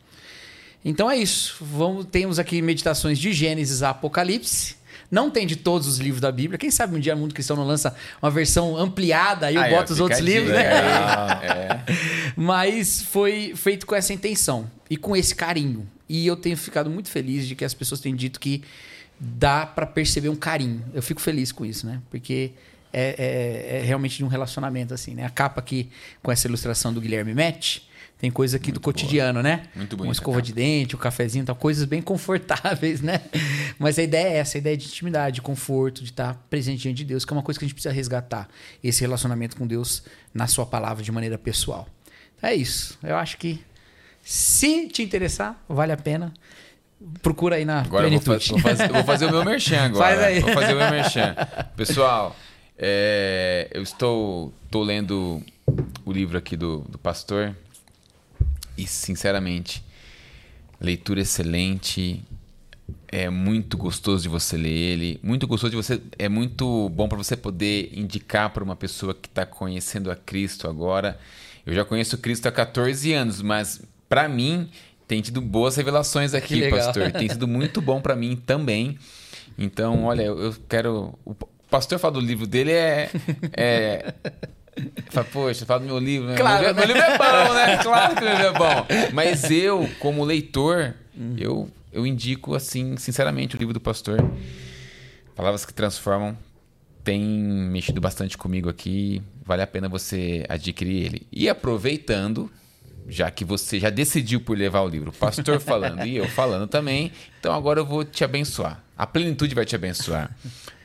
Então é isso. Vamos, temos aqui meditações de Gênesis a Apocalipse. Não tem de todos os livros da Bíblia. Quem sabe um dia o Mundo Cristão não lança uma versão ampliada e eu boto os outros livros, né? É. Mas foi feito com essa intenção e com esse carinho. E eu tenho ficado muito feliz de que as pessoas têm dito que dá para perceber um carinho. Eu fico feliz com isso, né? Porque é, é, é, realmente de um relacionamento, assim, né? A capa aqui com essa ilustração do Guilherme Met tem coisa aqui Muito do cotidiano, boa. né? Muito bonito. Uma escova de dente, o um cafezinho, tal, coisas bem confortáveis, né? Mas a ideia é essa, a ideia de intimidade, de conforto, de estar presente diante de Deus, que é uma coisa que a gente precisa resgatar. Esse relacionamento com Deus na sua palavra de maneira pessoal. É isso. Eu acho que se te interessar, vale a pena. Procura aí na agora plenitude. Vou, fa vou, fazer, vou fazer o meu merchan agora. Faz aí. Vou fazer o meu merchan. Pessoal, é, eu estou, estou lendo o livro aqui do, do pastor e, sinceramente, leitura excelente. É muito gostoso de você ler ele. Muito gostoso de você. É muito bom para você poder indicar para uma pessoa que está conhecendo a Cristo agora. Eu já conheço Cristo há 14 anos, mas para mim tem tido boas revelações aqui, pastor. Tem sido muito bom para mim também. Então, olha, eu quero. O pastor fala do livro dele é, é Fala, poxa, fala do meu livro, né? Claro, meu, né? meu, livro é bom, né? Claro que o livro é bom. Mas eu, como leitor, uhum. eu, eu indico, assim, sinceramente, o livro do pastor. Palavras que transformam. Tem mexido bastante comigo aqui. Vale a pena você adquirir ele. E aproveitando, já que você já decidiu por levar o livro, o pastor falando e eu falando também, então agora eu vou te abençoar. A plenitude vai te abençoar.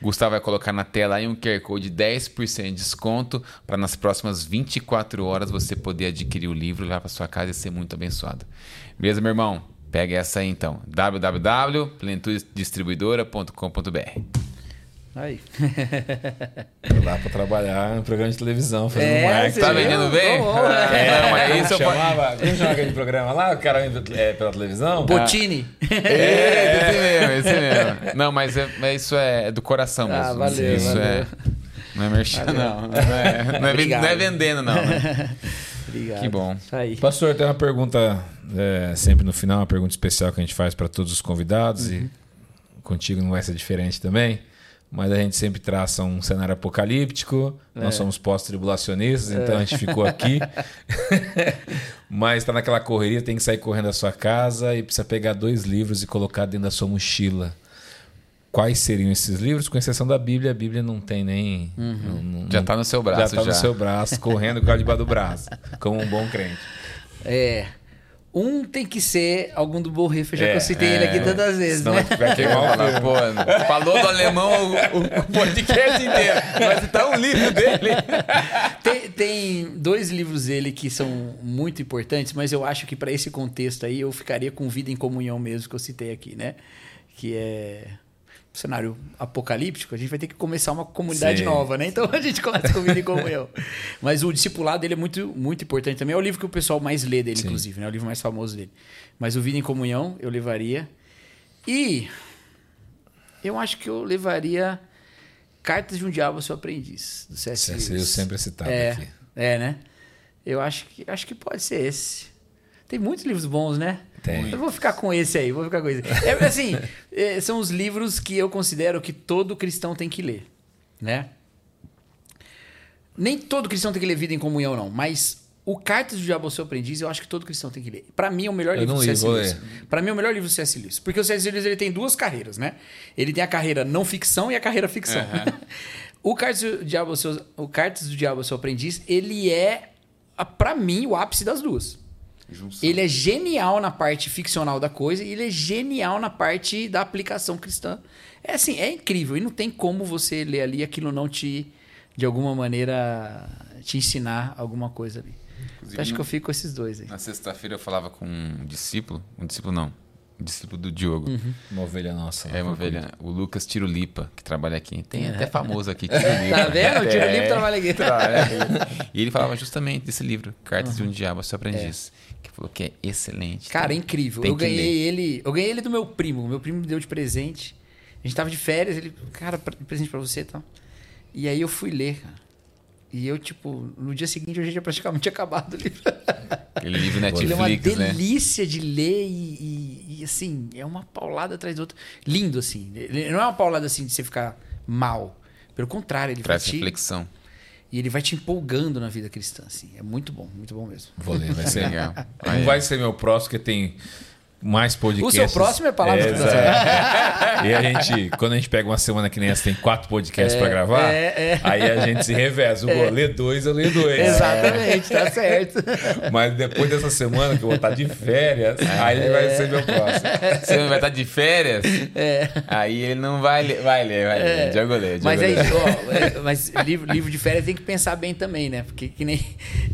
Gustavo vai colocar na tela aí um QR Code de 10% de desconto para nas próximas 24 horas você poder adquirir o livro, levar para sua casa e ser muito abençoado. Beleza, meu irmão? Pega essa aí então. www.plenitudedistribuidora.com.br Aí. Dá pra trabalhar no programa de televisão, fazendo é, marketing. Tá vendendo bem? Bom, é, é, não, mas isso chamava, como chamava aquele programa lá? O cara é, pela televisão? Botini. É, é, esse mesmo, esse mesmo. Não, mas, é, mas isso é do coração ah, mesmo. Ah, valeu, isso valeu. é. Não é merchan, não. Não é, não, é, não é vendendo, não. Né? Obrigado. Que bom. Aí. Pastor, tem uma pergunta é, sempre no final, uma pergunta especial que a gente faz para todos os convidados uhum. e contigo não vai ser diferente também mas a gente sempre traça um cenário apocalíptico. É. Nós somos pós-tribulacionistas, é. então a gente ficou aqui. mas está naquela correria, tem que sair correndo da sua casa e precisa pegar dois livros e colocar dentro da sua mochila. Quais seriam esses livros? Com exceção da Bíblia, a Bíblia não tem nem. Uhum. Não, não, já está no seu braço. Já está no seu braço, correndo com a debaixo do braço, como um bom crente. É. Um tem que ser algum do Borrifa, já é, que eu citei é, ele aqui tantas vezes, né? Vai queimar o pô, falou do alemão o, o podcast inteiro. Vai citar um livro dele. Tem, tem, dois livros dele que são muito importantes, mas eu acho que para esse contexto aí eu ficaria com Vida em Comunhão mesmo, que eu citei aqui, né? Que é cenário apocalíptico, a gente vai ter que começar uma comunidade sim, nova, né? Então a gente começa com o como eu. Mas o discipulado dele é muito, muito importante também. É o livro que o pessoal mais lê dele, sim. inclusive, né? É o livro mais famoso dele. Mas o Vida em Comunhão eu levaria. E eu acho que eu levaria Cartas de um Diabo Seu Aprendiz, do C.S. C.S. Lewis sempre citado é, aqui. É, né? Eu acho que, acho que pode ser esse. Tem muitos livros bons, né? Tem. Eu vou ficar com esse aí, vou ficar com esse. É, assim, é, são os livros que eu considero que todo cristão tem que ler, né? Nem todo cristão tem que ler Vida em Comunhão, não, mas o Cartas do Diabo ao Seu Aprendiz, eu acho que todo cristão tem que ler. Para mim é o melhor livro do C.S. Lewis. Para mim é o melhor livro do C.S. Lewis, porque o C.S. Lewis ele tem duas carreiras, né? Ele tem a carreira não ficção e a carreira ficção. Uhum. o Cartas do Diabo ao Seu, o Cartas do Diabo ao Seu Aprendiz, ele é para mim o ápice das duas. Junção. Ele é genial na parte ficcional da coisa e ele é genial na parte da aplicação cristã. É assim, é incrível. E não tem como você ler ali aquilo não te, de alguma maneira, te ensinar alguma coisa ali. Então, acho no, que eu fico com esses dois aí. Na sexta-feira eu falava com um discípulo, um discípulo não, discípulo do Diogo. Uhum. Uma ovelha nossa. É uma ovelha. O Lucas Tirulipa, que trabalha aqui. Tem até famoso aqui, Tirulipa. Tá vendo? O Tiro É. Trabalha aqui. Trabalha aqui. E ele falava justamente desse livro, Cartas de um Diabo, seu aprendiz. Que falou que é excelente. Cara, é Tem- incrível. tem Eu ganhei ele. Eu ganhei ele do meu primo. Meu primo me deu de presente. A gente tava de férias, ele, cara, pre- presente pra você e tal. E aí eu fui ler, cara. E eu, tipo, no dia seguinte eu já tinha praticamente acabado o livro. Aquele livro Ele é uma Netflix, né? delícia de ler e, e- e, assim, é uma paulada atrás do outro. Lindo, assim. Ele não é uma paulada assim de você ficar mal. Pelo contrário, ele Traz te, reflexão. E ele vai te empolgando na vida cristã, assim. É muito bom, muito bom mesmo. Vou ler, vai ser. Legal. Não vai ser meu próximo, porque tem mais O podcasts. seu próximo é palavra É, do exato. E a gente, quando a gente pega uma semana que nem essa, tem quatro podcasts pra gravar, é, é. aí a gente se reveza. O Gô lê dois, eu leio dois. Exatamente, tá certo. Mas depois dessa semana que eu vou estar de férias, aí ele vai ser meu próximo. Você vai estar de férias, aí ele não vai ler. Vai ler, vai ler. Diogo lê, Diogo Mas lê. aí, ó, é, mas livro, livro de férias tem que pensar bem também, né? Porque que nem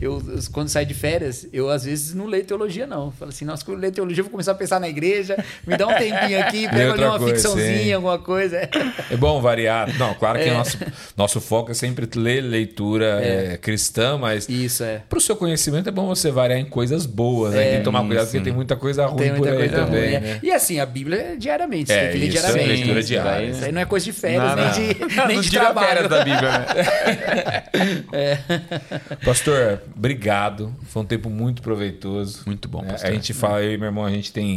eu, quando saio de férias, eu às vezes não leio teologia, não. Falo assim, nossa, quando eu leio teologia, eu vou começar a pensar na igreja, me dá um tempinho aqui, pega ali uma coisa, ficçãozinha, sim. alguma coisa. É bom variar. Não, claro que nosso, nosso foco é sempre ler leitura é, cristã, mas Isso, é. Pro seu conhecimento é bom você variar em coisas boas, né? Tem que tomar cuidado porque tem muita coisa ruim Tem muita por aí coisa também, ruim, é. né? E assim, a Bíblia é diariamente, você É, tem que ler isso, diariamente. é leitura Isso diária. aí- Isso aí não é coisa de férias, Não, nem não. de, Não, nem não de trabalho. da Bíblia, né? Pastor, obrigado. Foi um tempo muito proveitoso. Muito bom, É, pastor. A gente fala, eu e meu irmão, a gente tem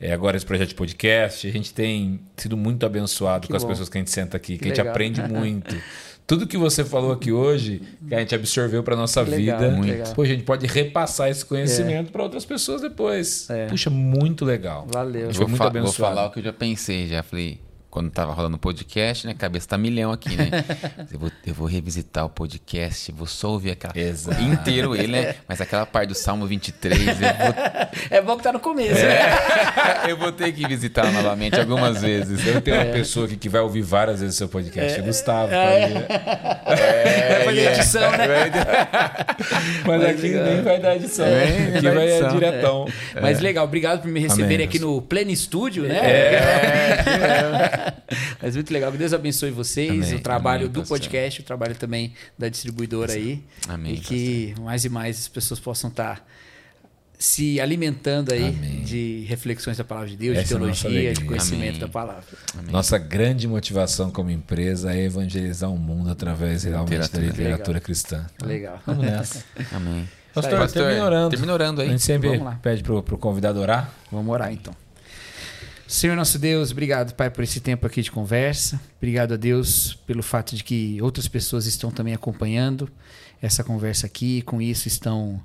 é, agora esse projeto de podcast, a gente tem sido muito abençoado Que com as bom. pessoas que a gente senta aqui, que, Que a gente legal. aprende muito. Tudo que você falou aqui hoje, que a gente absorveu para nossa Que legal, vida, muito pô, a gente pode repassar esse conhecimento para outras pessoas depois. É. Puxa, muito legal. Valeu. Foi muito fa- vou abençoado. falar o que eu já pensei, já falei. Quando tava rolando o podcast, né? Cabeça tá milhão aqui, né? eu, vou, eu vou revisitar o podcast, vou só ouvir aquela. Exato. Inteiro ele, né? Mas aquela parte do Salmo 23, eu vou, É bom que tá no começo, É. né? eu vou ter que visitar novamente algumas vezes. Eu tenho uma pessoa aqui que vai ouvir várias vezes o seu podcast, o Gustavo. É. Vai fazer edição, né? Mas aqui nem vai dar edição. É, aqui vai edição. diretão. Mas legal, obrigado por me receberem aqui no Pleno Estúdio, né? É. Mas muito legal. Que Deus abençoe vocês, Amém, o trabalho amém, do pastor. podcast, o trabalho também da distribuidora aí. Amém, E que mais e mais as pessoas possam estar se alimentando aí Amém. de reflexões da palavra de Deus, Essa é de a teologia, de alegria. conhecimento Amém. da palavra. Nossa grande motivação como empresa é evangelizar o mundo através realmente da Literatura. literatura Legal. cristã. Legal. Vamos nessa. Amém. Pastor, Pastor, termina orando. termina orando A aí. gente sempre Vamos lá. pede pro, pro convidado orar. Vamos orar então. Senhor nosso Deus, obrigado, Pai, por esse tempo aqui de conversa. Obrigado a Deus pelo fato de que outras pessoas estão também acompanhando essa conversa aqui, e com isso estão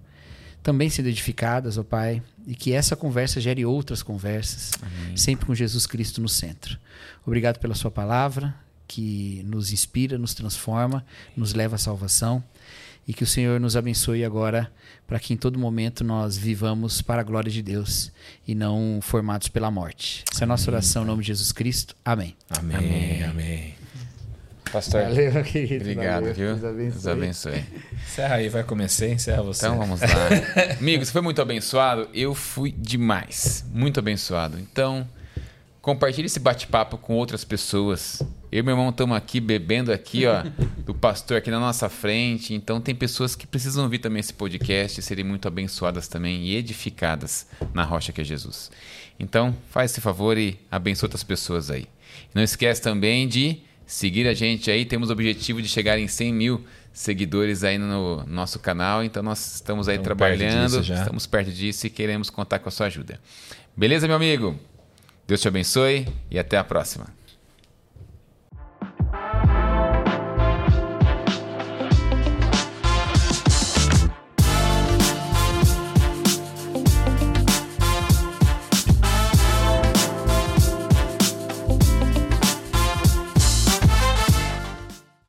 também sendo edificadas, ó Pai, e que essa conversa gere outras conversas, sempre com Jesus Cristo no centro. Obrigado pela Sua palavra, que nos inspira, nos transforma, nos leva à salvação. E que o Senhor nos abençoe agora para que em todo momento nós vivamos para a glória de Deus e não formados pela morte. Essa é a nossa oração em nome de Jesus Cristo. Amém. Amém, amém. Pastor, Valeu, querido. Obrigado, Valeu. viu? Deus abençoe. Deus abençoe. encerra aí, vai começar, encerra você. Então vamos lá. Amigo, você foi muito abençoado? Eu fui demais. Muito abençoado. Então, compartilhe esse bate-papo com outras pessoas. Eu e meu irmão estamos aqui bebendo aqui, ó, do pastor aqui na nossa frente. Então tem pessoas que precisam ouvir também esse podcast e serem muito abençoadas também e edificadas na rocha que é Jesus. Então, faz esse favor e abençoe outras pessoas aí. Não esquece também de seguir a gente aí. Temos o objetivo de chegar em 100 mil seguidores aí no nosso canal. Então nós estamos aí Estamos perto trabalhando, já. estamos perto disso e queremos contar com a sua ajuda. Beleza, meu amigo? Deus te abençoe e até a próxima.